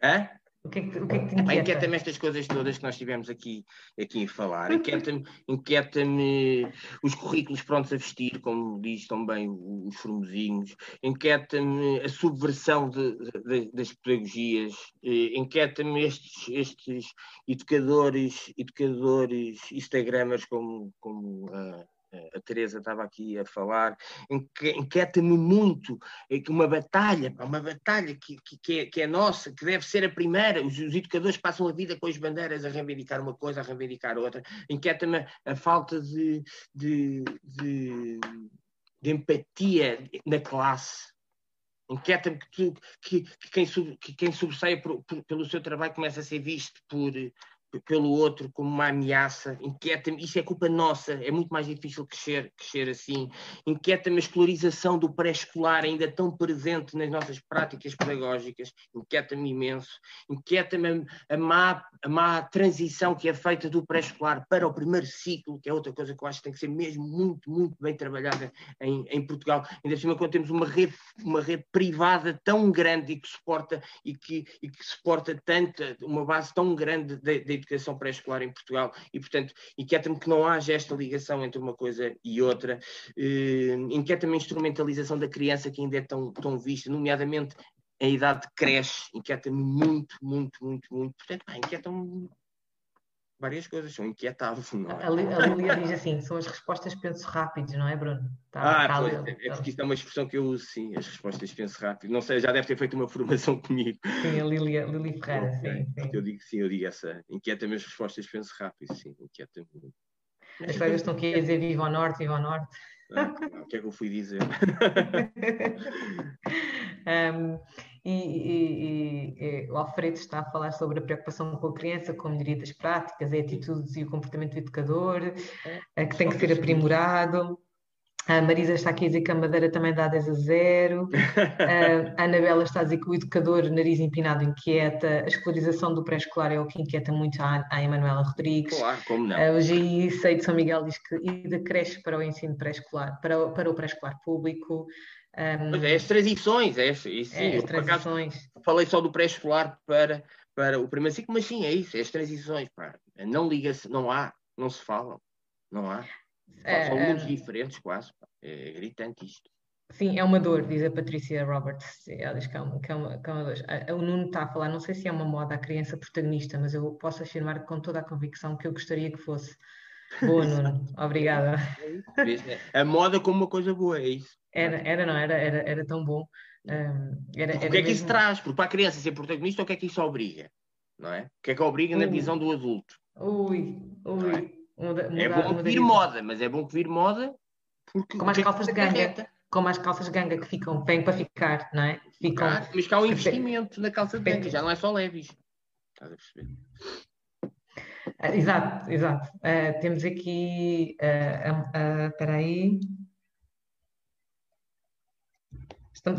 Hã? O que é que, o que, é que inquieta? Inquieta-me estas coisas todas que nós tivemos aqui, aqui a falar. Inquieta-me inquieta os currículos prontos a vestir, como diz também os formosinhos. Inquieta-me a subversão de, de, das pedagogias. Eh, inquieta-me estes, estes educadores, educadores instagramers como, como uh, a Teresa estava aqui a falar, inquieta-me muito é que uma batalha, uma batalha que, que, é, que, é, nossa, que deve ser a primeira, os, os, educadores passam a vida com as bandeiras a reivindicar uma coisa, a reivindicar outra, inquieta-me a falta de, de, de, de empatia na classe, inquieta-me que, que, que, quem, sub, que quem sobressaia pelo seu trabalho começa a ser visto por, pelo outro como uma ameaça, inquieta-me, isso é culpa nossa, é muito mais difícil crescer, crescer assim, inquieta-me a escolarização do pré-escolar ainda tão presente nas nossas práticas pedagógicas, inquieta-me imenso, inquieta-me a má, a má transição que é feita do pré-escolar para o primeiro ciclo, que é outra coisa que eu acho que tem que ser mesmo muito, muito bem trabalhada em, em Portugal, ainda por cima quando temos uma rede, uma rede privada tão grande e que suporta, e que, e que suporta tanto, uma base tão grande de, de educação pré-escolar em Portugal e, portanto, inquieta-me que não haja esta ligação entre uma coisa e outra. Uh, inquieta-me a instrumentalização da criança que ainda é tão, tão vista, nomeadamente a idade de creche, inquieta-me muito, muito, muito, muito. Portanto, inquieta-me várias coisas, são inquietáveis. Não é? A, Lilia diz assim: são as respostas penso rápidos, não é, Bruno? Tá, ah, tá pois, é, é porque isto é uma expressão que eu uso, sim, as respostas penso rápido. Não sei, já deve ter feito uma formação comigo. Sim, a Lilia, Lili Ferreira, sim, sim. Eu digo sim, eu digo essa. Inquieta-me as respostas penso rápido, sim, inquieta-me. As colegas estão aqui a dizer viva ao norte, viva ao norte. Ah, o que é que eu fui dizer? um, e, e, e, o Alfredo está a falar sobre a preocupação com a criança, com a melhoria das práticas, as atitudes e o comportamento do educador, é. que tem que ser aprimorado. A Marisa está aqui a dizer que a Madeira também dá 10 a 0. a Anabela está a dizer que o educador, nariz empinado, inquieta. A escolarização do pré-escolar é o que inquieta muito a, a Emanuela Rodrigues. Claro, como não. O GI Sei de São Miguel diz que e da creche para o ensino pré-escolar, para, para o pré-escolar público. Um, pois é, as transições, é, isso, sim, é, as transições. falei só do pré-escolar para, para o primeiro ciclo, mas sim, é isso, é as transições, pá. Não liga-se, não há, não se falam, não há. É, São mundos é... diferentes, quase. É gritante isto. Sim, é uma dor, diz a Patrícia Roberts. Ela diz que é uma, que é uma, que é uma dor. O Nuno está a falar, não sei se é uma moda a criança protagonista, mas eu posso afirmar com toda a convicção que eu gostaria que fosse. Boa, Nuno. Obrigada. A moda como uma coisa boa, é isso. Era, era não, era, era, era tão bom. Um, era, era o que é que mesmo... isso traz? Porque para a criança ser protagonista, o que é que isso obriga? Não é? O que é que obriga na visão do adulto? Ui, ui. É? Muda, é bom que vir moda, mas é bom que vir moda porque. Como as calças de ganga. Como as calças de ganga que ficam, vêm para ficar, não é? Ficam... Claro, mas que há um investimento na calça de ganga, já não é só leves. Estás a perceber? Uh, exato, exato. Uh, temos aqui. Uh, espera aí.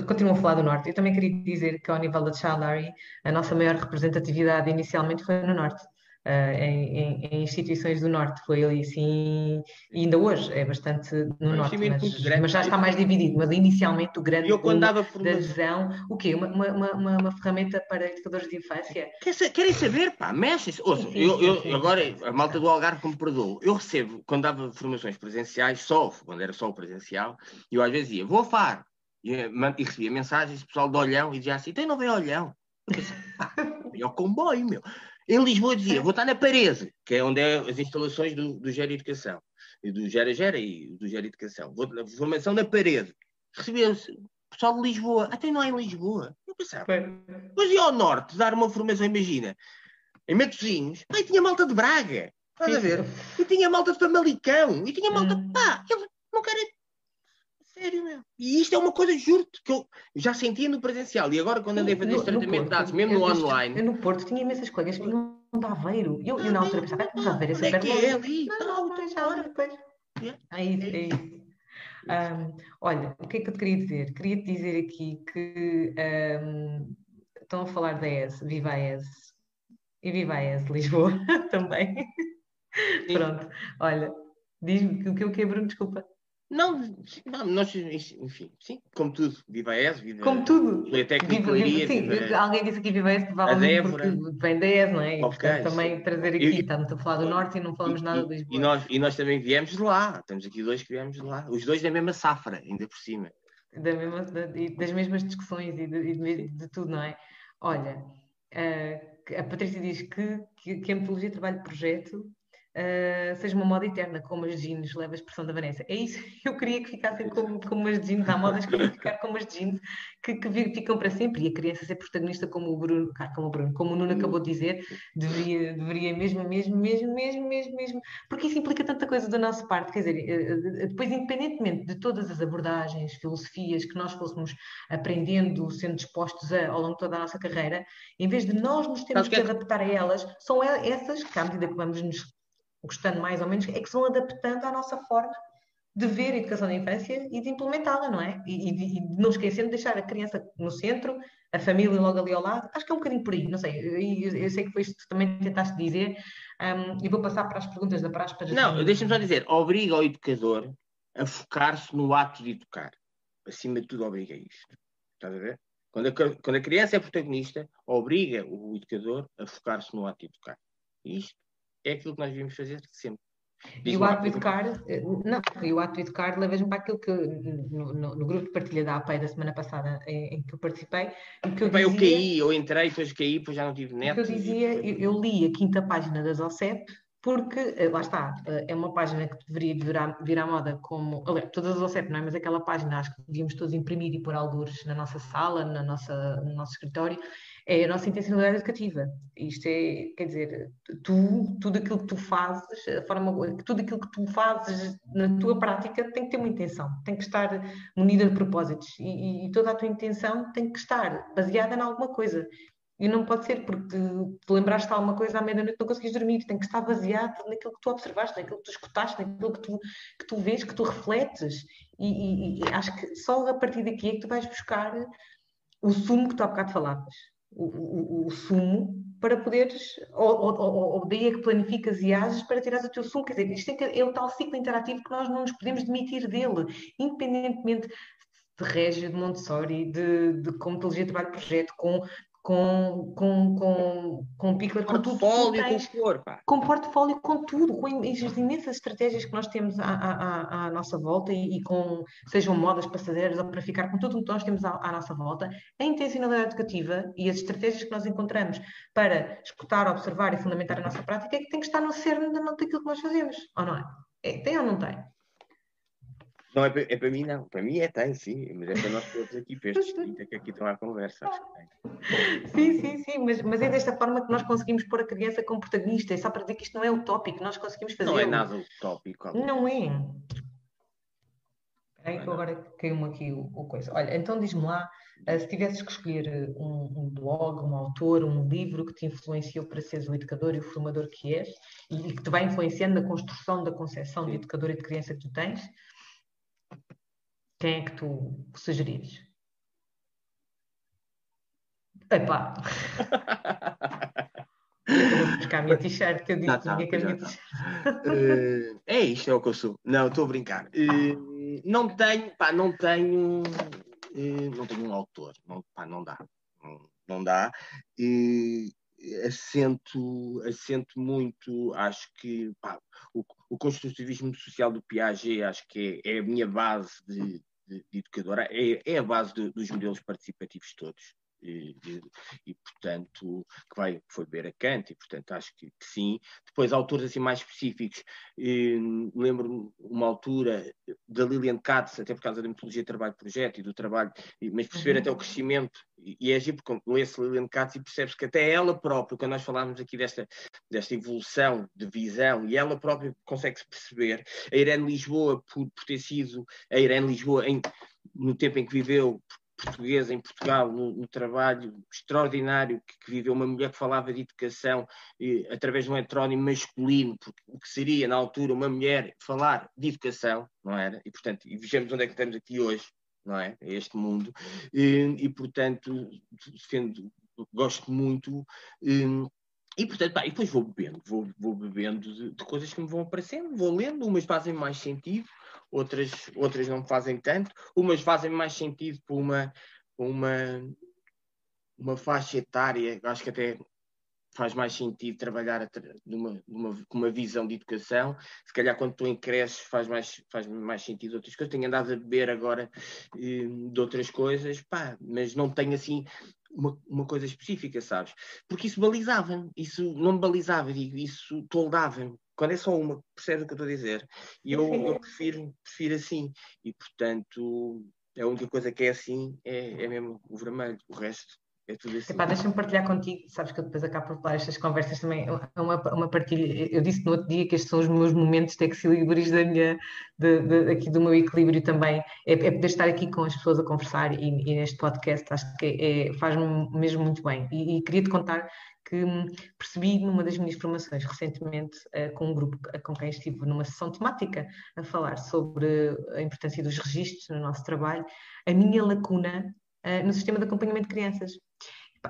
Continuam a falar do Norte. Eu também queria dizer que, ao nível da Child a nossa maior representatividade inicialmente foi no Norte uh, em, em, instituições do Norte. Foi ali sim, e ainda hoje é bastante no Norte, mas, mas, já está mais dividido. Mas inicialmente o grande eu, quando dava da adesão, o quê? Uma, uma, uma, uma, ferramenta para educadores de infância? Querem saber, pá, mexem-se. Ouça, eu, eu, agora, a malta do Algarve como perdoou. Eu recebo, quando dava formações presenciais, só, quando era só o presencial, e eu às vezes ia, vou a FAR, e, e recebia mensagens, pessoal de olhão, e dizia assim, então não vem olhão. Eu pensei, pá, é o comboio, meu. Em Lisboa dizia, vou estar na parede, que é onde é as instalações do, do Gera Educação, e do Gera Gera e do Gera Educação. Vou na formação na parede. Recebeu-se pessoal de Lisboa, até não é em Lisboa. Eu pensava, mas ia ao norte dar uma formação, imagina, em Matosinhos, aí tinha malta de Braga, estás a ver? E tinha malta de Famalicão, e tinha malta, hum. pá, eu não quero Sério, meu. E isto é uma coisa, juro-te, que eu já sentia no presencial. E agora, quando andei a fazer este tratamento de dados, mesmo no online. Eu no Porto tinha imensas colegas que vinham de Aveiro. Eu, eu na altura pensava, mas Aveiro é super é que é ali? Não, não, não, depois. É isso, é isso. Um, olha, o que é que eu te queria dizer? Queria-te dizer aqui que um, estão a falar da ES, viva a ES. E viva a ES Lisboa também. Pronto, olha, diz-me o que o que é, Bruno? Desculpa. Não, não, nós, enfim, sim, como tudo, viva a ES, viva como tudo. Biblioteca viva, viva, sim, viva, Alguém disse aqui viva a ES, provavelmente porque vem da ES, não é? E, okay, portanto, também trazer aqui, e, estamos a falar do Norte e não falamos e, nada de Lisboa. E nós, e nós também viemos de lá, temos aqui dois que viemos de lá, os dois da mesma safra, ainda por cima. Da mesma, das mesmas discussões e de, de, de, tudo, não é? Olha, uh, a Patrícia diz que, que, que a metodologia de trabalho de projeto uh, seja uma moda eterna, como as jeans, leva a expressão da Vanessa. É isso, eu queria que ficassem como, como as jeans, há modas que queriam ficar como as jeans, que, que ficam para sempre, e a criança ser protagonista como o Bruno, como o Bruno, como o Nuno acabou de dizer, deveria, deveria mesmo, mesmo, mesmo, mesmo, mesmo, mesmo, porque isso implica tanta coisa da nossa parte, quer dizer, eh, eh, depois independentemente de todas as abordagens, filosofias que nós fôssemos aprendendo, sendo dispostos a, ao longo de toda a nossa carreira, em vez de nós nos termos que é adaptar a elas, são essas que à medida que vamos nos gostando mais ou menos, é que se vão adaptando à nossa forma de ver a educação da infância e de implementá-la, não é? E, e, e, não esquecendo de deixar a criança no centro, a família logo ali ao lado. Acho que é um bocadinho por aí, não sei. Eu, eu sei que foi isto que também tentaste dizer um, e vou passar para as perguntas da praxe. Para não, deixa-me só dizer, obriga o educador a focar-se no ato de educar. Acima de tudo, obriga isto. Estás a ver? Quando a, quando a criança é protagonista, obriga o educador a focar-se no ato de educar. Isto é aquilo que nós devíamos fazer sempre. e o ato de educar, eh, não, e o ato de educar leva-me para aquilo que no, no, no, grupo de partilha da APEI da semana passada em, em que eu participei. Que eu, dizia, eu caí, eu entrei, depois caí, depois já não tive neto. eu dizia, eu, eu, li a quinta página das OCEP, porque, eh, lá está, eh, é uma página que deveria virar, vir à moda como. Aliás, todas as OCEP, não é? Mas aquela página acho que devíamos todos imprimir e pôr algures na nossa sala, na nossa, no nosso escritório, é a nossa intencionalidade educativa. Isto é, quer dizer, tu, tudo aquilo que tu fazes, a forma, tudo aquilo que tu fazes na tua prática tem que ter uma intenção, tem que estar munida de propósitos e, e toda a tua intenção tem que estar baseada em alguma coisa. E não pode ser porque te lembraste de alguma coisa à meia-noite não conseguis dormir. Tem que estar baseado naquilo que tu observaste, naquilo que tu escutaste, naquilo que tu, que tu vês, que tu refletes. E, e, e acho que só a partir daqui é que tu vais buscar o sumo que tu há bocado falavas. O, o, o sumo para poderes, ou, ou, ou, ou, daí é que planificas e ages para tirares o teu sumo. Quer dizer, isto é, é o tal ciclo interativo que nós não nos podemos demitir dele, independentemente de Régio, de Montessori, de, de como de trabalho projeto, com com, com, com, com Pickler, com portfólio, com cor, pá. Com portfólio, com tudo, com as imensas estratégias que nós temos à, à, à nossa volta e, e, com, sejam modas passadeiras ou para ficar com tudo o que nós temos à, à, nossa volta, a intencionalidade educativa e as estratégias que nós encontramos para escutar, observar e fundamentar a nossa prática é que tem que estar no cerne daquilo que nós fazemos, ou não é? é tem ou não tem? Não, é para, é para mim não. Para mim é tem, sim. Mas é para nós todos aqui, para estes 30 que aqui estão à conversa. Sim, sim, sim. Mas, mas é desta forma que nós conseguimos pôr a criança como protagonista. É só para dizer que isto não é utópico. Nós conseguimos fazer. Não é nada utópico. Não é. Aí que agora caiu-me aqui o, o, coisa. Olha, então diz-me lá, uh, se tivesses que escolher eh, um, um, blog, um autor, um livro que te influenciou para seres o educador e o formador que és e que te vai influenciando na construção da concepção de educador e de criança que tu tens, quem é que tu sugerias? Epá! eu vou buscar a minha t-shirt, que eu disse tá, que a minha t-shirt. Uh, é isto, é o que eu sou. Não, estou a brincar. Uh, não tenho, pá, não tenho, uh, não tenho um autor. Não, pá, não dá. Não, não dá. Assento, assento muito, acho que pá, o, o, construtivismo social do Piaget acho que é, é a minha base de, de, de educadora, é, é, a base dos modelos participativos todos. E, e, e, portanto, que vai, foi ver a Kant, e portanto acho que, que sim. Depois, autores assim mais específicos, lembro-me uma altura da Lilian Katz, até por causa da metodologia de trabalho-projeto e do trabalho, mas perceber uhum. até o crescimento, e, e é agir porque lê-se Lilian Katz e percebe-se que até ela própria, quando nós falávamos aqui desta, desta evolução de visão, e ela própria consegue-se perceber, a Irene Lisboa, por, por ter sido a Irene Lisboa em, no tempo em que viveu, portuguesa em Portugal, no, no trabalho extraordinário que, que, viveu uma mulher que falava de educação eh, através de um heterónimo masculino, porque o que seria na altura uma mulher falar de educação, não era? E portanto, e vejamos onde é que estamos aqui hoje, não é? Este mundo. E, e portanto, defendo, gosto muito. E, e portanto, pá, e depois vou bebendo, vou, vou bebendo de, de, coisas que me vão aparecendo, vou lendo, umas fazem mais sentido, outras, outras não fazem tanto, umas fazem mais sentido por uma, uma, uma faixa etária, acho que até faz mais sentido trabalhar numa, numa, com uma visão de educação. Se calhar quando tu cresces faz mais, faz mais sentido outras coisas. Tenho andado a beber agora eh, de outras coisas, pá, mas não tenho assim uma, uma coisa específica, sabes? Porque isso balizava-me, isso não me balizava, digo, isso toldava-me quando é só uma, percebe o que eu estou a dizer? E eu, eu prefiro, prefiro assim. E, portanto, a única coisa que é assim é, é mesmo o vermelho. O resto é tudo assim. Deixa-me partilhar contigo, sabes que eu depois acabo por falar estas conversas também, é uma, uma partilha, eu disse no outro dia que estes são os meus momentos de equilíbrios da minha, de, de, aqui do meu equilíbrio também, é, é, poder estar aqui com as pessoas a conversar e, e neste podcast, acho que é, faz-me mesmo muito bem, e, e queria-te contar que percebi numa das minhas formações recentemente uh, com um grupo com quem estive numa sessão temática a falar sobre a importância dos registros no nosso trabalho, a minha lacuna uh, no sistema de acompanhamento de crianças.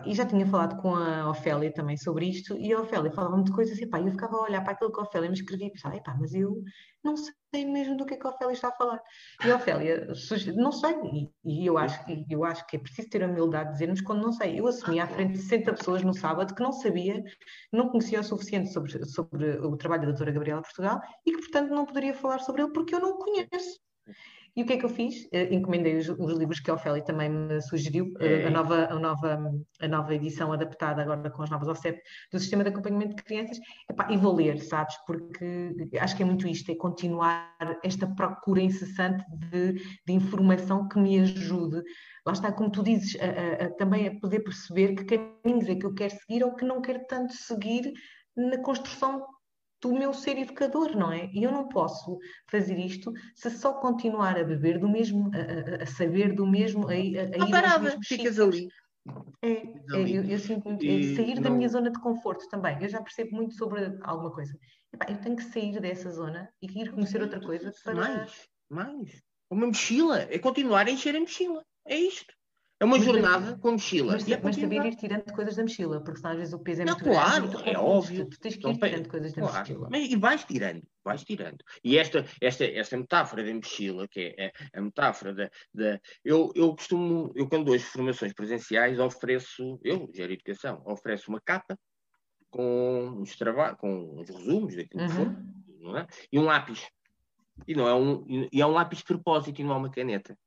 E já tinha falado com a Ofélia também sobre isto, e a Ofélia falava-me de coisas, e pá, eu ficava a olhar para aquilo que a Ofélia me escrevia e pensava, epá, mas eu não sei mesmo do que é que a Ofélia está a falar. E a Ofélia, não sei, e, e eu, acho, eu acho que é preciso ter a humildade de dizermos quando não sei. Eu assumi à frente de 60 pessoas no sábado que não sabia, não conhecia o suficiente sobre, sobre o trabalho da doutora Gabriela Portugal e que, portanto, não poderia falar sobre ele porque eu não o conheço. E o que é que eu fiz? Uh, encomendei os, os, livros que a Ofélia também me sugeriu, uh, a, nova, a, nova, a nova edição adaptada agora com as novas OCEP do Sistema de Acompanhamento de Crianças. Epá, e vou ler, sabes? Porque acho que é muito isto, é continuar esta procura incessante de, de informação que me ajude lá está, como tu dizes, a, a, também a poder perceber que caminhos é que eu quero seguir ou que não quero tanto seguir na construção do meu ser educador, não é? E eu não posso fazer isto se só continuar a beber do mesmo, a, a saber do mesmo, a, a, a ir parada, ficas ali. É, é eu, eu, sinto muito, é sair não... da minha zona de conforto também. Eu já percebo muito sobre alguma coisa. eu tenho que sair dessa zona e ir conhecer outra coisa para. Mais, mais. Uma mochila, é continuar a encher a mochila. É isto. É uma mas, jornada com mochila. Mas, é mas saber ir tirando coisas da mochila, porque senão às vezes o peso é não, muito claro, grande. é óbvio. Tu, tens que ir tirando coisas da claro. mochila. Mas, e vais tirando, vais tirando. E esta, esta, esta metáfora da mochila, que é a metáfora da. da eu, eu costumo, eu quando dou as formações presenciais, ofereço, eu, gero educação, ofereço uma capa com os, trava com os resumos daquilo uhum. que for, não é? e um lápis. E, não é um, e é um lápis de propósito e não é uma caneta.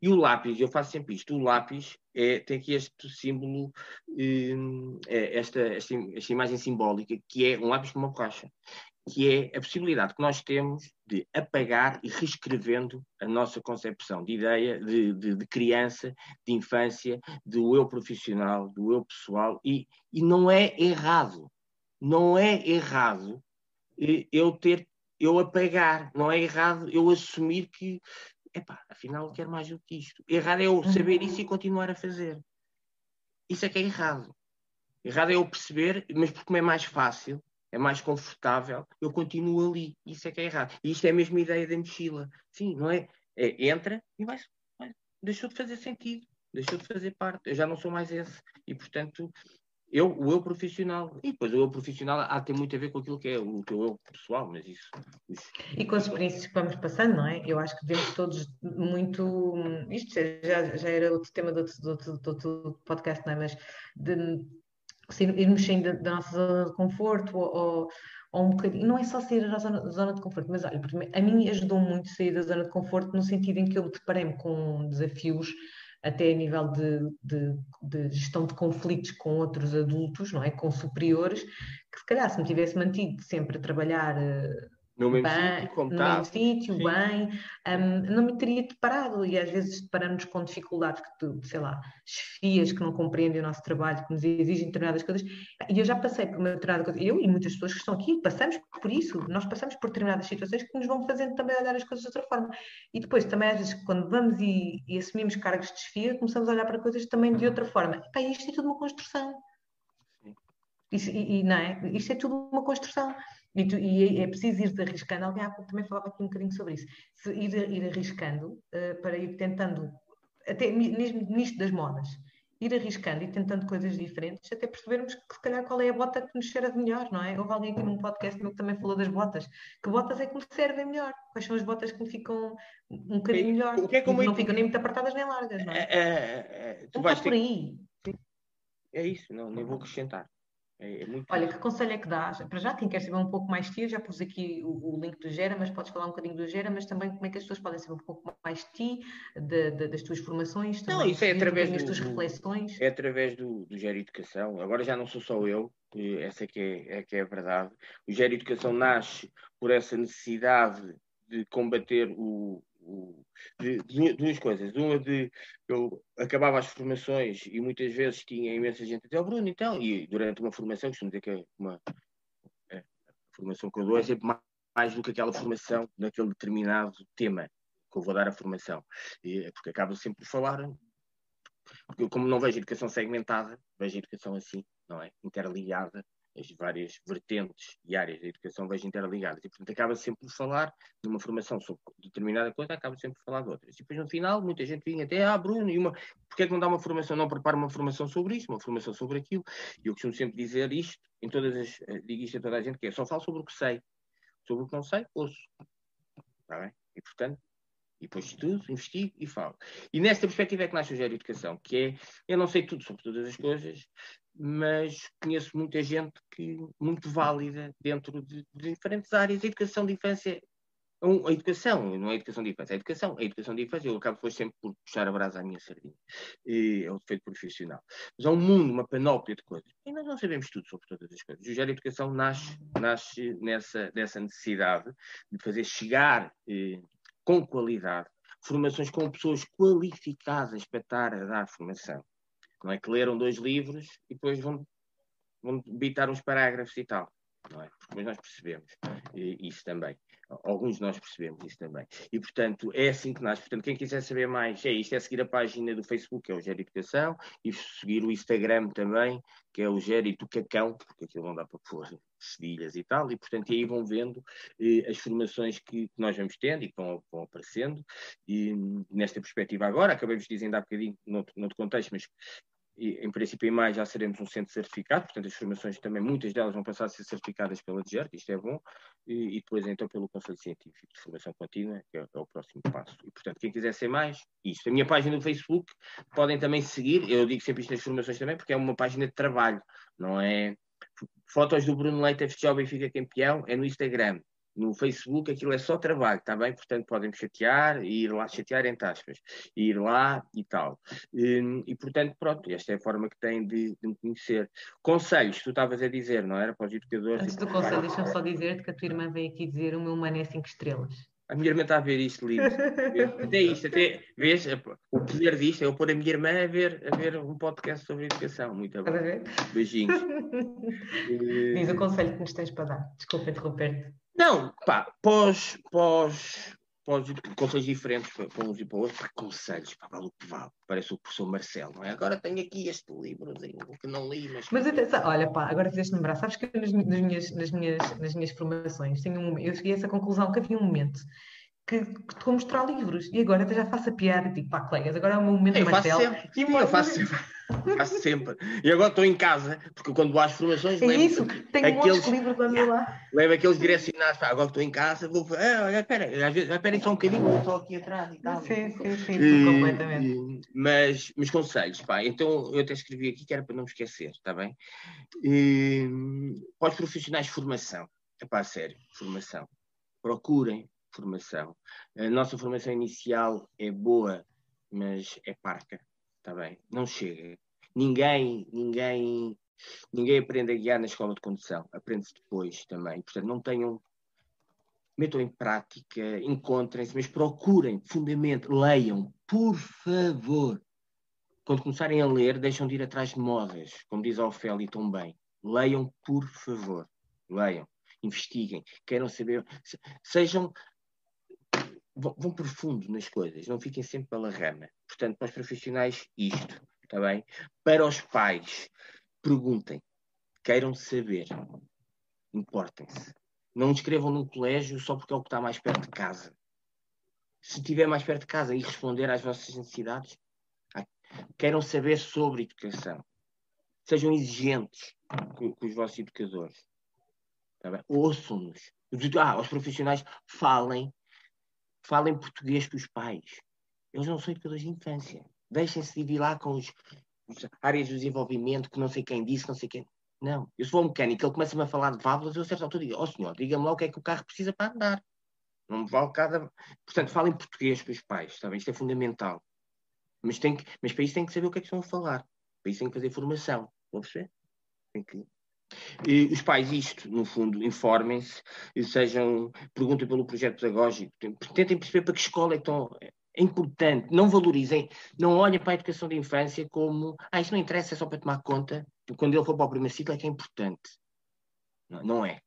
E o lápis, eu faço sempre isto, o lápis é, tem aqui este símbolo, hum, é, esta, esta, esta, imagem simbólica, que é um lápis com uma borracha, que é a possibilidade que nós temos de apagar e reescrevendo a nossa concepção de ideia de, de, de criança, de infância, do eu profissional, do eu pessoal, e, e não é errado, não é errado eh, eu ter eu apagar, não é errado eu assumir que epá, afinal quero mais do que isto. Errado é eu saber isso e continuar a fazer. Isso é que é errado. Errado é eu perceber, mas porque me é mais fácil, é mais confortável, eu continuo ali. Isso é que é errado. E isto é a mesma ideia da mochila. Sim, não é? é entra e vai, vai. Deixou de fazer sentido. Deixou de fazer parte. Eu já não sou mais esse. E, portanto, eu, o eu profissional, e depois o eu profissional há ter muito a ver com aquilo que é o teu eu pessoal, mas isso, isso. E com as experiências que vamos passando, não é? Eu acho que vemos todos muito. Isto já, já era outro tema do outro, outro, outro podcast, não é? Mas de irmos saindo da, nossa zona de conforto ou, ou um bocadinho. Não é só sair da zona, zona de conforto, mas olha, a mim ajudou muito sair da zona de conforto no sentido em que eu deparei-me com desafios até a nível de, de, de, gestão de conflitos com outros adultos, não é? Com superiores, que se calhar se me tivesse mantido sempre a trabalhar eh, no mesmo sítio, no mesmo sítio, bem, um, não me teria deparado e às vezes deparamos com dificuldades que tu, sei lá, chefias que não compreendem o nosso trabalho, que nos exigem determinadas coisas, e eu já passei por uma determinada coisa, eu e muitas pessoas que estão aqui, passamos por isso, nós passamos por determinadas situações que nos vão fazendo também olhar as coisas de outra forma, e depois também às vezes quando vamos e, e assumimos cargos de chefia, começamos a olhar para coisas também de outra forma, e, isto é tudo uma construção, isso, e, e, não é? Isto é tudo uma construção. E, tu, e, é preciso ir arriscando. Alguém há pouco também falava aqui um bocadinho sobre isso. Se ir, ir arriscando uh, para ir tentando, até mesmo nisto das modas, ir arriscando e tentando coisas diferentes, até percebermos que se calhar qual é a bota que nos serve melhor, não é? Houve alguém aqui num podcast meu que também falou das botas. Que botas é que me servem melhor? Quais são as botas que me ficam um bocadinho melhor? O que é que não ficam nem muito apertadas nem largas, não é? é, é, é tu vais ter... por aí. É isso, não, nem vou acrescentar. É, é muito Olha, que conselho é que dás? Para já, quem quer saber um pouco mais de ti, já pus aqui o, o, link do Gera, mas podes falar um bocadinho do Gera, mas também como é que as pessoas podem saber um pouco mais de ti, de, de, das tuas formações, também, não, isso é através das tuas reflexões. É através do, do Gera Educação. Agora já não sou só eu, essa é que é, é, que é a verdade. O Gera Educação nasce por essa necessidade de combater o, de, de, duas coisas. Uma de eu acabava as formações e muitas vezes tinha imensa gente até o Bruno, então, e durante uma formação, costumo dizer que é uma é, a formação que eu dou é sempre mais, mais do que aquela formação naquele determinado tema que eu vou dar a formação. E, porque acabo sempre por falar, porque eu, como não vejo educação segmentada, vejo educação assim, não é? Interligada, as várias vertentes e áreas da educação vejo interligadas. E, portanto, acaba sempre por falar de uma formação sobre determinada coisa, acaba sempre por falar de outras. E depois, no final, muita gente vinha até, ah, Bruno, e uma... porquê é que não dá uma formação, não prepara uma formação sobre isto, uma formação sobre aquilo? E eu costumo sempre dizer isto, em todas as... Eh, digo isto a toda a gente, que é, só falo sobre o que sei. Sobre o que não sei, ouço. Está bem? E, portanto, e depois estudo, investigo e falo. E nesta perspectiva é que nasce o Gero Educação, que é, eu não sei tudo sobre todas as coisas, mas conheço muita gente que muito válida dentro de, de diferentes áreas. A educação de infância, a educação, não é a educação de infância, é a educação. A educação de infância, eu acabo depois sempre por puxar a brasa à minha sardinha. E é o defeito profissional. Mas há um mundo, uma panóplia de coisas. E nós não sabemos tudo sobre todas as coisas. O Gera Educação nasce, nasce nessa, nessa necessidade de fazer chegar eh, com qualidade formações com pessoas qualificadas para estar a dar formação. Não é que leram dois livros e depois vão, vão bitar uns parágrafos e tal. Não é? Porque nós percebemos isso também. Alguns de nós percebemos isso também. E, portanto, é assim que nasce. Portanto, quem quiser saber mais, é isto, é seguir a página do Facebook, que é o Gera Educação, e seguir o Instagram também, que é o Gera Educacão, porque aquilo não dá para pôr cedilhas e tal, e, portanto, aí vão vendo eh, as formações que, que, nós vamos tendo e que vão, vão aparecendo. E nesta perspectiva agora, acabamos de dizer ainda há bocadinho, noutro, noutro contexto, mas e, em princípio, em maio já seremos um centro certificado, portanto, as formações também, muitas delas vão passar a ser certificadas pela DGERT, isto é bom, e, e, depois, então, pelo Conselho Científico de Formação Contínua, que é, é, o próximo passo. E, portanto, quem quiser ser mais, isto. A minha página no Facebook, podem também seguir, eu digo sempre isto nas formações também, porque é uma página de trabalho, não é. Fotos do Bruno Leite a festejar o Benfica campeão, é no Instagram no Facebook aquilo é só trabalho, está bem? Portanto, podem me chatear e ir lá, chatear entre aspas, ir lá e tal. E, hum, e portanto, pronto, esta é a forma que têm de, de me conhecer. Conselhos, tu estavas a dizer, não era? Para os educadores. Antes do conselho, deixa-me só dizer-te que a tua irmã veio aqui dizer o meu humano é 5 estrelas. A minha irmã está a ver isto lindo. até isto, até, vês, o poder disto é eu pôr a minha irmã a ver, a ver um podcast sobre educação. Muito bom. Beijinhos. Diz o conselho que nos tens para dar. Desculpa interromper-te. Não, pá, pós, pós conselhos diferentes para, uns e para outros, conselhos, vale o que vale. Parece o professor Marcelo, não é? Agora tenho aqui este livro que não li, mas. Mas atenção, olha, pá, agora fizeste lembrar, sabes que nas, nas, minhas, nas, minhas, nas minhas formações tenho um, eu cheguei a essa conclusão que havia um momento que, que estou a mostrar livros e agora até já faço a piada, tipo, pá, colegas, agora é o meu momento eu Marcelo. Sempre. E eu faço sempre. faço sempre. E agora estou em casa, porque quando vou às formações. É isso, tenho aqueles, livros para yeah, lá. Levo aqueles direcionados, pá, agora estou em casa, vou. Ah, olha, espera, às vezes, espera só um bocadinho, estou aqui atrás e tal. Sim, sim, sim, e, completamente. Mas, mas conselhos, pá, então eu até escrevi aqui que era para não me esquecer, está bem? E, para os profissionais de formação, é pá, sério, formação. Procurem formação. A nossa formação inicial é boa, mas é parca, está bem? Não chega. Ninguém, ninguém, ninguém aprende a guiar na escola de condução. Aprende-se depois também. Portanto, não tenham metam em prática, encontrem-se, mas procurem, fundamento, leiam, por favor. Quando começarem a ler, deixam de ir atrás de modas, como diz a Ofélia tão bem. Leiam, por favor. Leiam, investiguem, queiram saber, sejam vão, profundo nas coisas, não fiquem sempre pela rama. Portanto, para os profissionais, isto, está bem? Para os pais, perguntem, queiram saber, importem-se. Não escrevam num colégio só porque é o que está mais perto de casa. Se estiver mais perto de casa e responder às vossas necessidades, queiram saber sobre educação. Sejam exigentes com, com os vossos educadores. Tá Ouçam-nos. Ah, os profissionais falem falem português com os pais. Eles não são educadores de infância. Deixem-se de lá com os, os, áreas de desenvolvimento que não sei quem disse, não sei quem. Não. Eu sou um mecânico, ele começa-me a falar de válvulas, eu a certa altura digo, ó oh, senhor, diga-me lá o que é que o carro precisa para andar. Não me vale cada. Portanto, falem português com os pais, está bem? Isto é fundamental. Mas, tem que, mas para isso tem que saber o que é que estão a falar. Para isso tem que fazer formação. Vão perceber? Tem que e os pais, isto, no fundo, informem-se, sejam, perguntem pelo projeto pedagógico, tentem perceber para que escola é estão. É importante, não valorizem, não olhem para a educação da infância como ah, isto não interessa, é só para tomar conta, quando ele for para o primeiro ciclo é que é importante. Não, não é.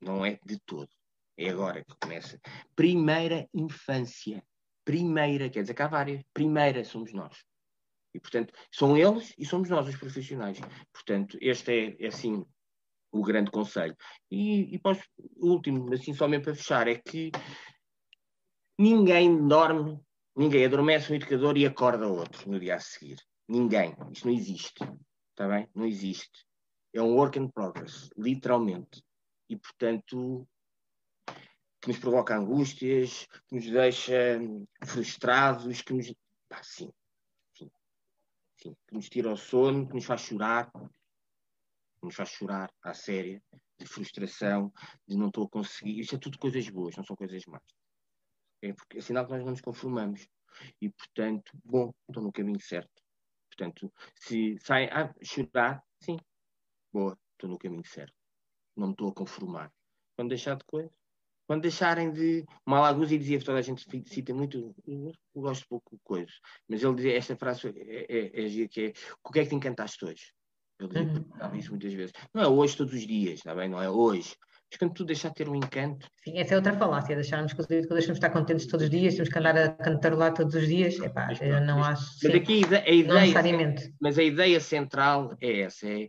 Não é de todo. É agora que começa. Primeira infância. Primeira, quer dizer que há várias. Primeira somos nós. E, portanto, são eles e somos nós os profissionais. Portanto, este é, é assim, o grande conselho. E, e o último, assim, só mesmo para fechar, é que ninguém dorme, ninguém adormece um educador e acorda outro no dia a seguir. Ninguém. Isto não existe. Está bem? Não existe. É um work in progress, literalmente. E, portanto, que nos provoca angústias, que nos deixa frustrados, que nos. Pá, sim. sim. sim. Que nos tira o sono, que nos faz chorar nos faz chorar à séria, de frustração, de não estou a conseguir. Isto é tudo coisas boas, não são coisas más. é, porque, é sinal que nós não nos conformamos. E, portanto, bom, estou no caminho certo. Portanto, se sai a ah, chorar, sim, boa, estou no caminho certo. Não me estou a conformar. Quando deixar de coisa, quando deixarem de. Malaguzzi dizia que toda a gente cita muito, eu gosto pouco de coisas, mas ele dizia esta frase é, é, é, que é o que é que te encantaste hoje? Ele dizia uhum. isso muitas vezes. Não é hoje, todos os dias, está bem? Não é hoje. Mas quando tu deixar de ter um encanto. Sim, essa é outra falácia, deixarmos que deixamos de estar contentes todos os dias, temos que andar a cantar lá todos os dias. Epá, mas, eu não acho. Mas aqui a ideia. Mas a ideia central é essa: é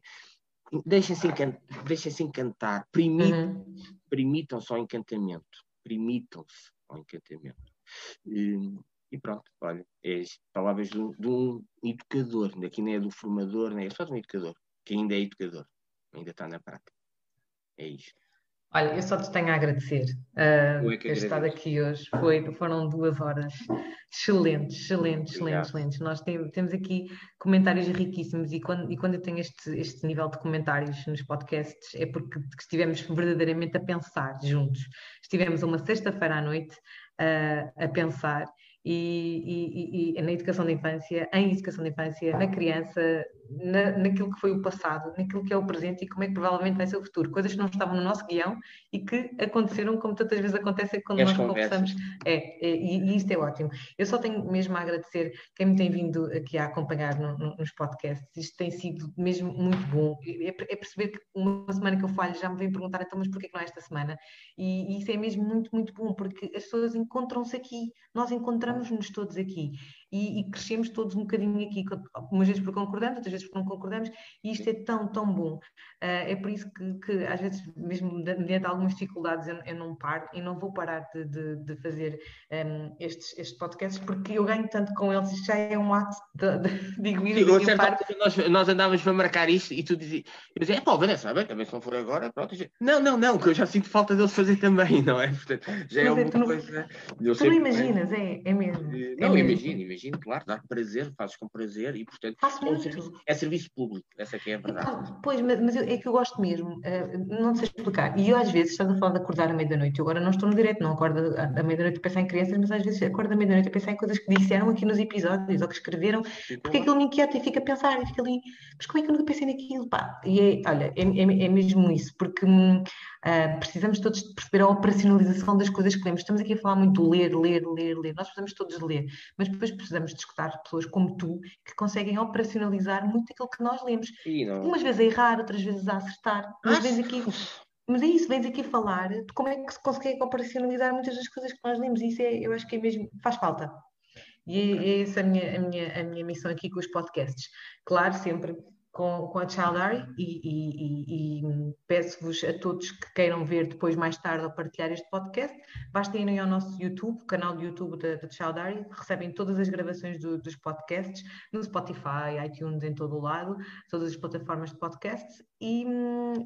deixem-se encantar, deixem encantar, permitam, uhum. permitam-se ao encantamento, permitam-se ao encantamento. E, e, pronto, olha, é palavras de um, de um educador, aqui não é do formador, nem é só de um educador, que ainda é educador, ainda está na prática. É isto. Olha, eu só te tenho a agradecer uh, ter estado aqui hoje. Foi, foram duas horas excelentes, excelentes, excelentes, excelentes. Nós tem, temos aqui comentários riquíssimos e quando, e quando eu tenho este, este nível de comentários nos podcasts é porque estivemos verdadeiramente a pensar juntos. Estivemos uma sexta-feira à noite uh, a pensar e, e, e, na educação da infância, em educação da infância, na criança, na, naquilo que foi o passado, naquilo que é o presente e como é que provavelmente vai ser o futuro. Coisas que não estavam no nosso guião e que aconteceram como tantas vezes acontece quando nós conversamos. É, é e, e, isto é ótimo. Eu só tenho mesmo a agradecer quem me tem vindo aqui a acompanhar no, no, nos podcasts. Isto tem sido mesmo muito bom. É, é, perceber que uma semana que eu falho já me vem perguntar então, mas porquê que não é esta semana? E, e isso é mesmo muito, muito bom, porque as pessoas encontram-se aqui. Nós encontramos encontramos-nos todos aqui e, e, crescemos todos um bocadinho aqui, umas vezes porque concordamos, outras vezes porque não concordamos, e isto é tão, tão bom. Uh, é por isso que, que, às vezes, mesmo mediante algumas dificuldades, eu, eu não paro e não vou parar de, de, de fazer um, estes, estes podcasts, porque eu ganho tanto com eles, isto já é um ato de, de, de egoísmo. Nós, nós andávamos para marcar isto e tu dizias, eu dizia, é pá, Vanessa, bem, também se não for agora, pronto. Não, não, não, que eu já sinto falta deles fazer também, não é? Portanto, já é Mas é uma coisa. tu não imaginas, é, é mesmo. Não, é imagino, imagino, claro, dá prazer, fazes com prazer e, portanto, é, um serviço, é serviço público, essa que é a verdade. Ah, pois, mas, mas eu, é que eu gosto mesmo, uh, não sei explicar. E eu, às vezes, estás a falar de acordar à meia-noite, eu agora não estou no direito, não acordo à meia-noite a pensar em crianças, mas às vezes acordo à meia-noite a pensar em coisas que disseram aqui nos episódios ou que escreveram, porque aquilo me inquieta e fica a pensar, e fica ali, mas como é que eu nunca pensei naquilo? Pá? E é, olha, é, é, é mesmo isso, porque. Uh, precisamos todos de perceber a operacionalização das coisas que lemos. Estamos aqui a falar muito de ler, ler, ler, ler. Nós precisamos todos de ler, mas depois precisamos de escutar pessoas como tu que conseguem operacionalizar muito aquilo que nós lemos. Não... Umas vezes a errar, outras vezes a acertar. Mas vens aqui. Mas é isso, vens aqui falar de como é que se consegue operacionalizar muitas das coisas que nós lemos. Isso é, eu acho que é mesmo, faz falta. E é, é essa a minha, a, minha, a minha missão aqui com os podcasts. Claro, sempre com, com a Childary e, e, e peço-vos a todos que queiram ver depois, mais tarde, ou partilhar este podcast, basta irem ao nosso YouTube, canal de YouTube da, da recebem todas as gravações do, dos podcasts no Spotify, iTunes, em todo o lado, todas as plataformas de podcasts. E,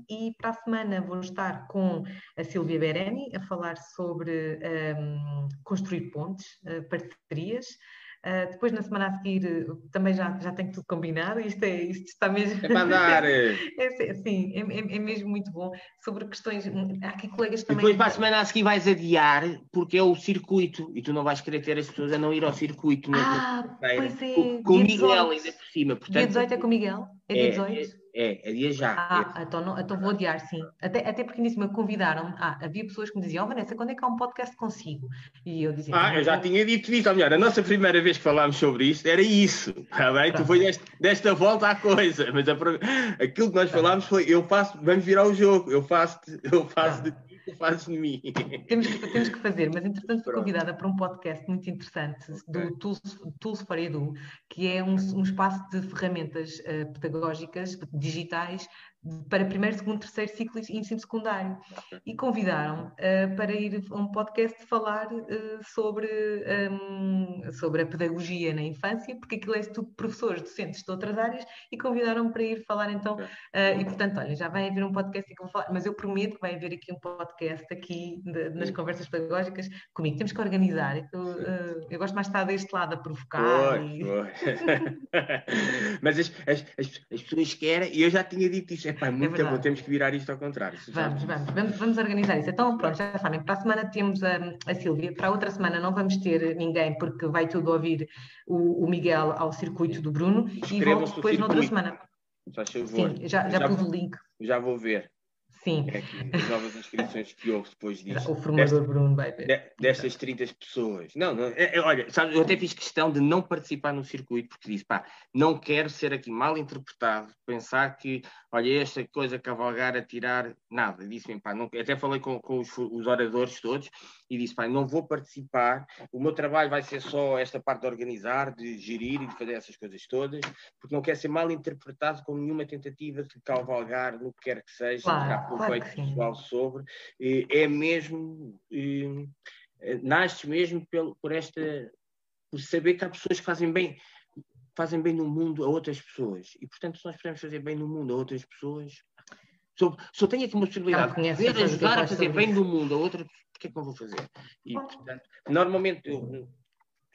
e para a semana vou estar com a Silvia Bereni a falar sobre um, construir pontes, uh, parcerias. Uh, depois, na semana a seguir, também já, já tenho tudo combinado. Isto, é, isto está mesmo. É para andar! é, sim, é, é, é, mesmo muito bom. Sobre questões. Há aqui colegas também. depois, para a semana a seguir, vais adiar, porque é o circuito e tu não vais querer ter as pessoas a não ir ao circuito. Ah, pois é. Com, com o Miguel, ainda por cima. Portanto, dia 18 é com o Miguel? É dia 18? É, é dia já. Ah, é. então, não, então vou adiar, sim. Até, até porque nisso me convidaram. Ah, havia pessoas que me diziam, oh, Vanessa, quando é que há um podcast consigo? E eu dizia. Ah, eu já tinha dito isso. Ou melhor, a nossa primeira vez que falámos sobre isto era isso. Está bem? Tu foi desta, desta volta à coisa. Mas a, aquilo que nós falámos foi: eu faço, vamos virar o jogo, eu faço, eu faço ti fazes de mim. Temos que, temos que fazer, mas entretanto fui convidada para um podcast muito interessante do Tools, Tools for Edu, que é um, um espaço de ferramentas uh, pedagógicas digitais para primeiro, segundo, terceiro ciclo e ensino secundário. E convidaram uh, para ir a um podcast falar uh, sobre, um, sobre a pedagogia na infância, porque aquilo é tudo professores, docentes de outras áreas, e convidaram para ir falar então. Uh, e portanto, olha, já vai haver um podcast que vou falar, mas eu prometo que vai haver aqui um podcast aqui de, nas conversas pedagógicas comigo. Temos que organizar. Eu, eu gosto mais de estar deste lado a provocar. Pois, e... pois. mas as, as, as, as pessoas querem, e eu já tinha dito isso É, muito é bom, temos que virar isto ao contrário. Vamos, vamos, vamos, vamos organizar isso. Então, pronto, já sabem, para a semana temos a, a Sílvia, para a outra semana não vamos ter ninguém, porque vai tudo ouvir o, o Miguel ao circuito do Bruno e volto depois noutra semana. Sim, já, já, já pus o link. Já vou ver. Sim. É as novas inscrições que houve depois disso. O formador Desta, Bruno vai ver. Destas 30 pessoas. Não, não é, é, olha, sabe, eu até fiz questão de não participar no circuito, porque disse, pá, não quero ser aqui mal interpretado, pensar que, olha, esta coisa cavalgar, atirar, nada. Disse-me, pá, não, até falei com, com os, os, oradores todos e disse, pá, não vou participar, o meu trabalho vai ser só esta parte de organizar, de gerir e de fazer essas coisas todas, porque não quero ser mal interpretado com nenhuma tentativa de cavalgar no que quer que seja, claro proveito claro pessoal sobre, é mesmo, nasce mesmo por esta, por saber que há pessoas que fazem bem, fazem bem no mundo a outras pessoas. E, portanto, se nós podemos fazer bem no mundo a outras pessoas, só, só tenho aqui uma possibilidade de ajudar a fazer bem no mundo a outras, porque é que eu vou fazer? E, portanto, normalmente eu,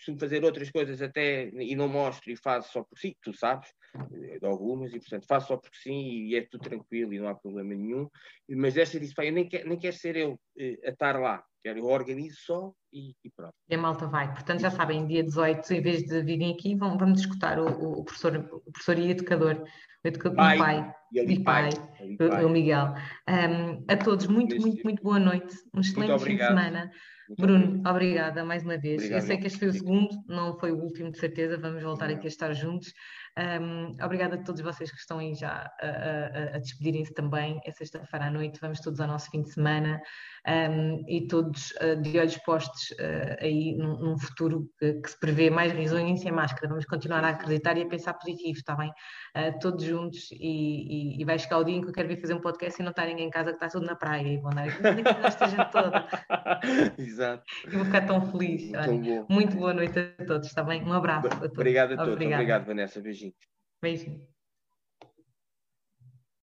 costumo fazer outras coisas até e não mostro e faço só por si, tu sabes, eh, algumas, e portanto faço só porque sim e é tudo tranquilo e não há problema nenhum. Mas esta disse, pá, eu nem quero, nem quero ser eu eh, a estar lá, quero eu organizo só e, e, pronto. E a malta vai. Portanto, já sabem, dia 18, em vez de virem aqui, vão, vamos escutar o, o, professor, o professor e educador, o, educador, pai, pai, e pai, pai, o, o Miguel. Um, a todos, muito, muito, muito boa noite. Um excelente fim de semana. Bruno, obrigada mais uma vez. Obrigado. Eu sei que este foi o segundo, não foi o último, de certeza. Vamos voltar aqui a estar juntos. Um, obrigada a todos vocês que estão aí já a, a, a despedirem-se também. É sexta-feira à noite, vamos todos ao nosso fim de semana um, e todos uh, de olhos postos uh, aí num, num futuro que, que, se prevê mais risonho e sem máscara. Vamos continuar a acreditar e a pensar positivo, está bem? Uh, todos juntos e, e, e, vai chegar o dia em que eu quero vir fazer um podcast e não estar ninguém em casa que está tudo na praia e vão dar aqui esta gente toda. Exato. E vou ficar tão feliz. Olha, muito boa noite a todos, está bem? Um abraço a todos. Obrigado a todos. Obrigado, Obrigado Vanessa. Beijinho.